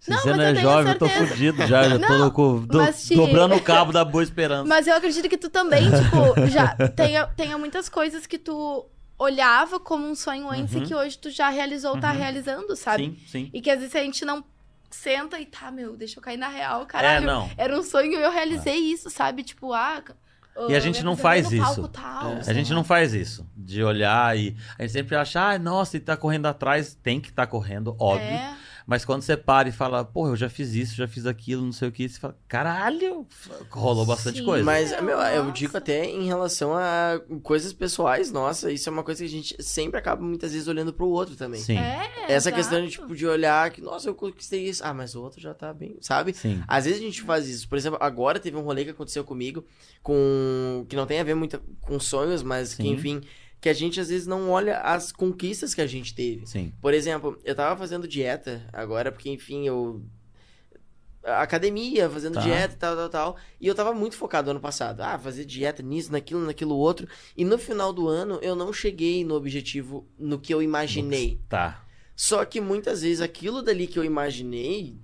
se
Não,
você
mas
não
eu
é jovem, eu tô fudido já. Já tô
Não,
do-
mas,
dobrando o cabo da boa esperança.
Mas eu acredito que tu também, tipo, já tenha, tenha muitas coisas que tu olhava como um sonho antes
Uhum.
e que hoje tu já realizou, tá
Uhum.
realizando, sabe?
Sim, sim.
E que às vezes a gente não senta e tá, meu, deixa eu cair na real, caralho.
É, não.
Era um sonho e eu realizei isso, sabe? Tipo, ah.
E a gente não faz isso.
tal,
É.
A gente não faz isso, de olhar e a gente sempre acha, ah, nossa, e tá correndo atrás, tem que estar correndo, óbvio.
É,
Mas quando você para e fala, pô, eu já fiz isso, já fiz aquilo, não sei o que, você fala, caralho, rolou bastante
Sim.
coisa.
Mas,
Meu,
eu digo até em relação a coisas pessoais, nossa, isso é uma coisa que a gente sempre acaba muitas vezes olhando pro outro também.
Sim,
é,
Essa
exato.
questão de, tipo, de olhar que, nossa, eu conquistei isso. Ah, mas o outro já tá bem, sabe?
sim.
Às vezes a gente faz isso. Por exemplo, agora teve um rolê que aconteceu comigo com. que não tem a ver muito com sonhos, mas que,
Sim.
enfim, que a gente às vezes não olha as conquistas que a gente teve.
Sim.
Por exemplo, eu tava fazendo dieta agora, porque, enfim, eu. Academia, fazendo
Tá.
dieta e tal, tal, tal. E eu tava muito focado ano passado. Ah, fazer dieta nisso, naquilo, naquilo outro. E no final do ano eu não cheguei no objetivo, no que eu imaginei.
Tá.
Só que muitas vezes aquilo dali que eu imaginei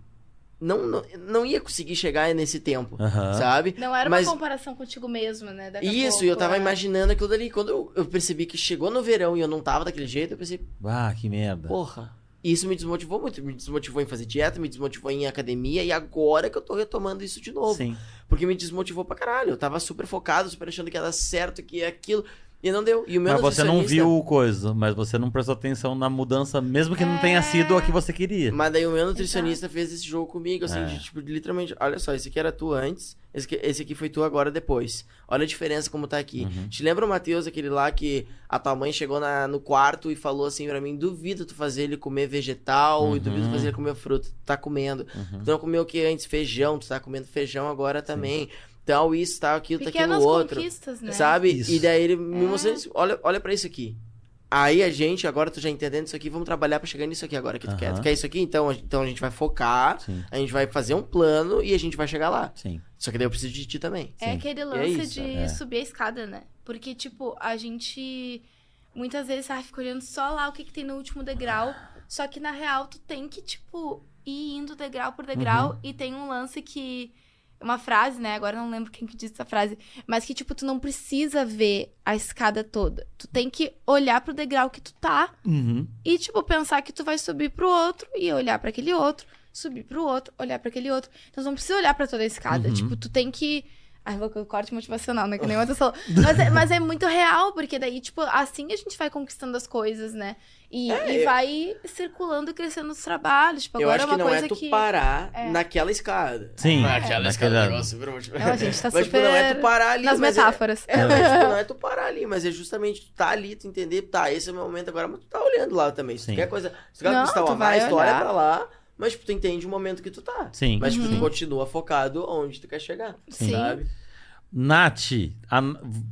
não, não, não ia conseguir chegar nesse tempo,
Aham.
sabe?
Não era
Mas-
uma comparação contigo mesmo, né? Daqui
Isso,
pouco,
e eu tava
é.
imaginando aquilo dali. Quando eu, eu percebi que chegou no verão e eu não tava daquele jeito, eu pensei,
Ah, que merda.
porra. E isso me desmotivou muito. Me desmotivou em fazer dieta, me desmotivou em ir em academia, e agora que eu tô retomando isso de novo.
Sim.
Porque me desmotivou pra caralho. Eu tava super focado, super achando que ia dar certo, que ia aquilo. E não deu. E o meu
Mas você não viu o coisa, mas você não prestou atenção na mudança, mesmo que não tenha sido a que você queria.
Mas daí o meu nutricionista fez esse jogo comigo, assim,
É.
de, tipo, literalmente, olha só, esse aqui era tu antes, esse aqui, esse aqui foi tu agora depois. Olha a diferença como tá aqui.
Uhum.
Te lembra o Matheus, aquele lá que a tua mãe chegou na- no quarto e falou assim pra mim, duvido tu fazer ele comer vegetal
Uhum.
e duvido tu fazer ele comer fruta. Tu tá comendo.
Uhum.
Tu não comeu o que antes? Feijão, tu tá comendo feijão agora também. Tal, isso, tal, aquilo, tá
Pequenas
aquilo outro.
né?
Sabe?
Isso.
E daí ele me
É.
mostrou isso. Olha, olha pra isso aqui. Aí a gente, agora tu já entendendo isso aqui, vamos trabalhar pra chegar nisso aqui agora que tu quer. Tu quer isso aqui? Então, a- então a gente vai focar,
Sim,
a gente vai fazer um plano e a gente vai chegar lá.
sim.
Só que daí eu preciso de ti também.
É
Sim.
aquele
é
lance
isso,
de
é.
subir a escada, né? Porque, tipo, a gente muitas vezes ah, fica olhando só lá o que, que tem no último degrau. Só que na real tu tem que, tipo, ir indo degrau por degrau.
Uhum.
E tem um lance que. Uma frase, né? Agora eu não lembro quem que disse essa frase. Mas que, tipo, tu não precisa ver a escada toda. Tu tem que olhar pro degrau que tu tá
Uhum.
e, tipo, pensar que tu vai subir pro outro e olhar pra aquele outro, subir pro outro, olhar pra aquele outro. Então, tu não precisa olhar pra toda a escada.
Uhum.
Tipo, tu tem que. Ai, vou corte motivacional, né? Que nem outra falou. Mas é, mas é muito real, porque daí, tipo, assim a gente vai conquistando as coisas, né? E,
É,
e
eu-
vai circulando e crescendo os trabalhos. Tipo,
eu
agora
acho
é
que
uma
não
coisa
é tu
que.
parar
É.
naquela escada.
Sim,
Ah, aquela
naquela-
escada, negócio super motivado.
Não, a gente tá
Mas, tipo, não é tu
super
parar ali,
Nas
é-
metáforas.
É, mas tipo, não é tu parar ali, mas é justamente tu tá ali, tu entender, tá, esse é o meu momento agora, mas tu tá olhando lá também. Se
Sim.
tu quer coisa, se tu quer
Não,
conquistar uma mais,
vai
tu olha pra lá, mas tipo, tu entende o momento que tu tá.
Sim.
Mas tipo,
Uhum.
tu continua focado onde tu quer chegar,
Sim.
sabe?
Nath, a-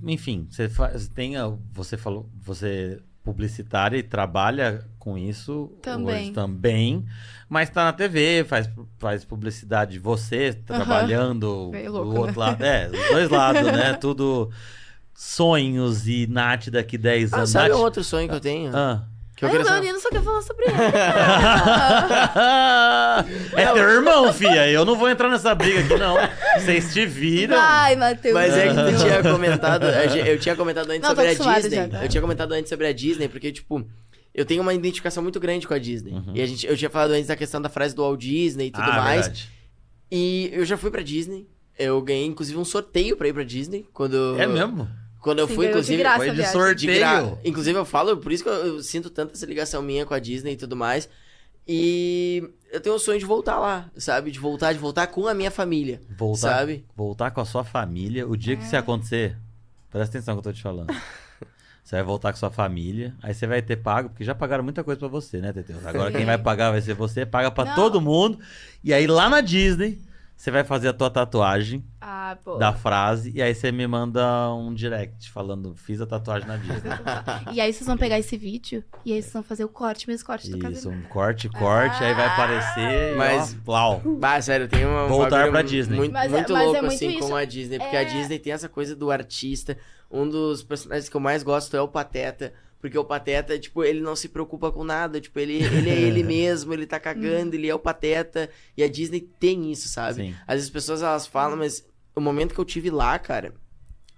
enfim, você faz, tem, a- você falou, você é publicitária e trabalha com isso
Também.
hoje também, mas tá na TV, faz, faz publicidade, você trabalhando
Meio
do
louco, né?
outro lado, é, os dois lados, né? Tudo sonhos e Nath daqui 10
Ah,
anos.
sabe
Nath,
outro sonho que eu tenho?
Ah.
Eu
Ai, o. Leonino só quer falar sobre ele.
é teu irmão, fia. Eu não vou entrar nessa briga aqui, não. Vocês te viram.
Vai, Matheus.
Mas é que tu tinha comentado, eu tinha comentado antes
Não,
sobre a Disney.
já, tá?
Eu tinha comentado antes sobre a Disney, porque, tipo, eu tenho uma identificação muito grande com a Disney.
Uhum.
E a gente, eu tinha falado antes da questão da frase do Walt Disney e tudo
ah,
mais.
verdade.
E eu já fui pra Disney. Eu ganhei, inclusive, um sorteio pra ir pra Disney. Quando,
É mesmo?
Quando eu
Sim,
fui,
ganhou de
inclusive.
graça
Foi de sorteio.
de gra... Inclusive, eu falo, por isso que eu, eu sinto tanta essa ligação minha com a Disney e tudo mais. E eu tenho o sonho de voltar lá, sabe? De voltar, de voltar com a minha família.
Voltar,
Sabe?
voltar com a sua família. O dia que
É.
isso acontecer, presta atenção no que eu tô te falando. Você vai voltar com sua família, aí você vai ter pago, porque já pagaram muita coisa pra você, né, Teteu? Agora quem vai pagar vai ser você, paga pra
Não.
todo mundo. E aí lá na Disney, Você vai fazer a tua tatuagem
Ah, pô.
da frase e aí você me manda um direct falando, fiz a tatuagem na Disney.
E aí vocês vão pegar esse vídeo e aí vocês vão fazer o corte, mesmo corte do
Isso, um corte, corte, aí vai aparecer.
Mas-
Mas. Ó, uau.
Bah, sério, tem uma. um
Voltar pra Disney.
Muito,
Mas é-
muito
mas é
louco,
muito
assim,
isso.
como a Disney. Porque a
É.
Disney tem essa coisa do artista. Um dos personagens que eu mais gosto é o Pateta. Porque o Pateta, tipo, ele não se preocupa com nada. Tipo, ele, ele é ele mesmo, ele tá cagando, ele é o Pateta. E a Disney tem isso, sabe?
Sim.
Às vezes as pessoas elas falam, mas o momento que eu tive lá, cara,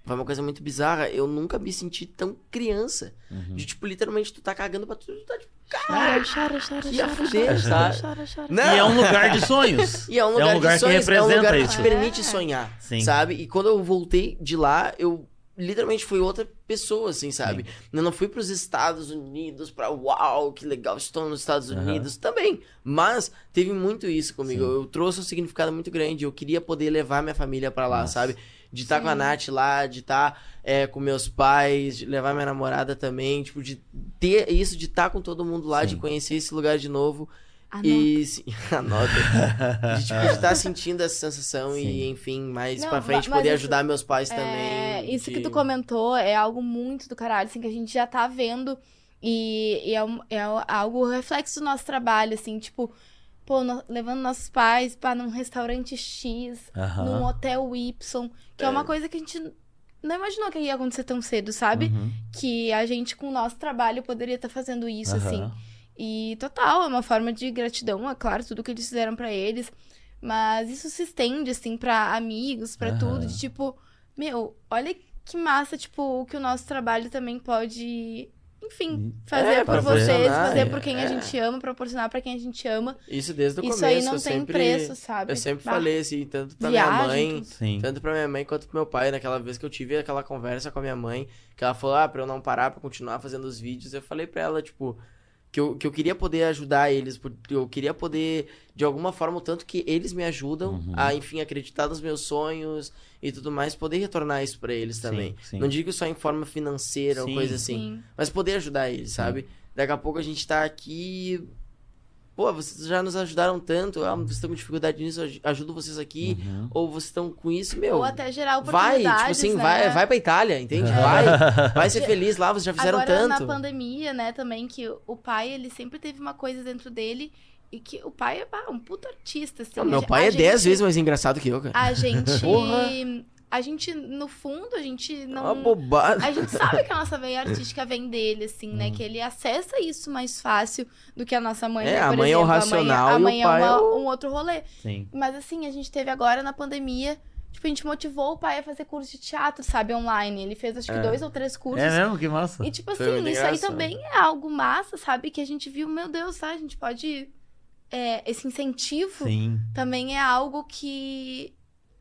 foi uma coisa muito bizarra. Eu nunca me senti tão criança.
Uhum.
De, tipo, literalmente, tu tá cagando pra tudo. Tu tá, tipo,
Chora, chora, chora,
Que
chora,
fuder,
chora,
tá?
chora, chora, chora.
não!
E é um lugar de sonhos.
E é um lugar, de
que
sonhos, é um
representa
lugar que te permite
É.
sonhar,
Sim.
sabe? E quando eu voltei de lá, eu literalmente fui outra pessoa, assim, sabe? Eu não fui pros Estados Unidos pra uau, que legal, estou nos Estados. Unidos também. Mas teve muito isso comigo.
Sim.
Eu trouxe um significado muito grande. Eu queria poder levar minha família pra lá,
Nossa.
sabe? De estar com a
Sim.
Nath lá, de estar é, com meus pais, de levar minha namorada também, tipo, de ter isso, de estar com todo mundo lá,
Sim.
de conhecer esse lugar de novo.
Anota.
E sim, anota. De, tipo, de estar sentindo essa sensação
Sim.
e, enfim, mais
Não,
pra frente poder
isso-
ajudar meus pais
É,
também.
isso que
de-
tu comentou é algo muito do caralho, assim, que a gente já tá vendo. E, e é, é algo reflexo do nosso trabalho, assim, tipo, pô, no- levando nossos pais para num restaurante X,
Aham.
num hotel Y, que é.
É.
uma coisa que a gente não imaginou que ia acontecer tão cedo, sabe?
Uhum.
Que a gente, com o nosso trabalho, poderia estar fazendo isso, assim. E total, é uma forma de gratidão, é claro, tudo que eles fizeram pra eles. Mas isso se estende, assim, pra amigos, pra
Aham.
tudo. De tipo, meu, olha que massa, tipo, o que o nosso trabalho também pode, enfim, fazer
É,
por vocês, fazer
é.
por quem a gente ama, proporcionar pra quem a gente ama.
Isso desde o
isso
começo.
aí não
eu
tem
sempre,
preço, sabe?
Eu sempre
Bah,
falei assim, tanto pra minha
viagem,
mãe,
tudo.
Sim.
tanto pra minha mãe quanto pro meu pai. Naquela vez que eu tive aquela conversa com a minha mãe, que ela falou, ah, pra eu não parar, pra continuar fazendo os vídeos, eu falei pra ela, tipo, que eu, que eu queria poder ajudar eles, porque eu queria poder, de alguma forma, o tanto que eles me ajudam
Uhum.
a, enfim, acreditar nos meus sonhos e tudo mais, poder retornar isso pra eles também.
Sim, sim.
Não digo só em forma financeira
Sim.
ou coisa assim,
Sim.
mas poder ajudar eles, sabe? Daqui a pouco a gente tá aqui. Pô, vocês já nos ajudaram tanto. Ah, vocês estão com dificuldade nisso, eu ajudo vocês aqui.
Uhum.
Ou vocês estão com isso, meu.
Ou até gerar
vai,
oportunidades,
tipo assim,
né?
vai, vai pra Itália, entende?
É.
Vai. Vai ser feliz lá, vocês já fizeram
Agora, na
tanto.
pandemia, né, também, que o pai, ele sempre teve uma coisa dentro dele e que o pai é um puto artista, assim.
Não, meu
A
pai é
gente-
10 vezes mais engraçado que eu, cara.
A gente.
Porra.
A gente, no fundo, a gente
Uma
não.
bobagem.
A gente sabe que a nossa veia artística vem dele, assim,
Hum.
né? Que ele acessa isso mais fácil do que a nossa mãe.
É,
né?
a
Por
mãe é o
exemplo,
racional
a
e o
mãe,
pai
é,
é
uma-
o-
um outro rolê.
Sim.
Mas assim, a gente teve agora na pandemia. Tipo, a gente motivou o pai a fazer curso de teatro, sabe, online. Ele fez acho que
É.
dois ou três cursos.
É mesmo? Que massa.
E tipo assim, isso aí também é algo massa, sabe? Que a gente viu, meu Deus, tá? A gente pode. é, esse incentivo
Sim.
também é algo que.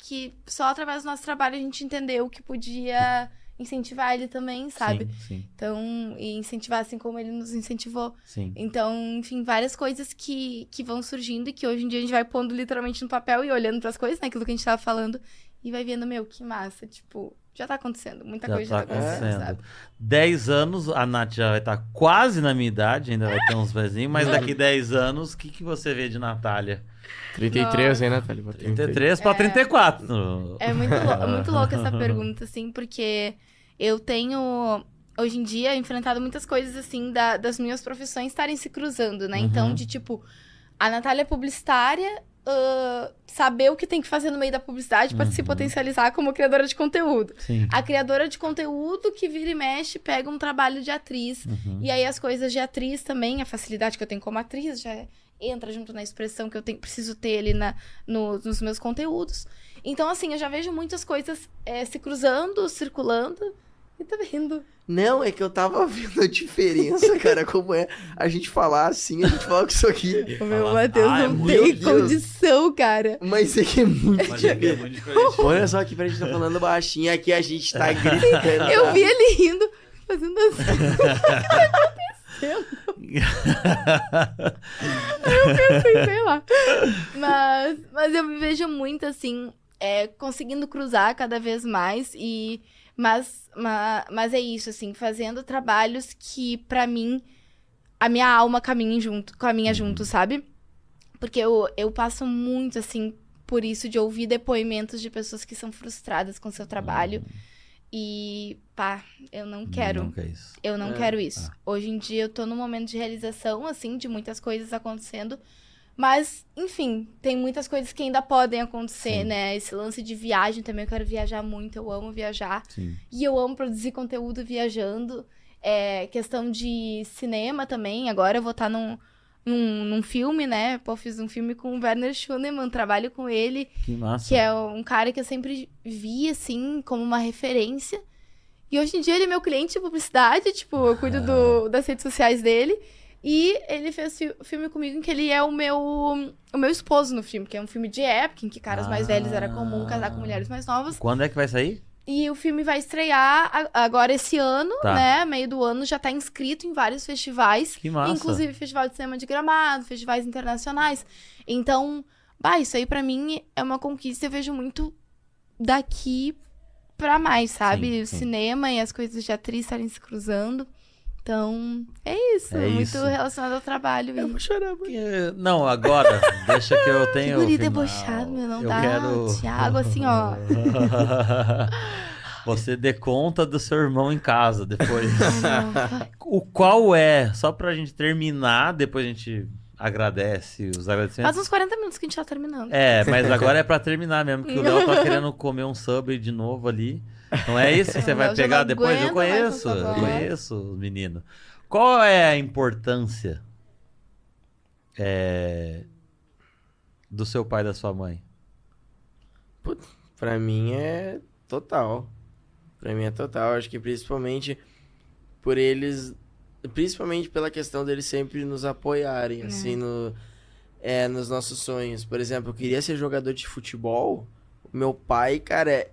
Que só através do nosso trabalho a gente entendeu que podia incentivar ele também, sabe?
Sim, sim,
Então, e incentivar assim como ele nos incentivou.
sim.
Então, enfim, várias coisas que, que vão surgindo e que hoje em dia a gente vai pondo literalmente no papel e olhando pras coisas, né? Aquilo que a gente tava falando. E vai vendo, meu, que massa. Tipo, já tá acontecendo. Muita
Já
coisa
tá
já tá acontecendo,
acontecendo.
sabe?
10 anos, a Nath já vai estar quase na minha idade, ainda vai ter uns pezinhos, mas daqui 10 anos, o que, que você vê de Natália?
33, hein, Natália?
33 pra 34.
É muito, lou- muito louca essa pergunta, assim, porque eu tenho, hoje em dia, enfrentado muitas coisas, assim, da- das minhas profissões estarem se cruzando, né? Então,
Uhum.
de tipo, a Natália é publicitária, ah, saber o que tem que fazer no meio da publicidade para se
Uhum.
potencializar como criadora de conteúdo.
Sim.
A criadora de conteúdo que vira e mexe pega um trabalho de atriz.
Uhum.
E aí as coisas de atriz também, a facilidade que eu tenho como atriz já entra junto na expressão que eu tenho, preciso ter ali na, no- nos meus conteúdos. Então, assim, eu já vejo muitas coisas eh, se cruzando, circulando e tá vendo.
Não, é que eu tava vendo a diferença, cara, como é a gente falar assim, a gente falar com isso aqui.
O meu
Fala-
Matheus
Ah, é
não
muito
tem condição, cara.
Mas é que é muito
Mas é que é muito diferente.
Olha só aqui pra gente tá falando baixinho, aqui a gente tá gritando.
Eu vi ele rindo, fazendo assim. eu pensei, sei lá. Mas, mas eu me vejo muito assim, é, conseguindo cruzar cada vez mais e mas, ma- mas é isso assim, fazendo trabalhos que pra mim a minha alma caminha junto, caminha junto, sabe? Porque eu, eu passo muito assim por isso, de ouvir depoimentos de pessoas que são frustradas com seu trabalho. E, pá, eu não quero.
Nunca é isso.
Eu não
É.
quero isso. Hoje em dia eu tô num momento de realização, assim, de muitas coisas acontecendo. Mas, enfim, tem muitas coisas que ainda podem acontecer,
Sim.
né? Esse lance de viagem também, eu quero viajar muito, eu amo viajar.
Sim.
E eu amo produzir conteúdo viajando. É, questão de cinema também. Agora eu vou estar num, num, num filme, né? Pô, fiz um filme com o Werner Schunemann, trabalho com ele,
Que massa.
que é um cara que eu sempre vi, assim, como uma referência. E hoje em dia ele é meu cliente de publicidade, tipo, eu cuido do- das redes sociais dele. E ele fez fi- filme comigo em que ele é o meu, o meu esposo no filme, que é um filme de época, em que caras mais velhos era comum casar com mulheres mais novas.
Quando é que vai sair?
E o filme vai estrear agora esse ano,
Tá.
né? Meio do ano, já tá inscrito em vários festivais.
Que massa.
Inclusive Festival de Cinema de Gramado, festivais internacionais. Então, bah, isso aí pra mim é uma conquista, eu vejo muito daqui pra mais, sabe?
Sim,
o
sim.
cinema e as coisas de atriz estarem se cruzando. Então, é isso.
É
muito
isso.
relacionado ao trabalho.
Eu
e-
vou chorar.
Que- Não, agora, deixa que eu tenho.
guri
o final.
debochado, meu, não
eu
dá.
Quero...
Thiago, assim, ó.
Você dê conta do seu irmão em casa depois. O qual é, só pra gente terminar, depois a gente agradece os agradecimentos.
Faz uns 40 minutos que a gente tá terminando.
É, mas agora é pra terminar mesmo, que o Léo tá querendo comer um sub de novo ali. Não é isso que você
O
vai pegar depois? Eu conheço, eu conheço os meninos. Qual é a importância é, do seu pai e da sua mãe?
Pra mim é total. Pra mim é total. Acho que principalmente por eles. Principalmente pela questão deles sempre nos apoiarem, assim, no, é, nos nossos sonhos. Por exemplo, eu queria ser jogador de futebol. O meu pai, cara, é-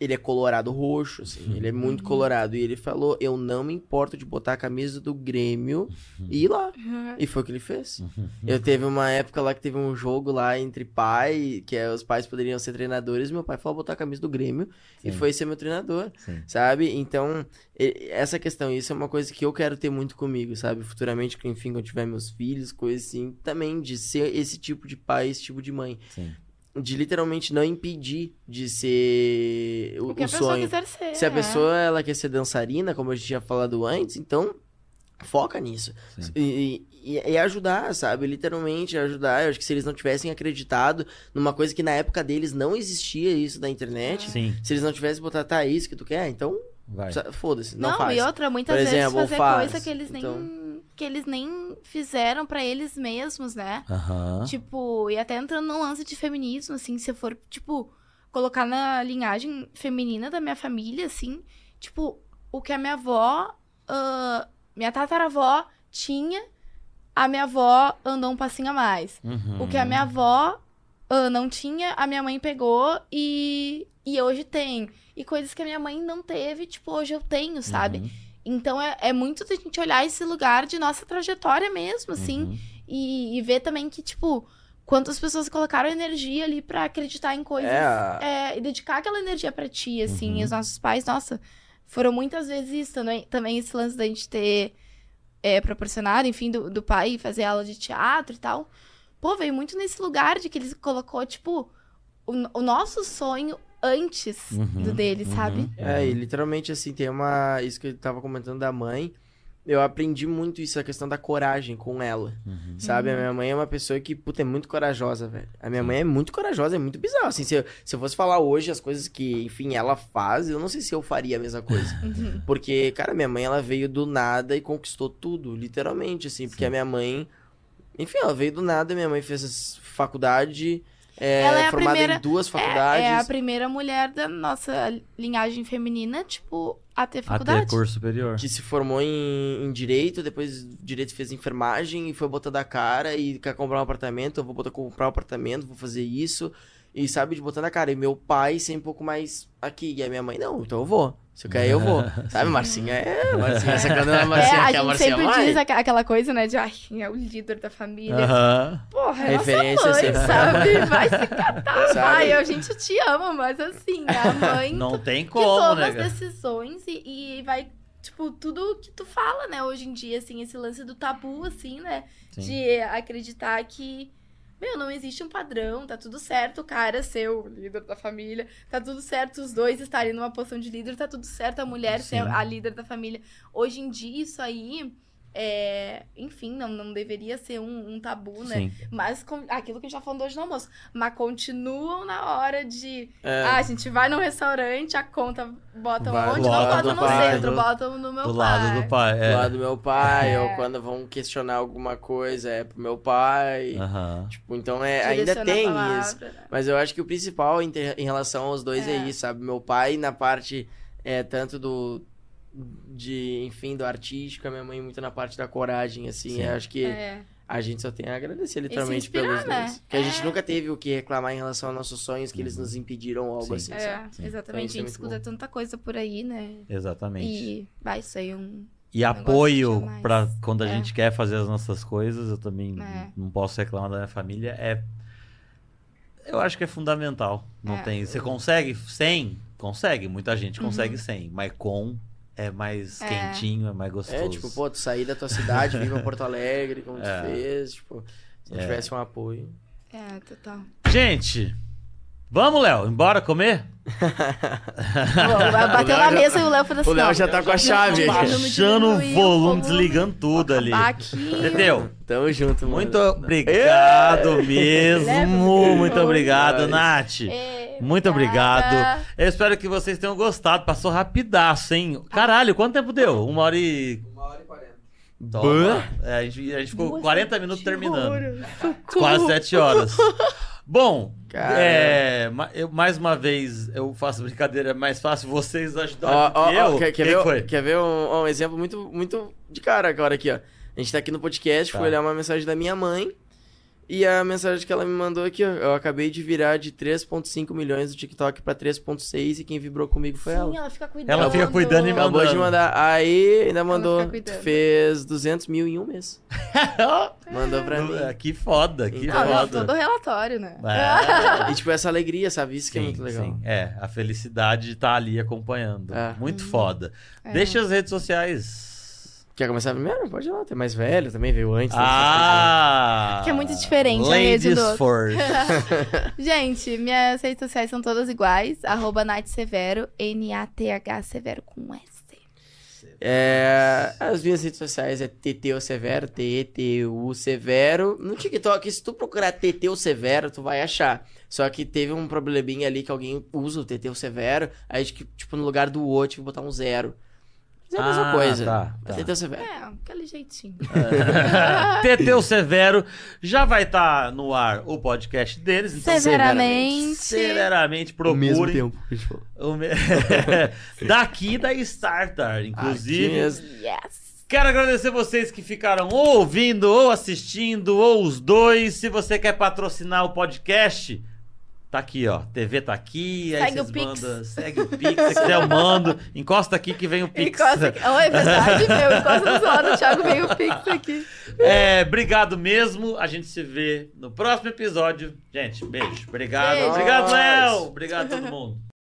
ele é colorado roxo, assim. Ele é muito colorado. E ele falou: Eu não me importo de botar a camisa do Grêmio e ir lá. E foi o que ele fez. Eu teve uma época lá que teve um jogo lá entre pai, que é, os pais poderiam ser treinadores, meu pai falou botar a camisa do Grêmio e
Sim.
foi ser meu treinador,
Sim.
sabe? Então, e- essa questão, isso é uma coisa que eu quero ter muito comigo, sabe? Futuramente, enfim, quando eu tiver meus filhos, coisas assim, também de ser esse tipo de pai, esse tipo de mãe.
Sim.
De literalmente não impedir de ser o,
O que
o
a pessoa
sonho.
quiser ser.
Se a
né?
pessoa ela quer ser dançarina, como a gente tinha falado antes, então foca nisso. E, e, e ajudar, sabe? Literalmente ajudar. Eu acho que se eles não tivessem acreditado numa coisa que na época deles não existia isso da internet,
Sim,
se eles não tivessem botado, tá, é isso que tu quer? Então,
vai.
foda-se, não,
Não,
faz.
e outra, muitas
Por
vezes
exemplo,
fazer
faz.
coisa que eles nem.
Então-
Que eles nem fizeram pra eles mesmos, né?
Aham.
Tipo, e até entrando num lance de feminismo, assim, se eu for, tipo, colocar na linhagem feminina da minha família, assim, tipo, o que a minha avó, ah, minha tataravó tinha, a minha avó andou um passinho a mais.
Uhum.
O que a minha avó ah, não tinha, a minha mãe pegou e, e hoje tem. E coisas que a minha mãe não teve, tipo, hoje eu tenho, sabe?
Uhum.
Então é, é muito da gente olhar esse lugar de nossa trajetória mesmo, assim.
Uhum.
E, e ver também que, tipo, quantas pessoas colocaram energia ali pra acreditar em coisas.
É,
é, e dedicar aquela energia pra ti, assim.
Uhum.
E os nossos pais, nossa, foram muitas vezes isso também. Também esse lance da gente ter é, proporcionado, enfim, do, do pai fazer aula de teatro e tal. Pô, veio muito nesse lugar de que ele colocou, tipo, o, o nosso sonho antes
Uhum,
do dele,
uhum.
sabe?
É, e literalmente assim, tem uma. Isso que eu tava comentando da mãe. Eu aprendi muito isso, a questão da coragem com ela.
Uhum.
Sabe? A minha mãe é uma pessoa que, puta, é muito corajosa, velho. A minha mãe é muito corajosa, é muito bizarro. Assim, se eu, se eu fosse falar hoje as coisas que, enfim, ela faz, eu não sei se eu faria a mesma coisa.
Uhum.
Porque, cara, minha mãe, ela veio do nada e conquistou tudo, literalmente, assim. Porque
Sim.
a minha mãe. Enfim, ela veio do nada, minha mãe fez faculdade. É,
Ela é a
formada
primeira-
em duas
É,
faculdades.
é a primeira mulher da nossa linhagem feminina, tipo, a ter faculdade.
Até curso superior.
que se formou em, em direito, depois direito fez enfermagem e foi botando a cara e quer comprar um apartamento, eu vou botar comprar um apartamento, vou fazer isso. E sabe, de botando a cara. E meu pai sempre um pouco mais aqui. E a minha mãe, não, então eu vou. Se eu quer, eu vou. Sabe, Marcinha é. Marcinha, essa quando a
É,
Marcinha
a
quer, a
gente
Marcinha
sempre
vai.
diz aquela coisa, né, de ai, é o líder da família.
Aham.
Porra, é
Referência
nossa mãe,
sempre.
sabe? Vai se catar,
Sabe?
pai. A gente te ama, mas assim, a mãe
Não tem
que
como,
toma
né?
as decisões e, e vai, tipo, tudo que tu fala, né, hoje em dia, assim, esse lance do tabu, assim, né?
Sim.
De acreditar que meu, não existe um padrão, tá tudo certo o cara ser o líder da família, tá tudo certo os dois estarem numa posição de líder, tá tudo certo a mulher ser
Sim.
a líder da família. Hoje em dia, isso aí, é, enfim, não, não deveria ser um, um tabu, né?
Sim.
Mas com- aquilo que a gente já falou hoje no almoço. Mas continuam na hora de.
É.
Ah, a gente vai num restaurante, a conta botam
Vai
onde?
do
Não botam
do
no
pai,
centro,
do-
botam no meu
Do
pai.
lado do pai.
Do
É.
lado do meu pai,
É.
ou quando vão questionar alguma coisa, é pro meu pai.
Aham.
Tipo, então é, ainda tem
palavra,
isso.
né?
Mas eu acho que o principal em, ter- em relação aos dois é.
É.
isso, sabe? Meu pai na parte é tanto do de, enfim, do artístico, a minha mãe muito na parte da coragem, assim. Acho que
É.
a gente só tem a agradecer literalmente
inspirar,
pelos
né?
dois. Que a gente
É.
nunca teve o que reclamar em relação aos nossos sonhos, que eles nos impediram ou algo
Sim.
assim,
É,
sabe?
Sim.
Então
exatamente.
isso
a
é
gente
muito
escuta tanta coisa por aí, né?
Exatamente.
E vai sair um.
E
negócio
apoio pra quando a
É.
gente quer fazer as nossas coisas, eu também
É.
não posso reclamar da minha família. É. Eu acho que é fundamental. Não
É.
tem. Você consegue sem? Consegue. Muita gente
Uhum.
consegue sem. Mas com é mais
É.
quentinho, é mais gostoso.
É, tipo, pô, tu sair da tua cidade, vir pra Porto Alegre, como
É.
tu fez, tipo, se não
É.
tivesse um apoio.
É, total.
Gente, vamos, Léo, embora comer?
Bateu na mesa e o Léo falou assim:
O Léo já tá com a chave.
Baixando o volume,
volume.
desligando tudo ali.
Aqui.
Entendeu?
Tamo junto, mano.
Muito obrigado
Leva
mesmo. Muito obrigado. Nath.
É,
Muito obrigado. Eu espero que vocês tenham gostado. Passou rapidaço, hein? Caralho, quanto tempo deu? Uma hora e.
Uma hora e quarenta.
Toma. É, a, gente, a gente ficou
Nossa,
40 minutos terminando. Quase 7 horas. Bom, é, mais uma vez eu faço brincadeira, é mais fácil vocês ajudarem
ó,
que eu.
ó, quer, quer ver,
foi?
quer ver um, um exemplo muito, muito de cara agora aqui, ó. A gente tá aqui no podcast,
Tá.
fui olhar uma mensagem da minha mãe. E a mensagem que ela me mandou aqui, ó. Eu acabei de virar de 3,5 milhões do TikTok pra 3,6 e quem vibrou comigo foi
Sim,
ela.
ela fica cuidando.
Ela fica cuidando e
Acabou de
mandando.
mandar. Aí ainda mandou. Fez 200 mil em um mês. Mandou pra mim.
É, que foda, que
Então,
foda.
todo relatório, né?
É.
E tipo, essa alegria, sabe? Isso que é
Sim,
muito legal.
sim. É, a felicidade de estar ali acompanhando.
É.
Muito foda.
É.
Deixa as redes sociais.
Quer começar primeiro? Pode ir lá, tem mais velho também, veio antes. né?
Ah!
Que é muito diferente a do
Ladies first.
Gente, minhas redes sociais são todas iguais. Arroba Nath Severo, N-A-T-H Severo com S.
É, as minhas redes sociais é TTU Severo, T-E-T-U Severo. No TikTok, se tu procurar TTU Severo, tu vai achar. Só que teve um probleminha ali que alguém usa o TTU Severo, aí que, tipo, no lugar do O, tive que botar um zero. Mas é a mesma
Ah,
coisa.
tá, tá.
TTU Severo.
É, aquele jeitinho.
Teteu Severo já vai estar no ar o podcast deles. Então,
Severamente.
severamente
Ao mesmo
procurem.
tempo. a gente falou.
o me- Daqui da Startar,
Aqui
inclusive.
mesmo.
Yes.
Quero agradecer vocês que ficaram ou ouvindo, ou assistindo, ou os dois. Se você quer patrocinar o podcast, tá aqui, ó. TV tá aqui. Aí
Segue o
vocês
Pix.
mandam. Segue o Pix. Se quiser, eu mando. Encosta aqui que vem o Pix.
Encosta aqui. Oh, é verdade, meu. Encosta do lado, o Thiago veio o Pix aqui.
É, obrigado mesmo. A gente se vê no próximo episódio. Gente, beijo. Obrigado.
Beijo.
Obrigado. Léo. Obrigado a todo mundo.